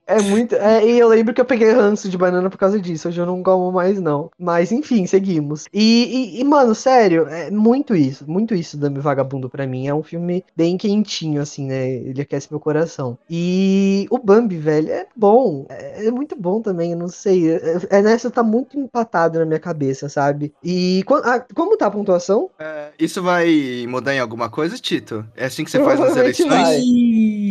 É muito. É, e eu lembro que eu peguei ranço de banana por causa disso. Hoje eu não como mais, não. Mas enfim, seguimos. E, e- e, mano, sério, é muito isso. Muito isso, Dame Vagabundo pra mim. É um filme bem quentinho, assim, né? Ele aquece meu coração. E o Bambi, velho, é bom. É, é muito bom também, eu não sei. É, é nessa tá muito empatado na minha cabeça, sabe? E quan- ah, como tá a pontuação? Isso vai mudar em alguma coisa, Tito? É assim que você faz nas Provavelmente eleições?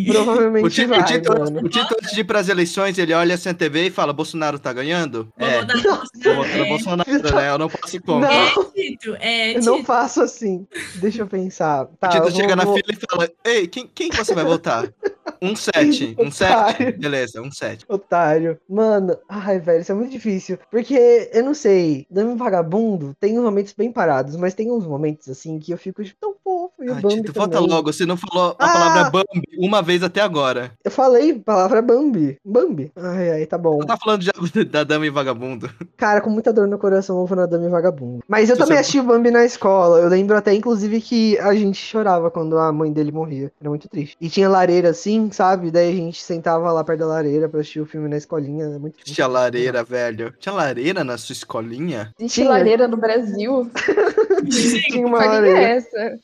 vai. Provavelmente O Tito, vai, o, Tito, o Tito, antes de ir pras eleições, ele olha assim a TV e fala: Bolsonaro tá ganhando? Vou é, vou Bolsonaro. votar no É. Bolsonaro, né? Eu não posso ir contra. Não. É, Tito, é, Eu não Tito. faço assim. Deixa eu pensar. Tá, o Tito vou- chega na vou- fila e fala: Ei, quem, quem que você vai votar? Um 7. Um 7? Otário. Beleza, um 7. Otário. Mano, ai, velho, isso é muito difícil. Porque, eu não sei, Dame Vagabundo tem uns momentos bem parados, mas tem uns momentos assim que eu fico tipo, tão fofo. E o Ai, Bambi Tito, volta logo. Você não falou a Ah! palavra Bambi uma vez até agora. Eu falei palavra Bambi. Bambi. Ai, ai, tá bom. Você tá falando de da Dama e Vagabundo. Cara, com muita dor no coração, eu vou na Dame Vagabundo. Mas eu Você também sabe- assisti o Bambi na escola. Eu lembro até, inclusive, que a gente chorava quando a mãe dele morria. Era muito triste. E tinha lareira assim, sabe? Daí a gente sentava lá perto da lareira pra assistir o filme na escolinha. Era muito Tinha lareira, velho. Tinha lareira na sua escolinha? Existe Tinha. lareira no Brasil? Tinha uma que lareira. é essa?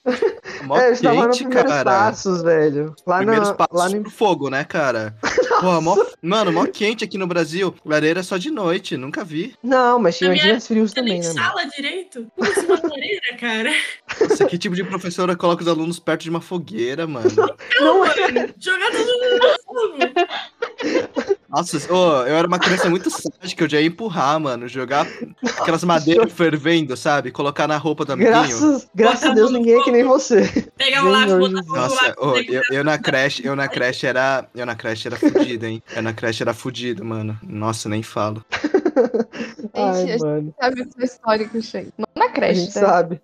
Mó É, eu estava no quente, primeiros cara. passos, velho. Lá Primeiros na, passos lá no... pro fogo, né, cara? Pô, mó, mano, mó quente aqui no Brasil. Lareira só de noite, nunca vi. Não, mas tinha dias frios também, né? mano? sala direito? Como assim uma lareira, cara? Nossa, que tipo de professora coloca os alunos perto de uma fogueira, mano? Não é. Mano, jogar todo mundo no fogo. Nossa, ô, eu era uma criança muito sádica, eu já ia empurrar, mano. Jogar aquelas madeiras fervendo, sabe? Colocar na roupa do amiguinho. Graças, graças a Deus ninguém é que nem você. Pegar um lápis, botar Nossa, dele. eu, eu na creche, eu na creche era. Eu na creche era fudido, hein? Eu na creche era fudido, mano. Nossa, nem falo. Ai, Gente, a gente mano. sabe o seu histórico, gente. Não na A creche, gente tá? sabe.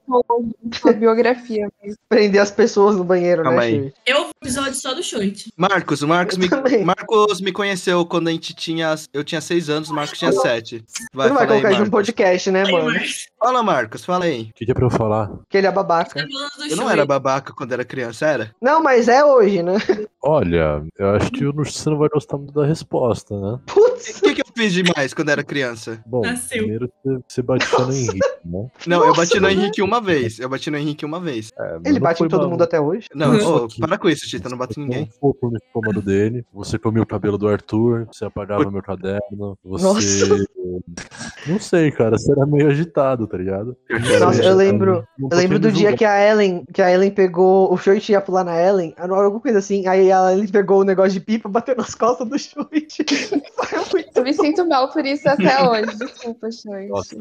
Sua biografia. mesmo. Prender as pessoas no banheiro, Calma né, aí. Shui? Eu vi o episódio só do Shoit. Marcos, o Marcos me. Marcos me conheceu quando a gente tinha. Eu tinha seis anos, o Marcos tinha sete. Vai, Você não vai aí, colocar isso no Marcos. podcast, né, mano? Fala, Marcos, fala aí. O que, que é pra eu falar? Que ele é babaca. Eu não era babaca quando era criança, era? Não, mas é hoje, né? Olha, eu acho que eu não- você não vai gostar muito da resposta, né? Putz. O que, que eu fiz demais quando era criança? Bom, Nasceu. primeiro você, você batia no Henrique, né? Não, eu Nossa, bati no. Henrique uma vez. Eu bati no Henrique uma vez. É, Ele bate em todo uma- mundo até hoje. Não, que- para com isso, Tita, eu não bato em ninguém. focou no estômago dele, você comia o cabelo do Arthur, você apagava meu caderno, você. Nossa. Não sei, cara, você era meio agitado, tá ligado? Nossa, eu lembro. Eu lembro do dia que a Ellen, que a Ellen pegou. O Shoit ia pular na Ellen, alguma coisa assim. Aí a Ellen pegou o negócio de pipa, bateu nas costas do muito Eu me sinto mal por isso até hoje. Desculpa, Xande. Nossa,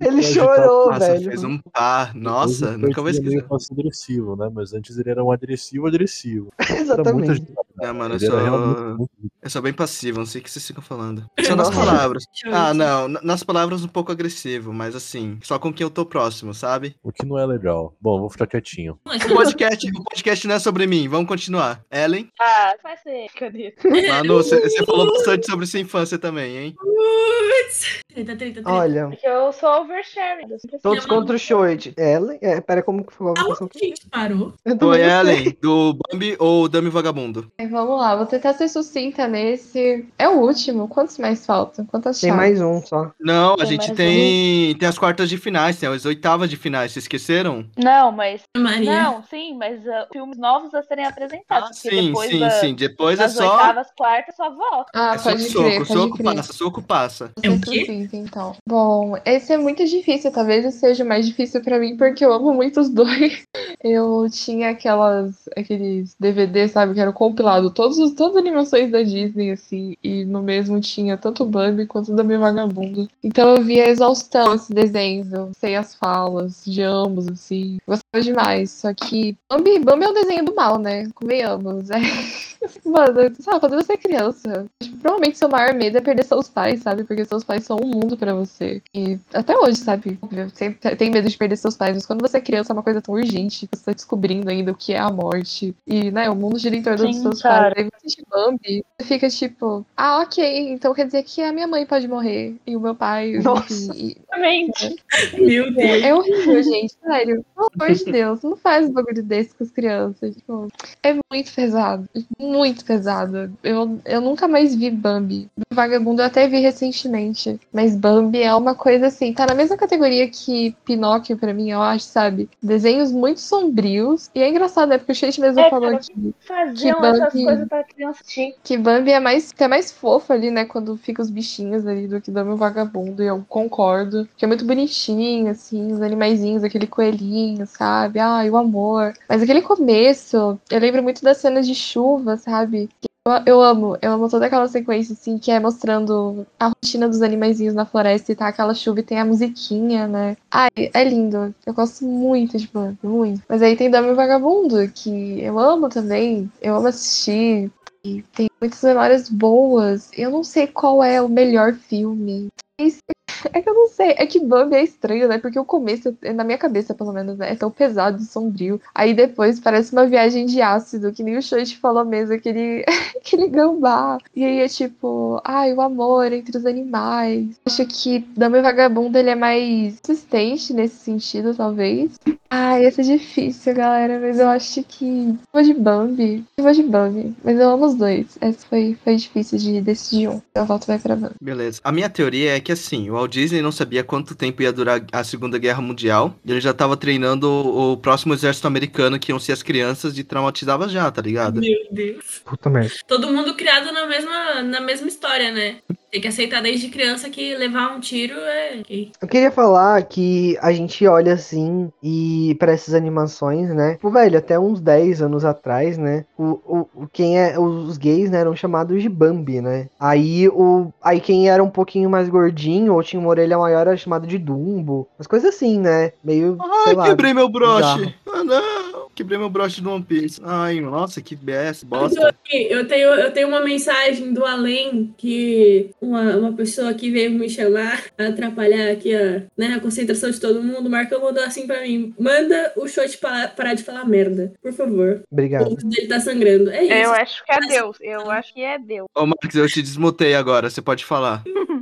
Ele chorou, Nossa, velho. fez um par. Nossa, nunca vou ele esquecer. meio passivo agressivo, né? Mas antes ele era um agressivo agressivo. Era muito Exatamente. Não, mano, eu era sou- realmente Eu sou bem passivo, não sei o que vocês ficam falando. Só nas palavras. Ah, não, nas palavras um pouco agressivo, mas assim, só com quem eu tô próximo, sabe? O que não é legal. Bom, vou ficar quietinho. O podcast, o podcast não é sobre mim, vamos continuar. Ellen, Ah, vai ser. Cadê? Manu, você você falou bastante sobre sua infância também, hein? Putz. Treta, treta, treta. Olha, Porque eu sou oversharing. todos contra o Shoit. Ellen? É, pera, como que foi a votação? Gente, parou. Foi. Ellen, do Bambi ou Dami Vagabundo? Aí, Vamos lá, vou tentar ser sucinta nesse. É o último. Quantos mais faltam? Quantas Tem chaves? mais um só. Não, a Tem gente mais tem, tem as quartas de finais, tem as oitavas de finais, vocês esqueceram? Não, mas. Maria. Não, sim, mas ah, filmes novos a serem apresentados. porque Sim, depois sim, da- sim. Depois é só. oitavas, quartas, só volta. Ah, É soco, crer, pode soco crer. passa, soco passa. É o quê? Então. Bom, esse é muito difícil, talvez seja mais difícil pra mim, porque eu amo muito os dois. Eu tinha aquelas, aqueles DVD, sabe, que era compilado, todos os, todas as animações da Disney, assim, e no mesmo tinha tanto Bambi quanto o da Minha Vagabundo. Então eu via exaustão esses desenhos, eu sei as falas de ambos, assim, gostava demais. Só que Bambi, Bambi é o desenho do mal, né? Convenhamos. É. Mano, sabe, quando você é criança, tipo, provavelmente seu maior medo é perder seus pais, sabe? Porque seus pais são um mundo pra você. E até hoje, sabe? Sempre tem medo de perder seus pais, mas quando você é criança é uma coisa tão urgente, você tá descobrindo ainda o que é a morte. E, né, o mundo gira em torno dos Sim, seus cara. pais. Aí você assiste Bambi, você fica tipo, ah, ok, então quer dizer que a minha mãe pode morrer. E o meu pai. Nossa. e- Exatamente. Meu Deus. é horrível, gente, sério. Pelo amor de Deus, não faz um bagulho desse com as crianças. Tipo, é muito pesado. Muito pesado. Eu, eu nunca mais vi Bambi. Vagabundo eu até vi recentemente. Mas Bambi é uma coisa assim, tá na mesma categoria que Pinóquio pra mim, eu acho, sabe? Desenhos muito sombrios. E é engraçado, né? Porque o Chase mesmo É, falou cara, aqui Faziam Que essas Bambi- coisas pra criança assistir. que Bambi é mais, é mais fofo ali, né? Quando fica os bichinhos ali do que Dama o Vagabundo. E eu concordo. Que é muito bonitinho, assim, os animaizinhos, aquele coelhinho, sabe? Ai, o amor. Mas aquele começo, eu lembro muito das cenas de chuva, sabe? Eu, eu amo, eu amo toda aquela sequência, assim, que é mostrando a rotina dos animaizinhos na floresta e tá aquela chuva e tem a musiquinha, né? Ai, é lindo. Eu gosto muito de Bambi, muito. Mas aí tem Dama e Vagabundo, que eu amo também. Eu amo assistir. E tem muitas memórias boas. Eu não sei qual é o melhor filme. Mas É que eu não sei. É que Bambi é estranho, né? Porque o começo, na minha cabeça, pelo menos, né? É tão pesado e sombrio. Aí depois parece uma viagem de ácido, que nem o Shoichi falou mesmo, aquele, aquele gambá. E aí é tipo, ai, o amor entre os animais. Acho que Dama e Vagabundo ele é mais consistente nesse sentido, talvez. Ai, esse é difícil, galera. Mas eu acho que. Eu vou de Bambi. Eu vou de Bambi. Mas eu amo os dois. Essa foi, foi difícil de decidir um. Então o voto vai pra Bambi. Beleza. A minha teoria é que assim, o Walt Disney não sabia quanto tempo ia durar a Segunda Guerra Mundial. E ele já tava treinando o, o próximo exército americano, que iam ser as crianças, e traumatizava já, tá ligado? Meu Deus. Puta merda. Todo mundo criado na mesma, na mesma história, né? Tem que aceitar desde criança que levar um tiro é. Eu queria falar que a gente olha assim e para essas animações, né? Tipo, velho, até uns 10 anos atrás, né? O, o, quem é os gays, né, eram chamados de Bambi, né? Aí o aí quem era um pouquinho mais gordinho ou tinha uma orelha maior era chamado de Dumbo. Umas coisas assim, né? Meio, sei Ai, lá. quebrei meu broche. Ah, não. Quebrei meu broche do One Piece. Ai, nossa, que BS, bosta. eu tenho, eu tenho uma mensagem do além que uma, uma pessoa aqui veio me chamar atrapalhar aqui a, né, a concentração de todo mundo. O Marcão mandou assim pra mim: manda o Shot parar, parar de falar merda, por favor. O Obrigado. ouvido dele tá sangrando. É isso. Eu acho que é Deus. Eu acho que é Deus. Ô, Max, eu te desmutei agora, você pode falar.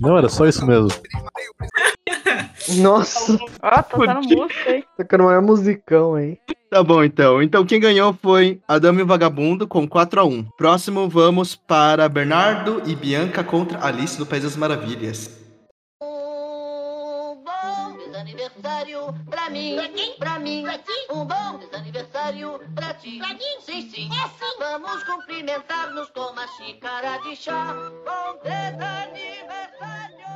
Não, era só isso mesmo. Nossa, música aí. tocando o maior musicão aí. Tá bom, então. Então, quem ganhou foi a Dama e o Vagabundo com 4 a 1 Próximo, vamos para Bernardo e Bianca contra Alice no País das Maravilhas. Pra mim. Pra quem? Pra mim. Pra ti? Um bom desaniversário pra ti. Pra mim? Sim, sim. É sim. Vamos cumprimentar-nos com uma xícara de chá. Bom desaniversário.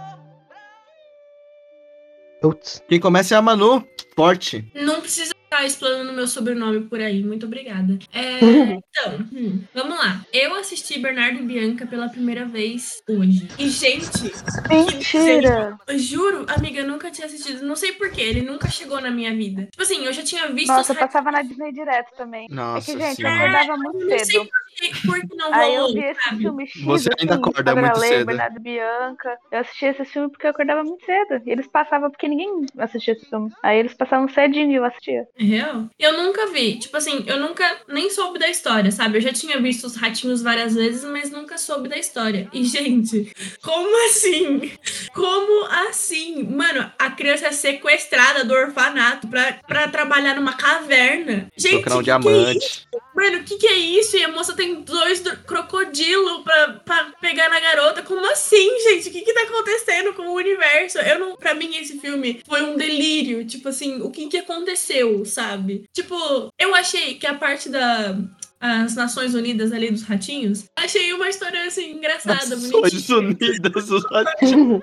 Putz. Quem começa é a Manu. Forte. Não precisa ficar explanando meu sobrenome por aí. Muito obrigada. É, então, hum, vamos lá. Eu assisti Bernardo e Bianca pela primeira vez hoje. E, gente, Mentira! eu juro, amiga, eu nunca tinha assistido. Não sei porquê, ele nunca chegou na minha vida. Tipo assim, eu já tinha visto Nossa, os eu passava na Disney direto também. Nossa é que, gente, eu acordava muito Eu não sei cedo. Que, por que não Aí eu vi esse sabe? filme X, Você ainda assim, acorda muito Lei, cedo. Bernardo Bianca. Eu assisti esse filme porque eu acordava muito cedo. E eles passavam porque ninguém assistia esse filme. Aí eles passavam cedinho e eu assistia. É real? Eu nunca vi. Tipo assim, eu nunca nem soube da história, sabe? Eu já tinha visto os ratinhos várias vezes, mas nunca soube da história. E, gente, como assim? Como assim? Mano, a criança é sequestrada do orfanato pra, pra trabalhar numa caverna. Gente, Procurar um é diamante. isso? Mano, o que, que é isso? E a moça tem dois do- crocodilo pra, pra pegar na garota. Como assim, gente? O que, que tá acontecendo com o universo? Eu não. Pra mim, esse filme foi um delírio. Tipo assim, o que, que aconteceu, sabe? Tipo, eu achei que a parte da. As Nações Unidas ali dos ratinhos, achei uma história assim, engraçada, Nações bonitinha. Unidas, os ratinhos.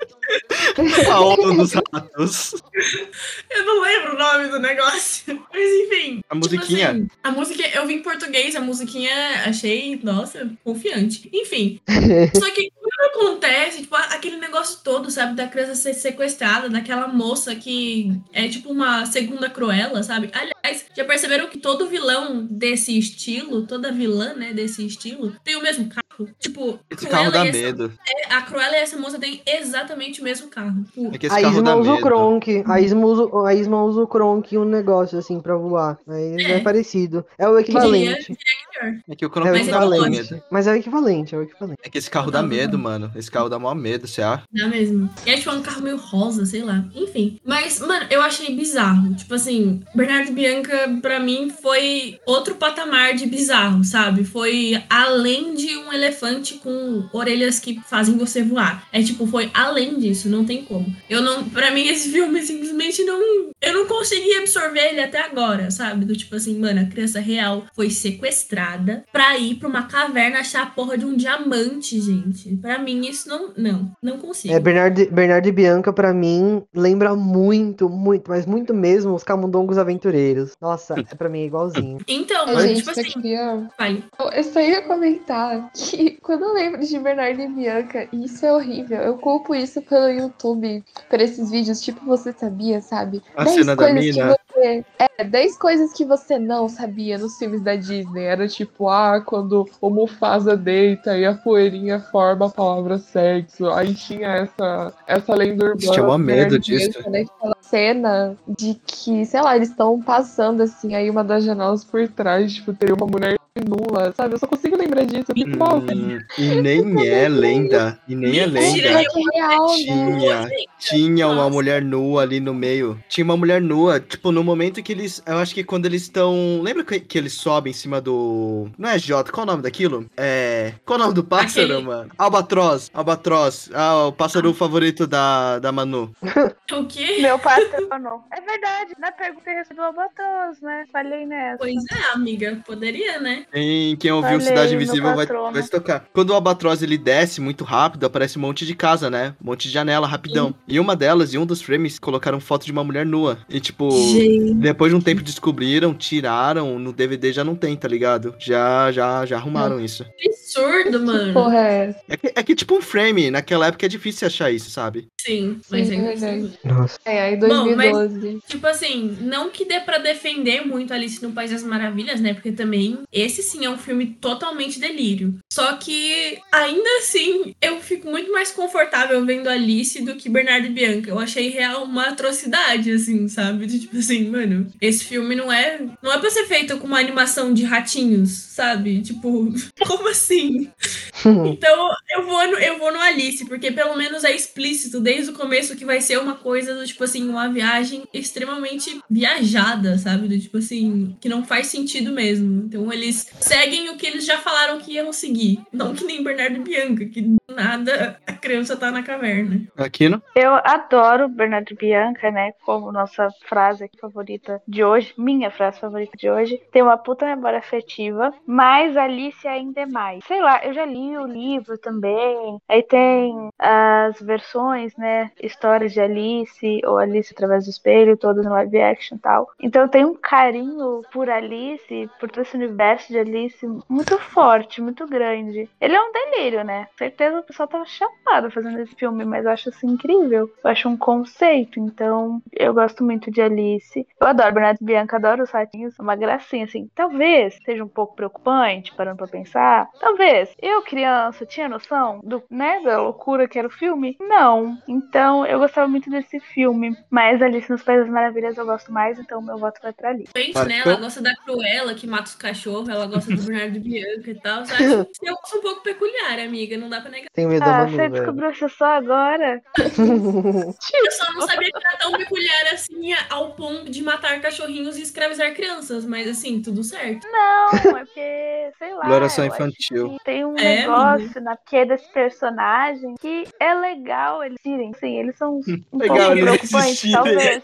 A ONU dos ratos. Eu não lembro o nome do negócio. Mas enfim. A musiquinha. Tipo assim, a música, eu vi em português, a musiquinha achei, nossa, confiante. Enfim. Só que acontece, tipo, aquele negócio todo, sabe, da criança ser sequestrada, daquela moça que é tipo uma segunda cruela, sabe? Aliás, já perceberam que todo vilão desse estilo, toda vilã, né, desse estilo, tem o mesmo carro? Tipo, Esse Cruella carro dá essa- medo. é, a Cruella e essa moça têm exatamente o mesmo carro. Tipo, É que esse A carro Isma dá usa o. Kronk. A Isma usa, a Isma usa o Kronk e um negócio assim pra voar. Aí é, É. parecido. É o equivalente. É que o É o Kronk dá equivalente. medo. Mas é o equivalente, é o equivalente. É que esse carro dá medo, mano. Esse carro dá maior medo, você acha? Dá mesmo. E é tipo um carro meio rosa, sei lá. Enfim. Mas, mano, eu achei bizarro. Tipo assim, Bernardo Bianca, pra mim, foi outro patamar de bizarro, sabe? Foi além de um elefante com orelhas que fazem você voar. É tipo, foi além disso, não tem como. Eu não. Pra mim, esse filme simplesmente não. Eu não consegui absorver ele até agora, sabe? Do tipo assim, mano, a criança real foi sequestrada pra ir pra uma caverna achar a porra de um diamante, gente. Pra mim, isso não. Não, não consigo. É, Bernardo, Bernardo e Bianca, pra mim, lembra muito, muito, mas muito mesmo os Camundongos Aventureiros. Nossa, é pra mim é igualzinho. Então, mano, gente, tipo só assim. queria- Fale. Eu só ia comentar que quando eu lembro de Bernardo e Bianca, isso é horrível. Eu culpo isso pelo YouTube, por esses vídeos, tipo você sabia, sabe? A 10 cena da coisas que mina. você. É, 10 coisas que você não sabia nos filmes da Disney. Era tipo, ah, quando o Mufasa deita e a poeirinha forma a palavra sexo. Aí tinha essa, essa lenda urbana. Tinha do medo disso. Cena de que, sei lá, eles estão passando assim, aí uma das janelas por trás, tipo, teria uma mulher nua, sabe? Eu só consigo lembrar disso. Eu fico mal. Hum, e nem é lenda. E nem é lenda. que real, né? Tinha, tinha uma mulher nua ali no meio. Tinha uma mulher nua, tipo, no momento que eles. Eu acho que quando eles estão. Lembra que, que eles sobem em cima do. Não é Jota? Qual é o nome daquilo? É. Qual é o nome do pássaro, Aquele- mano? Albatroz. Albatroz. Ah, o pássaro favorito da, da Manu. O quê? Meu patrono. É verdade. Na pergunta eu recebi o Albatroz, né? Falei nessa. Pois é, amiga. Poderia, né? Quem, quem ouviu Cidade Invisível vai, vai se tocar. Quando o Albatroz ele desce muito rápido, aparece um monte de casa, né? Um monte de janela, rapidão. E uma delas, em um dos frames, colocaram foto de uma mulher nua. E tipo, Gente. depois de um tempo descobriram, tiraram, no DVD já não tem, tá ligado? Já, já, já arrumaram isso. Que absurdo, mano. Porra, é. É que, é que tipo um frame, naquela época é difícil achar isso, sabe? Sim, mas Sim, é verdade. Nossa. É, aí Bom, mas- 2012. Tipo assim, não que dê pra defender muito Alice no País das Maravilhas, né? Porque também esse sim é um filme totalmente delírio. Só que ainda assim, eu fico muito mais confortável vendo Alice do que Bernardo e Bianca. Eu achei real uma atrocidade, assim, sabe? De, tipo assim, mano, esse filme não é. Não é pra ser feito com uma animação de ratinhos, sabe? Tipo, como assim? Então eu vou, no, eu vou no Alice, porque pelo menos é explícito desde o começo que vai ser uma coisa do tipo assim, uma viagem extremamente viajada, sabe? Do tipo assim, que não faz sentido mesmo. Então eles seguem o que eles já falaram que iam seguir. Não que nem Bernardo e Bianca, que do nada a criança tá na caverna. Aquino? Eu adoro Bernardo e Bianca, né? Como nossa frase aqui favorita de hoje, minha frase favorita de hoje. Tem uma puta memória afetiva, mas Alice ainda é mais. Sei lá, eu já li o livro também. Aí tem as versões, né? Histórias de Alice, ou Alice através do espelho, todas em live action e tal. Então tenho um carinho por Alice, por todo esse universo de Alice muito forte, muito grande. Ele é um delírio, né? Certeza o pessoal tava chapado fazendo esse filme, mas eu acho assim incrível. Eu acho um conceito, então eu gosto muito de Alice. Eu adoro Bernardo Bianca, adoro os ratinhos, é uma gracinha, assim. Talvez seja um pouco preocupante, parando pra pensar. Talvez. Eu, criança, tinha noção do, né, da loucura que era o filme? Não. Então, eu gostava muito desse filme. Mas Alice nos Países Maravilhas eu gosto mais, então meu voto vai pra Alice. Gente, né? Ela gosta da Cruella, que mata os cachorros, ela gosta do Bernardo e Bianca e tal. Sabe? Eu gosto um pouco peculiar, amiga, não dá pra negar. Tenho medo da Ah, Manu, você velho. descobriu isso só agora? Eu só não sabia que era tão peculiar assim ao ponto de matar cachorrinhos e escravizar crianças, mas assim, tudo certo. Não, é porque, sei lá. Exploração infantil. Tem um É, negócio na que desse personagem que é legal eles irem. Sim, eles são um Legal pouco preocupantes, talvez.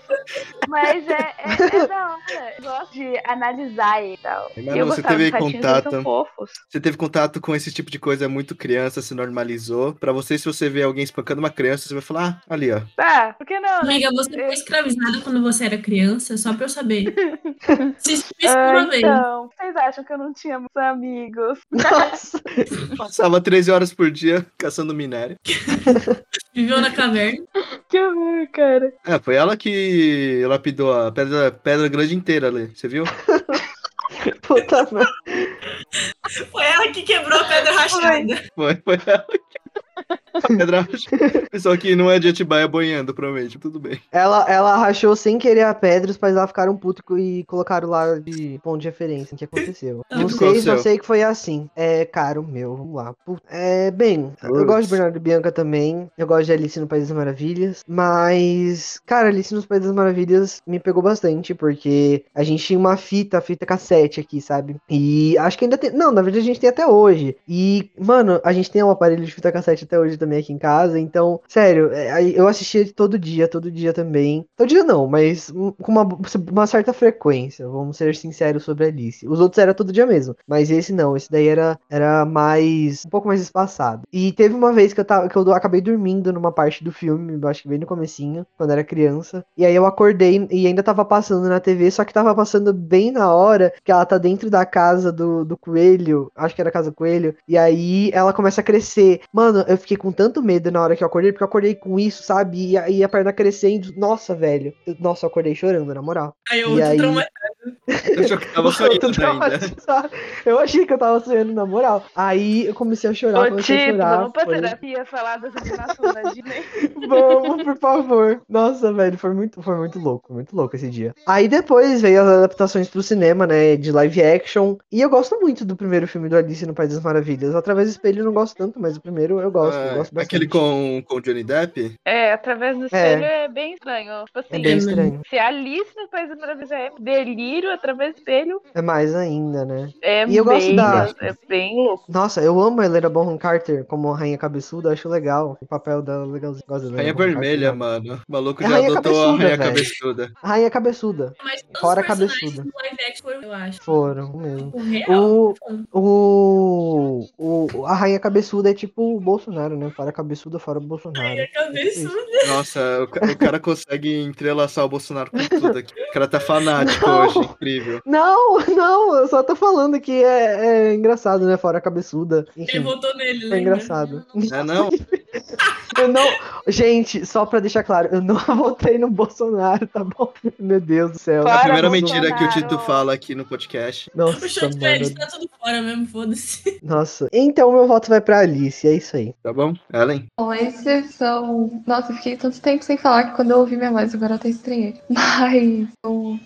Mas é, é, é da hora. Eu gosto de analisar e tal. Eu você teve contato? são fofos. Você teve contato com esse tipo de coisa muito criança, se normalizou. Pra você, se você vê alguém espancando uma criança, você vai falar, ah, ali, ó. Tá, por que não? né? Amiga, você foi escravizada quando você era criança, só pra eu saber. Se isso Ah, uma vez. então, vocês acham que eu não tinha muitos amigos? Nossa. Passava 13 horas por dia caçando minério. Viveu na caverna. Que horror, cara. É, foi ela que lapidou a pedra, pedra grande inteira ali, você viu? Puta merda. Foi ela que quebrou a pedra rachada. Foi, foi ela que... A pedra rachou. Pessoal que não é de Atibaia boiando, provavelmente, tudo bem. Ela, ela rachou sem querer a pedra, os pais lá ficaram putos e colocaram lá de ponto de referência o que aconteceu. Não que sei, só sei que foi assim. É caro meu, vamos lá. É, bem, eu Putz. gosto de Bernardo e Bianca também. Eu gosto de Alice no País das Maravilhas. Mas, cara, Alice nos País das Maravilhas me pegou bastante, porque a gente tinha uma fita, fita cassete aqui, sabe? E acho que ainda tem. Não, na verdade a gente tem até hoje. E, mano, a gente tem um aparelho de fita cassete até hoje também aqui em casa. Então, sério, é, eu assistia todo dia, todo dia também. Todo dia não, mas com uma, uma certa frequência. Vamos ser sinceros sobre Alice. Os outros era todo dia mesmo. Mas esse não, esse daí era, era mais. um pouco mais espaçado. E teve uma vez que eu, tava, que eu acabei dormindo numa parte do filme, acho que bem no comecinho, quando era criança. E aí eu acordei e ainda tava passando na TV, só que tava passando bem na hora que ela tá dentro da casa do, do coelho. Acho que era a casa do coelho. E aí ela começa a crescer. Mano, eu fiquei com tanto medo na hora que eu acordei, porque eu acordei com isso, sabe? E aí a perna crescendo. Nossa, velho. Eu- nossa, eu acordei chorando, na moral. Aí eu E tô aí- traumatizado. Eu achou que tava Eu sonhando. Eu achei que eu tava sonhando, na moral. Aí eu comecei a chorar, Ô, comecei a Tito, chorar. vamos pra foi- terapia falar da Disney. Vamos, por favor. Nossa, velho, foi muito, foi muito louco, muito louco esse dia. Aí depois veio as adaptações pro cinema, né, de live action. E eu gosto muito do primeiro filme do Alice no País das Maravilhas. Através do espelho eu não gosto tanto, mas o primeiro eu gosto, eu Ah, gosto bastante. aquele com, com o Johnny Depp? É, através do espelho é, bem estranho. Tipo assim, É bem estranho. se a Alice no País das Maravilhas é delírio através do espelho, É mais ainda, né? é E eu gosto bem, da- é bem louco. Nossa, eu amo a Helena Bonham Carter como rainha cabeçuda, acho legal. O papel dela é legalzinho. Gosto Rainha Vermelha, Carter, mano. O maluco É já rainha adotou a rainha velho. cabeçuda. A rainha cabeçuda. Mas todos Fora os cabeçuda. do live action foram, eu acho. Foram mesmo. O real. O, o, o- a rainha cabeçuda é tipo o Bolsonaro, né? Fora cabeçuda, fora Bolsonaro. Rainha cabeçuda. Nossa, o, ca- o cara consegue entrelaçar o Bolsonaro com tudo aqui. O cara tá fanático Não. hoje, incrível. Não, não, eu só tô falando que é, é engraçado, né? Fora cabeçuda. Enfim, Quem votou nele, é lembra? engraçado. É não? Eu não. Gente, só pra deixar claro, eu não votei no Bolsonaro, tá bom? Meu Deus do céu. É a Para, primeira Bolsonaro. mentira que o Tito fala aqui no podcast. O Nossa, show de férias mano. tá tudo fora mesmo, foda-se. Nossa. Então meu voto vai pra Alice, é isso aí. Tá bom? Ellen? Bom, esses são. Nossa, eu fiquei tanto tempo sem falar que quando eu ouvi minha voz agora eu até estranhei. Mas,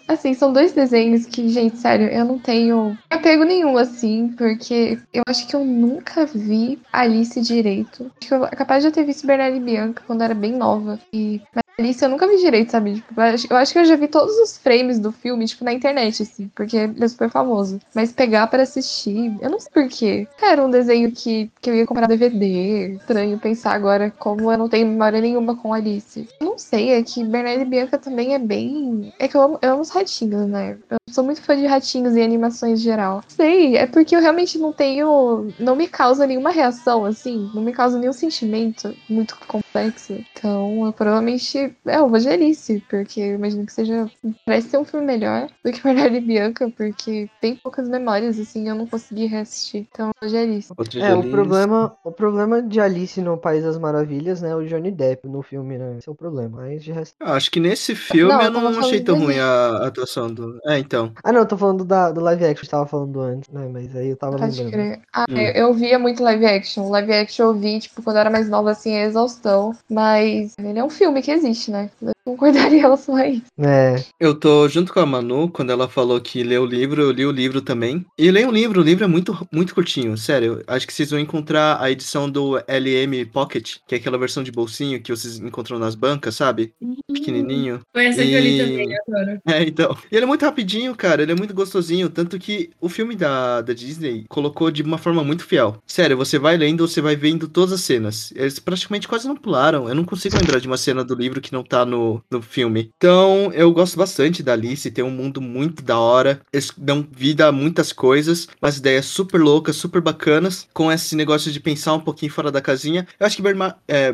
assim, são dois desenhos que, gente, sério, eu não tenho apego nenhum, assim, porque eu acho que eu nunca vi Alice direito. Acho que eu capaz de eu ter visto Bernardo e Bianca quando eu era bem nova. E... Alice eu nunca vi direito, sabe? Tipo, eu acho- que eu já vi todos os frames do filme, tipo, na internet, assim, porque ele é super famoso. Mas pegar pra assistir, eu não sei porquê. Era um desenho que, que eu ia comprar DVD. Estranho pensar agora como eu não tenho memória nenhuma com Alice. Eu não sei, é que Bernardo e Bianca também é bem. É que eu amo, eu amo os ratinhos, né? Eu sou muito fã de ratinhos e animações em geral. Sei, é porque eu realmente não tenho. Não me causa nenhuma reação, assim. Não me causa nenhum sentimento muito complexo. Então, eu provavelmente. É, eu vou de Alice, porque eu imagino que seja. Parece ser um filme melhor do que Bernardo e Bianca, porque tem poucas memórias, assim, eu não consegui reassistir. Então, eu Alice. É, o problema, o problema de Alice no País das Maravilhas, né? é O Johnny Depp no filme, né? Esse é o problema. Mas de resto. Eu acho que nesse filme Não, eu eu não achei tão ruim a atuação do. É, então. Ah, não, eu tô falando da, do live action que tava falando antes, né? Mas aí eu tava Pode lembrando. crer. Ah, Hum. eu, eu via muito live action. Live action eu vi, tipo, quando eu era mais nova, assim, a exaustão. Mas ele é um filme que existe, né? Concordaria em relação a isso. É. Eu tô junto com a Manu, quando ela falou que leu o livro, eu li o livro também. E leio o livro, o livro é muito, muito curtinho, sério. Acho que vocês vão encontrar a edição do LM Pocket, que é aquela versão de bolsinho que vocês encontram nas bancas, sabe? Pequenininho. Foi essa que eu li E- também agora. É, então. E ele é muito rapidinho, cara. Ele é muito gostosinho. Tanto que o filme da, da Disney colocou de uma forma muito fiel. Sério, você vai lendo, você vai vendo todas as cenas. Eles praticamente quase não pularam. Eu não consigo lembrar de uma cena do livro que não tá no, no filme. Então, eu gosto bastante da Alice. Tem um mundo muito da hora. Eles dão vida a muitas coisas. Umas ideias super loucas, super bacanas. Com esse negócio de pensar um pouquinho fora da casinha. Eu acho que Berma, é,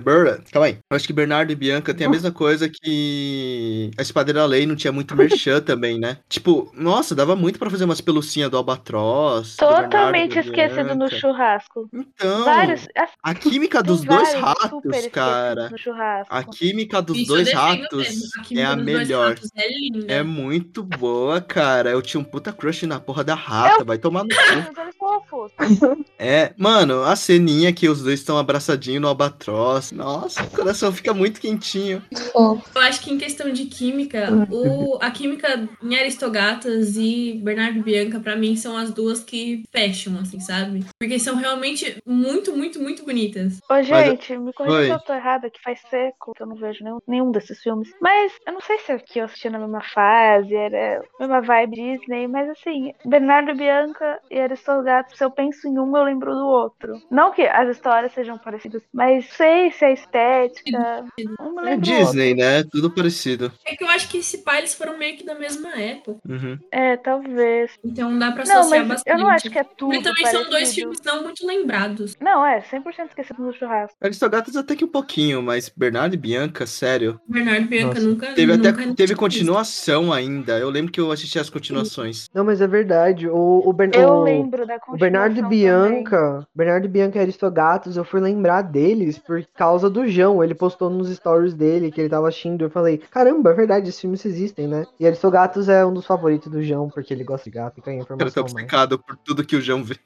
calma aí. Eu acho que Bernardo e Bianca tem a mesma coisa que a Espada da Lei não tinha muito merchan também, né? Tipo, nossa, dava muito pra fazer umas pelucinhas do Albatroz. do Bernardo, Totalmente da esquecido no churrasco. Então, Vários. a química dos dois ratos, cara. No churrasco. A química dos Isso dois ratos mesmo. A é a melhor. é. É muito boa, cara. Eu tinha um puta crush na porra da rata. Vai tomar no cu. Mas. É, mano, a ceninha que os dois estão abraçadinhos no albatroz. Nossa, o coração fica muito quentinho. Eu acho que em questão de química, o, a química em Aristogatas e Bernardo Bianca, pra mim, são as duas que fecham, assim, sabe? Porque são realmente muito, muito, muito bonitas. Ô, gente, me corrija se eu tô errada, que faz século que eu não vejo nenhum, nenhum desses filmes. Mas eu não sei se é que eu assisti na mesma fase, era a mesma vibe Disney, mas assim, Bernardo e Bianca e Aristogato, se eu penso em um, eu lembro do outro. Não que as histórias sejam parecidas, mas sei se a estética. Um É lembra o Disney, né? Tudo parecido. É que eu acho que esse pai eles foram meio que da mesma época. Uhum. É, talvez. Então dá pra Não, associar mas bastante. eu não acho que é tudo Mas também são dois parecido. filmes não muito lembrados. Não, é, 100% esquecido no churrasco. Aristogatas até que um pouquinho, mas Bernardo e Bianca, sério. Bernardo e Bianca Nossa. nunca. Teve nunca até teve continuação ainda. Eu lembro que eu assisti as continuações. Não, mas é verdade. O, o, Ber- Eu o- lembro da O Bernardo e continuação Bianca, Bernardo e Bianca e Aristogatos, eu fui lembrar deles por causa do João. Ele postou nos stories dele que ele tava assistindo. Eu falei, caramba, é verdade, esses filmes existem, né? E Aristogatos é um dos favoritos do João, porque ele gosta de gato e tem Eu tô informação mais. obcecado por tudo que o João vê.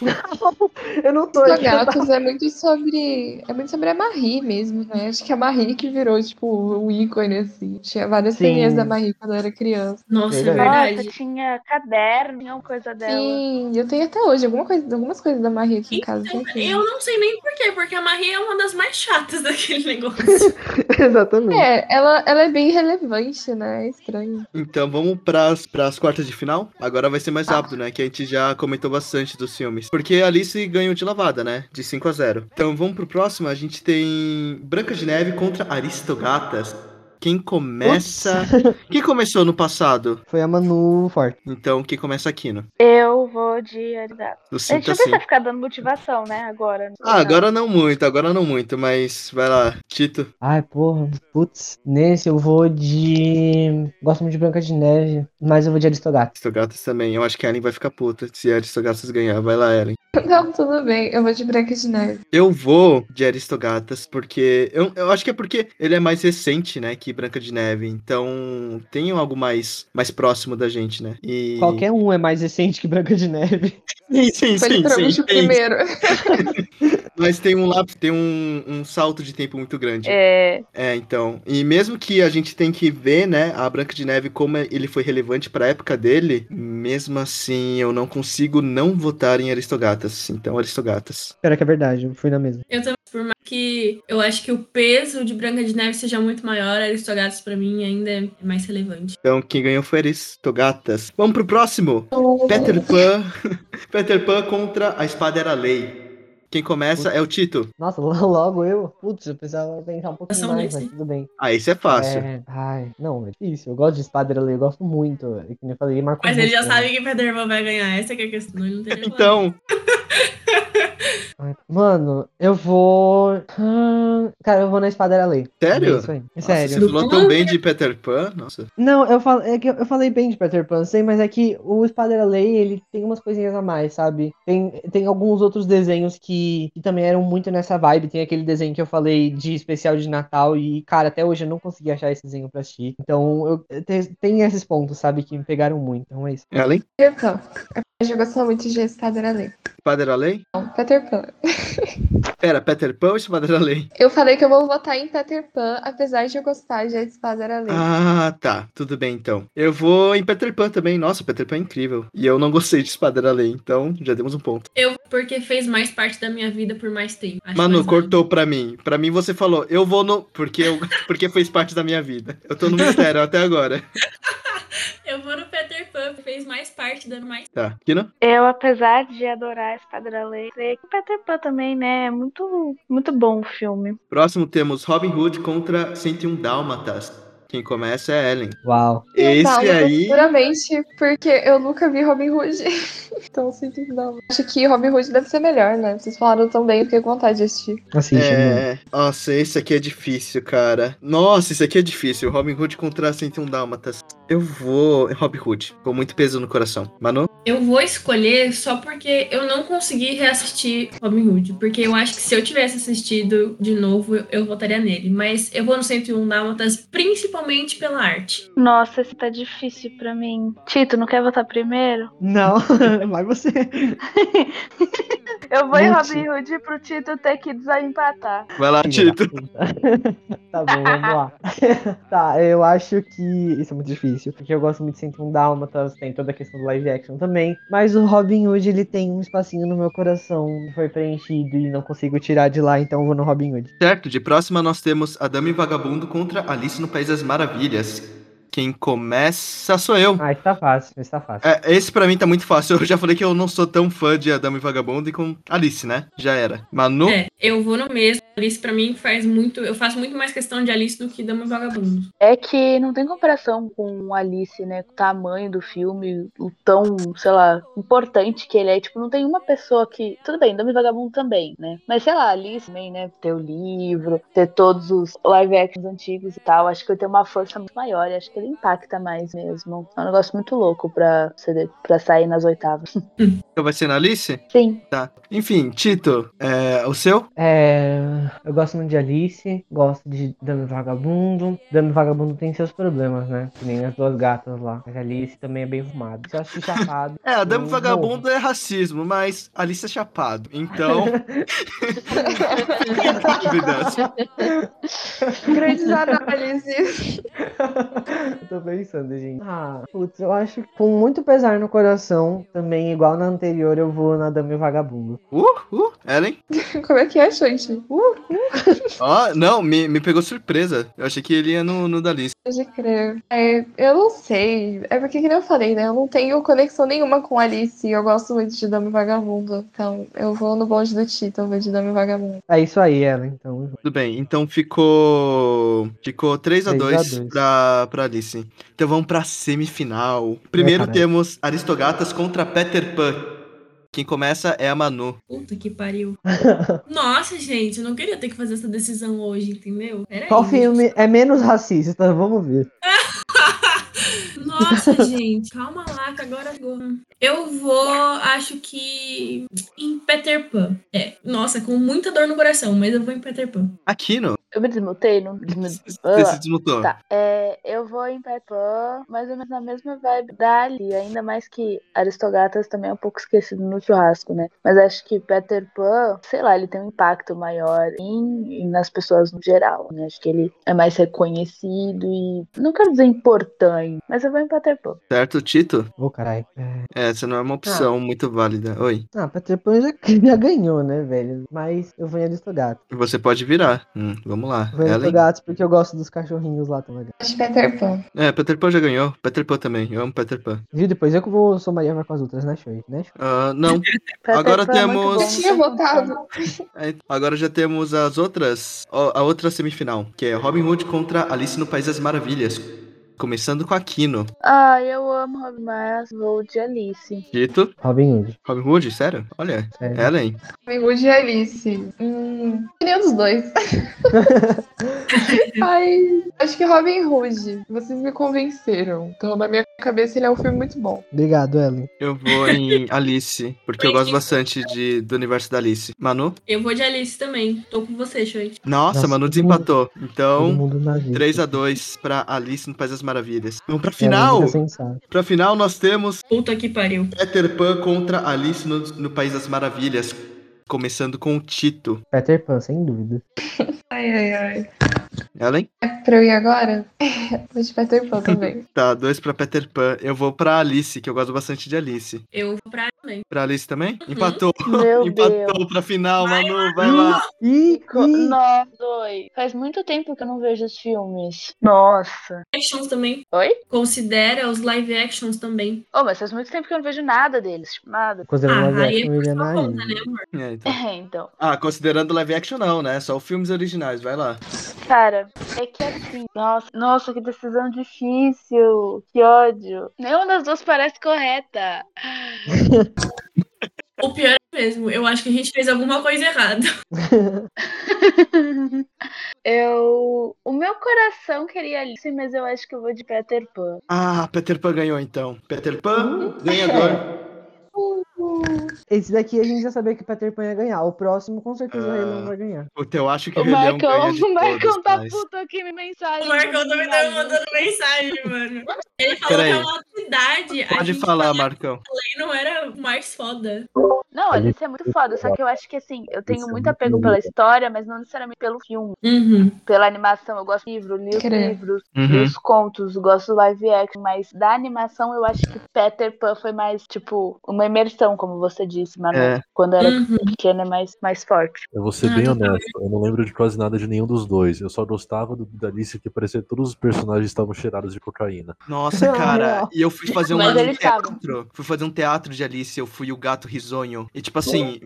Eu não tô Os gatos é muito sobre. É muito sobre a Marie mesmo, né? Acho que a Marie que virou, tipo, um ícone, assim. Tinha várias Sim. da Marie quando eu era criança. Nossa, Nossa, tinha caderno, tinha uma coisa dela. Sim, eu tenho até hoje alguma coisa, algumas coisas da Marie aqui em casa. tem aqui. Eu não sei nem por quê, porque a Marie é uma das mais chatas daquele negócio. Exatamente. É, ela, ela é bem relevante, né? É estranho. Então vamos pras, pras quartas de final. Agora vai ser mais rápido, né? Que a gente já comentou bastante dos filmes. Porque a Alice ganhou de lavada, né? De 5 a 0. Então vamos pro próximo. A gente tem Branca de Neve contra Aristogatas. Quem começa. Quem começou no passado? Foi a Manu Forte. Então quem começa aqui, né? Eu vou de Aristogato. Eu A gente sinto não assim. precisa ficar dando motivação, né, agora. Ah, agora não muito, agora não muito, mas vai lá, Tito. Ai, porra. Putz. Nesse eu vou de. Gosto muito de Branca de Neve, mas eu vou de Aristogatos. Aristogatas também. Eu acho que a Ellen vai ficar puta se a Aristogatas ganhar. Vai lá, Ellen. Não, tudo bem. Eu vou de Branca de Neve. Eu vou de Aristogatas, porque. Eu, eu acho que é porque ele é mais recente, né? Que Branca de Neve. Então tem algo mais, mais próximo da gente, né? E. Qualquer um é mais recente que Branca de Neve. Sim, sim, Foi sim. literalmente sim, o primeiro. Mas tem um lápis, tem um, um salto de tempo muito grande. É. É, então. E mesmo que a gente tem que ver, né, a Branca de Neve, como ele foi relevante pra época dele, mesmo assim eu não consigo não votar em Aristogatas. Então, Aristogatas. Pior que é verdade, eu fui na mesma. Eu também, por mais que eu acho que o peso de Branca de Neve seja muito maior, Aristogatas pra mim ainda é mais relevante. Então, quem ganhou foi Aristogatas. Vamos pro próximo. Peter Pan. Peter Pan contra a Espada Era Lei. Quem começa é o Tito. Nossa, logo eu. Putz, eu precisava pensar um pouquinho mais, nesses. mas tudo bem. Ah, esse é fácil. É, ai, não, é difícil. Eu gosto de espada eu gosto muito. E como eu falei, marcou Mas ele já né? sabe que Peter Pan vai ganhar, essa que é a questão. Ele não tem Então, Mano, eu vou. Hum, Cara, eu vou na espada lei. sério? É isso aí. É Nossa, sério. Você falou tão bem de Peter Pan. Nossa. Não, eu, fal... é que eu eu falei bem de Peter Pan, sei, mas é que o Espada Lei, ele tem umas coisinhas a mais, sabe? Tem, tem alguns outros desenhos que, que também eram muito nessa vibe. Tem aquele desenho que eu falei de especial de Natal e, cara, até hoje eu não consegui achar esse desenho pra assistir. Então, eu, te- tem esses pontos, sabe, que me pegaram muito. Então é isso. Ellen? Pan. Eu gosto muito de Espada Era Era Lei? Não, Peter Pan. Pera, Peter Pan ou Espada Era Lei? Eu falei que eu vou votar em Peter Pan, apesar de eu gostar de A Espada Era Lei. Ah, tá. Tudo bem, então. Eu vou em Peter Pan também. Nossa, Peter Pan é incrível. E eu não gostei de Espada Era Lei, então já demos um ponto. Eu, porque fez mais parte da minha vida por mais tempo. Acho Manu, mais cortou pra mim. Pra mim você falou, eu vou no. Porque, eu... porque fez parte da minha vida. Eu tô no mistério até agora. Eu vou no Peter Pan, fez mais parte da mais. Tá. Kino? Eu, apesar de adorar a Espada da Lei, creio que o Peter Pan também, né? É muito, muito bom o filme. Próximo temos Robin Hood contra 101 Dálmatas. Quem começa é Ellen. Uau. Esse Dálmatas, aí. Puramente porque eu nunca vi Robin Hood. então, sinto não. Acho que Robin Hood deve ser melhor, né? Vocês falaram tão bem, eu fiquei com vontade de assistir. Assiste, mano. É, nossa, esse aqui é difícil, cara. Nossa, esse aqui é difícil. Robin Hood contra 101 Dálmatas. Eu vou em Robin Hood, com muito peso no coração. Manu? Eu vou escolher só porque eu não consegui reassistir Robin Hood. Porque eu acho que se eu tivesse assistido de novo, eu, eu votaria nele. Mas eu vou no 101 Dálmatas principalmente pela arte. Nossa, esse tá difícil pra mim. Tito, não quer votar primeiro? Não, vai você. Eu vou em. Robin Hood pro Tito ter que desempatar. Vai lá, Tito. Tá bom, vamos lá. tá, eu acho que isso é muito difícil, porque eu gosto muito de 101 Dálmatas, tem toda a questão do live action também, mas o Robin Hood, ele tem um espacinho no meu coração, que foi preenchido e não consigo tirar de lá, então vou no Robin Hood. Certo, de próxima nós temos A Dama e o Vagabundo contra Alice no País das Maravilhas. Quem começa sou eu. Ah, isso tá fácil, isso tá fácil. É, esse pra mim tá muito fácil. Eu já falei que eu não sou tão fã de A Dama e Vagabundo e com Alice, né? Já era. Manu? É, eu vou no mesmo. Alice pra mim faz muito. Eu faço muito mais questão de Alice do que Dama e Vagabundo. É que não tem comparação com Alice, né? Com o tamanho do filme, o tão, sei lá, importante que ele é. Tipo, não tem uma pessoa que. Tudo bem, Dama e Vagabundo também, né? Mas sei lá, Alice também, né? Ter o livro, ter todos os live actions antigos e tal. Acho que ele tem uma força muito maior. Acho que ele impacta mais mesmo. É um negócio muito louco pra, ser- pra sair nas oitavas. Então vai ser na Alice? Sim. Tá. Enfim, Tito, é, o seu? É, eu gosto muito de Alice, gosto de e Vagabundo. E Vagabundo tem seus problemas, né? Que nem as duas gatas lá. Mas Alice também é bem arrumada. Se eu assistir chapado. É, eu Vagabundo é racismo, mas Alice é chapado. Então. Dúvidas. Grandes análises. Eu tô pensando, gente. Ah, putz, eu acho que com muito pesar no coração, também, igual na anterior, eu vou na Dama e Vagabundo. Uh, uh, Ellen? Como é que é, gente? Uh, Ó, não, me, me pegou surpresa. Eu achei que ele ia no, no da Alice. pode crer. É, eu não sei. É porque, que nem eu falei, né? Eu não tenho conexão nenhuma com Alice. Eu gosto muito de Dama e Vagabundo. Então, eu vou no bonde do Tito, eu vou de Dama e Vagabundo. É isso aí, ela, então. Tudo bem, então ficou. Ficou 3 a 3 a 2 2. pra, pra Alice. Então vamos pra semifinal. Primeiro caralho. temos Aristogatas contra Peter Pan. Quem começa é a Manu. Puta que pariu. Nossa, gente, eu não queria ter que fazer essa decisão hoje, entendeu? Peraí. Qual gente. filme é menos racista? Vamos ver. Nossa, gente, calma lá, que agora agora. Eu vou, acho que em Peter Pan. É, nossa, com muita dor no coração, mas eu vou em Peter Pan. Aquino. Eu me desmutei, não desmutei. Você se desmutou. Tá. É, eu vou em Peter Pan, mais ou menos na mesma vibe da Ali. Ainda mais que Aristogatas também é um pouco esquecido no churrasco, né? Mas acho que Peter Pan, sei lá, ele tem um impacto maior em, em- nas pessoas no geral. Né? Acho que ele é mais reconhecido e. Não quero dizer importante, mas eu vou em Peter Pan. Certo, Tito? Ô, caralho. É... Essa não é uma opção muito válida. Oi. Ah, Peter Pan já, já ganhou, né, velho? Mas eu vou em Aristogato. Você pode virar. Hum, vamos lá. Eu vou em Ellen? Aristogato porque eu gosto dos cachorrinhos lá também. Acho Peter Pan. É, Peter Pan já ganhou. Peter Pan também. Eu amo Peter Pan. Viu? Depois eu que vou sou Maria vai com as outras, né, Shoei? Né? Ah, não. Agora Pan é temos. Eu tinha votado. É, agora já temos as outras. A outra semifinal, que é Robin Hood contra Alice no País das Maravilhas. Começando com Aquino. Ah, eu amo Robin, mas vou de Alice. Dito. Robin Hood. Robin Hood, sério? Olha. Sério. Ellen. Robin Hood e Alice. Hum, nenhum dos dois. Ai, acho que Robin Hood. Vocês me convenceram. Então, na minha cabeça, ele é um filme muito bom. Obrigado, Ellen. Eu vou em Alice, porque eu gosto bastante de, do universo da Alice. Manu? Eu vou de Alice também. Tô com você, Shoit. Nossa, Nossa, Manu desempatou. Então, mundo na vida. 3x2 pra Alice no País das Maravilhas. Vamos pra Ellen final. sensato. Pra final, nós temos Puta que pariu. Peter Pan contra Alice no, no País das Maravilhas. Começando com o Tito. Peter Pan, sem dúvida. Ai, ai, ai. Ellen? É pra eu ir agora? Vou de Peter Pan também. Tá, dois pra Peter Pan. Eu vou pra Alice, que eu gosto bastante de Alice. Eu vou pra também. Pra Alice também? Empatou. Meu Empatou Deus. pra final, Manu. Vai lá. Ih. Nós dois. Faz muito tempo que eu não vejo os filmes. Nossa. Actions também. Oi? Considera os live actions também. Oh, mas faz muito tempo que eu não vejo nada deles. tipo, Nada. Considerando Ah, a aí é por sua conta, né, amor? É, então. É, então. Ah, considerando live action não, né? Só os filmes originais, vai lá. Cara, é que assim. Nossa, nossa, que decisão difícil. Que ódio. Nenhuma das duas parece correta. O pior é mesmo. Eu acho que a gente fez alguma coisa errada. Eu. O meu coração queria Alice, mas eu acho que eu vou de Peter Pan. Ah, Peter Pan ganhou então. Peter Pan, ganhador. Esse daqui a gente já sabia que Peter Pan ia ganhar. O próximo, com certeza, o Rei Leão Ah. vai ganhar. Puta, eu acho que o Marcão, ganha de o Marcão tá mas- puto aqui me mensagem. O Marcão também tava mandando mensagem, mano. Ele falou Peraí. que a nossa idade. a Pode falar, Marcão. não era o mais foda. Não, Alice é muito foda, só que eu acho que assim, eu tenho muito apego pela história, mas não necessariamente pelo filme. Uhum. Pela animação, eu gosto do livro, li os livros, Uhum. os contos, gosto do live action, mas da animação eu acho que Peter Pan foi mais, tipo, uma imersão, como você disse, Manu. É. Quando era Uhum. pequena, é mais, mais forte. Eu vou ser Ah, bem honesto, eu não lembro de quase nada de nenhum dos dois. Eu só gostava do da Alice que parecia que todos os personagens estavam cheirados de cocaína. Nossa, cara, e eu fui fazer um eles teatro. Fui fazer um teatro de Alice, eu fui o gato risonho. E tipo assim,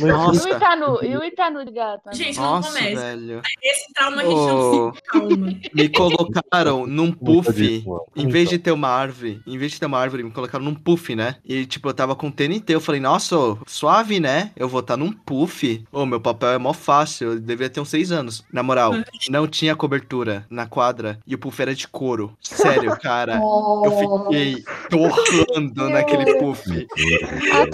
não E o nossa, Itanu, e o Itanu de gato? Manu? Gente, não nossa, começa. velho. Esse trauma a gente não Ô, se calma. me colocaram num puff. disso. Em vez de ter uma árvore, em vez de ter uma árvore, me colocaram num puff, né? E tipo, eu tava com Eu falei, nossa, suave, né? Eu vou estar num puff. Ô, meu papel é mó fácil, eu devia ter uns seis anos. Na moral, não tinha cobertura na quadra e o puff era de couro. Sério, cara. Eu fiquei torrando naquele puff.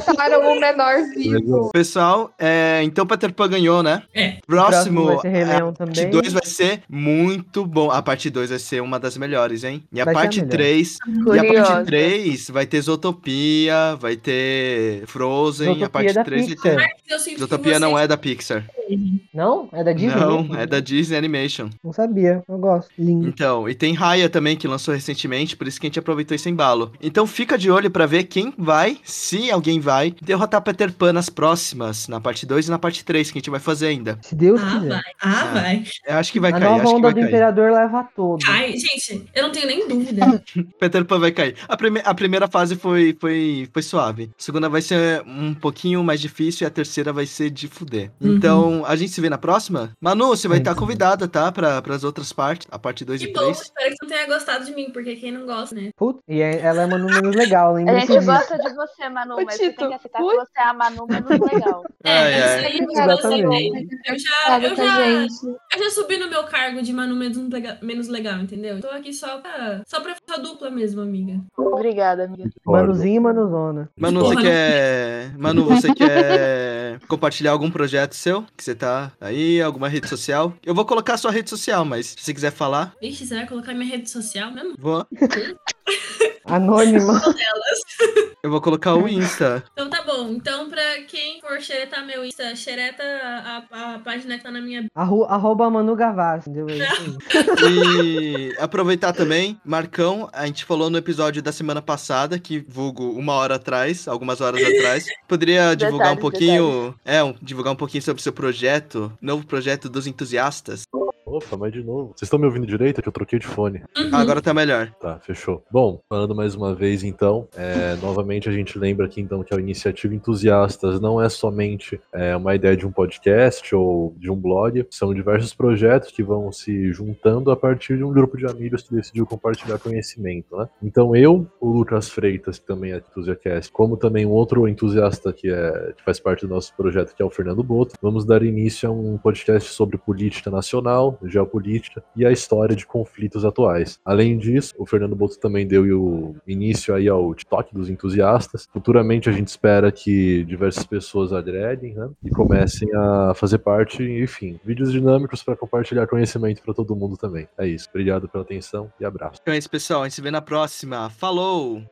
Mataram o menor vivo. Pessoal, é, então Peter Pan ganhou, né? É. Próximo, vai ser Rei a Leão parte também. 2 vai ser muito bom. A parte 2 vai ser uma das melhores, hein? E a Vai parte melhor. 3. E a parte 3 vai ter Zootopia, vai ter Frozen. Zootopia a parte da 3 vai Pixar. ter. Mas eu sinto que Zootopia não é da Pixar. Não? É da Disney? Não, é da Disney Animation. Não sabia. Eu gosto. Lindo. Então, e tem Raya também, que lançou recentemente, por isso que a gente aproveitou esse embalo. Então fica de olho pra ver quem vai, se alguém vai, derrotar Peter Pan nas próximas, na parte 2 e na parte 3, que a gente vai fazer ainda. Se Deus Ah, quiser. vai. Ah, Ah, vai. Eu acho que vai a cair, nova acho que onda vai do cair. Imperador leva todo. Ai, gente, eu não tenho nem dúvida. Peter Pan vai cair. A, prime a primeira fase foi, foi, foi suave. A segunda vai ser um pouquinho mais difícil e a terceira vai ser de fuder. Uhum. Então, a gente se vê na próxima? Manu, você vai estar convidada, tá? Pra, pras outras partes, a parte 2 Que e bom, 3. espero que tu tenha gostado de mim, porque quem não gosta, né? Puta, e é- ela é uma menos legal, A lembra gente gosta de você, Manu, mas você Tito, tem que aceitar que você você é a Manu menos legal. É, isso aí, Exatamente. Eu já, eu, já, gente? eu já subi no meu cargo de Manu menos legal, menos legal, entendeu? Tô aqui só pra, só pra fazer dupla mesmo, amiga. Obrigada, amiga. Manuzinho e Manuzona. Manu, você quer. Manu, você quer compartilhar algum projeto seu? Que você tá aí, alguma rede social? Eu vou colocar a sua rede social, mas se você quiser falar, Vixe, você vai colocar minha rede social mesmo? vou. Anônima. Eu vou colocar o Insta. Então tá bom. Então, pra quem for xeretar meu Insta, xereta a, a, a página que tá na minha. Arro, arroba Manu Gavassi? É. E aproveitar também, Marcão, a gente falou no episódio da semana passada, que vulgo uma hora atrás, algumas horas atrás. Poderia divulgar um Detalhes, pouquinho. É, um- divulgar um pouquinho sobre o seu projeto, novo projeto dos entusiastas. Opa, mas de novo. Vocês estão me ouvindo direito? É que eu troquei de fone. Uhum. Agora tá melhor. Tá, fechou. Bom, falando mais uma vez então, é, novamente a gente lembra aqui então que a iniciativa Entusiastas não é somente é, uma ideia de um podcast ou de um blog, são diversos projetos que vão se juntando a partir de um grupo de amigos que decidiu compartilhar conhecimento, né? Então eu, o Lucas Freitas, que também é Entusiacast, como também um outro entusiasta que, é, que faz parte do nosso projeto, que é o Fernando Boto, vamos dar início a um podcast sobre política nacional, geopolítica e a história de conflitos atuais. Além disso, o Fernando Boto também deu o início aí ao TikTok dos entusiastas. Futuramente a gente espera que diversas pessoas agreguem, né? E comecem a fazer parte, enfim, vídeos dinâmicos para compartilhar conhecimento para todo mundo também. É isso. Obrigado pela atenção e abraço. Então é isso, pessoal. A gente se vê na próxima. Falou!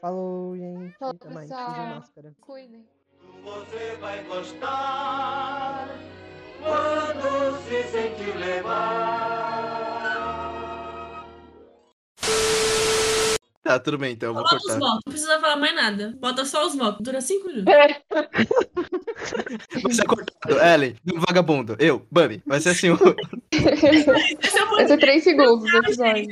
Falou, gente. Falou, pessoal. Cuidem. Você vai gostar quando se sentir levar. Tá, tudo bem, então eu vou os cortar. votos, não precisa falar mais nada. Bota só os votos. Dura cinco minutos. Vai ser cortado. Ellen, do vagabundo. Eu, Bami. Vai ser assim. o- Esse é o Vai ser três segundos o episódio.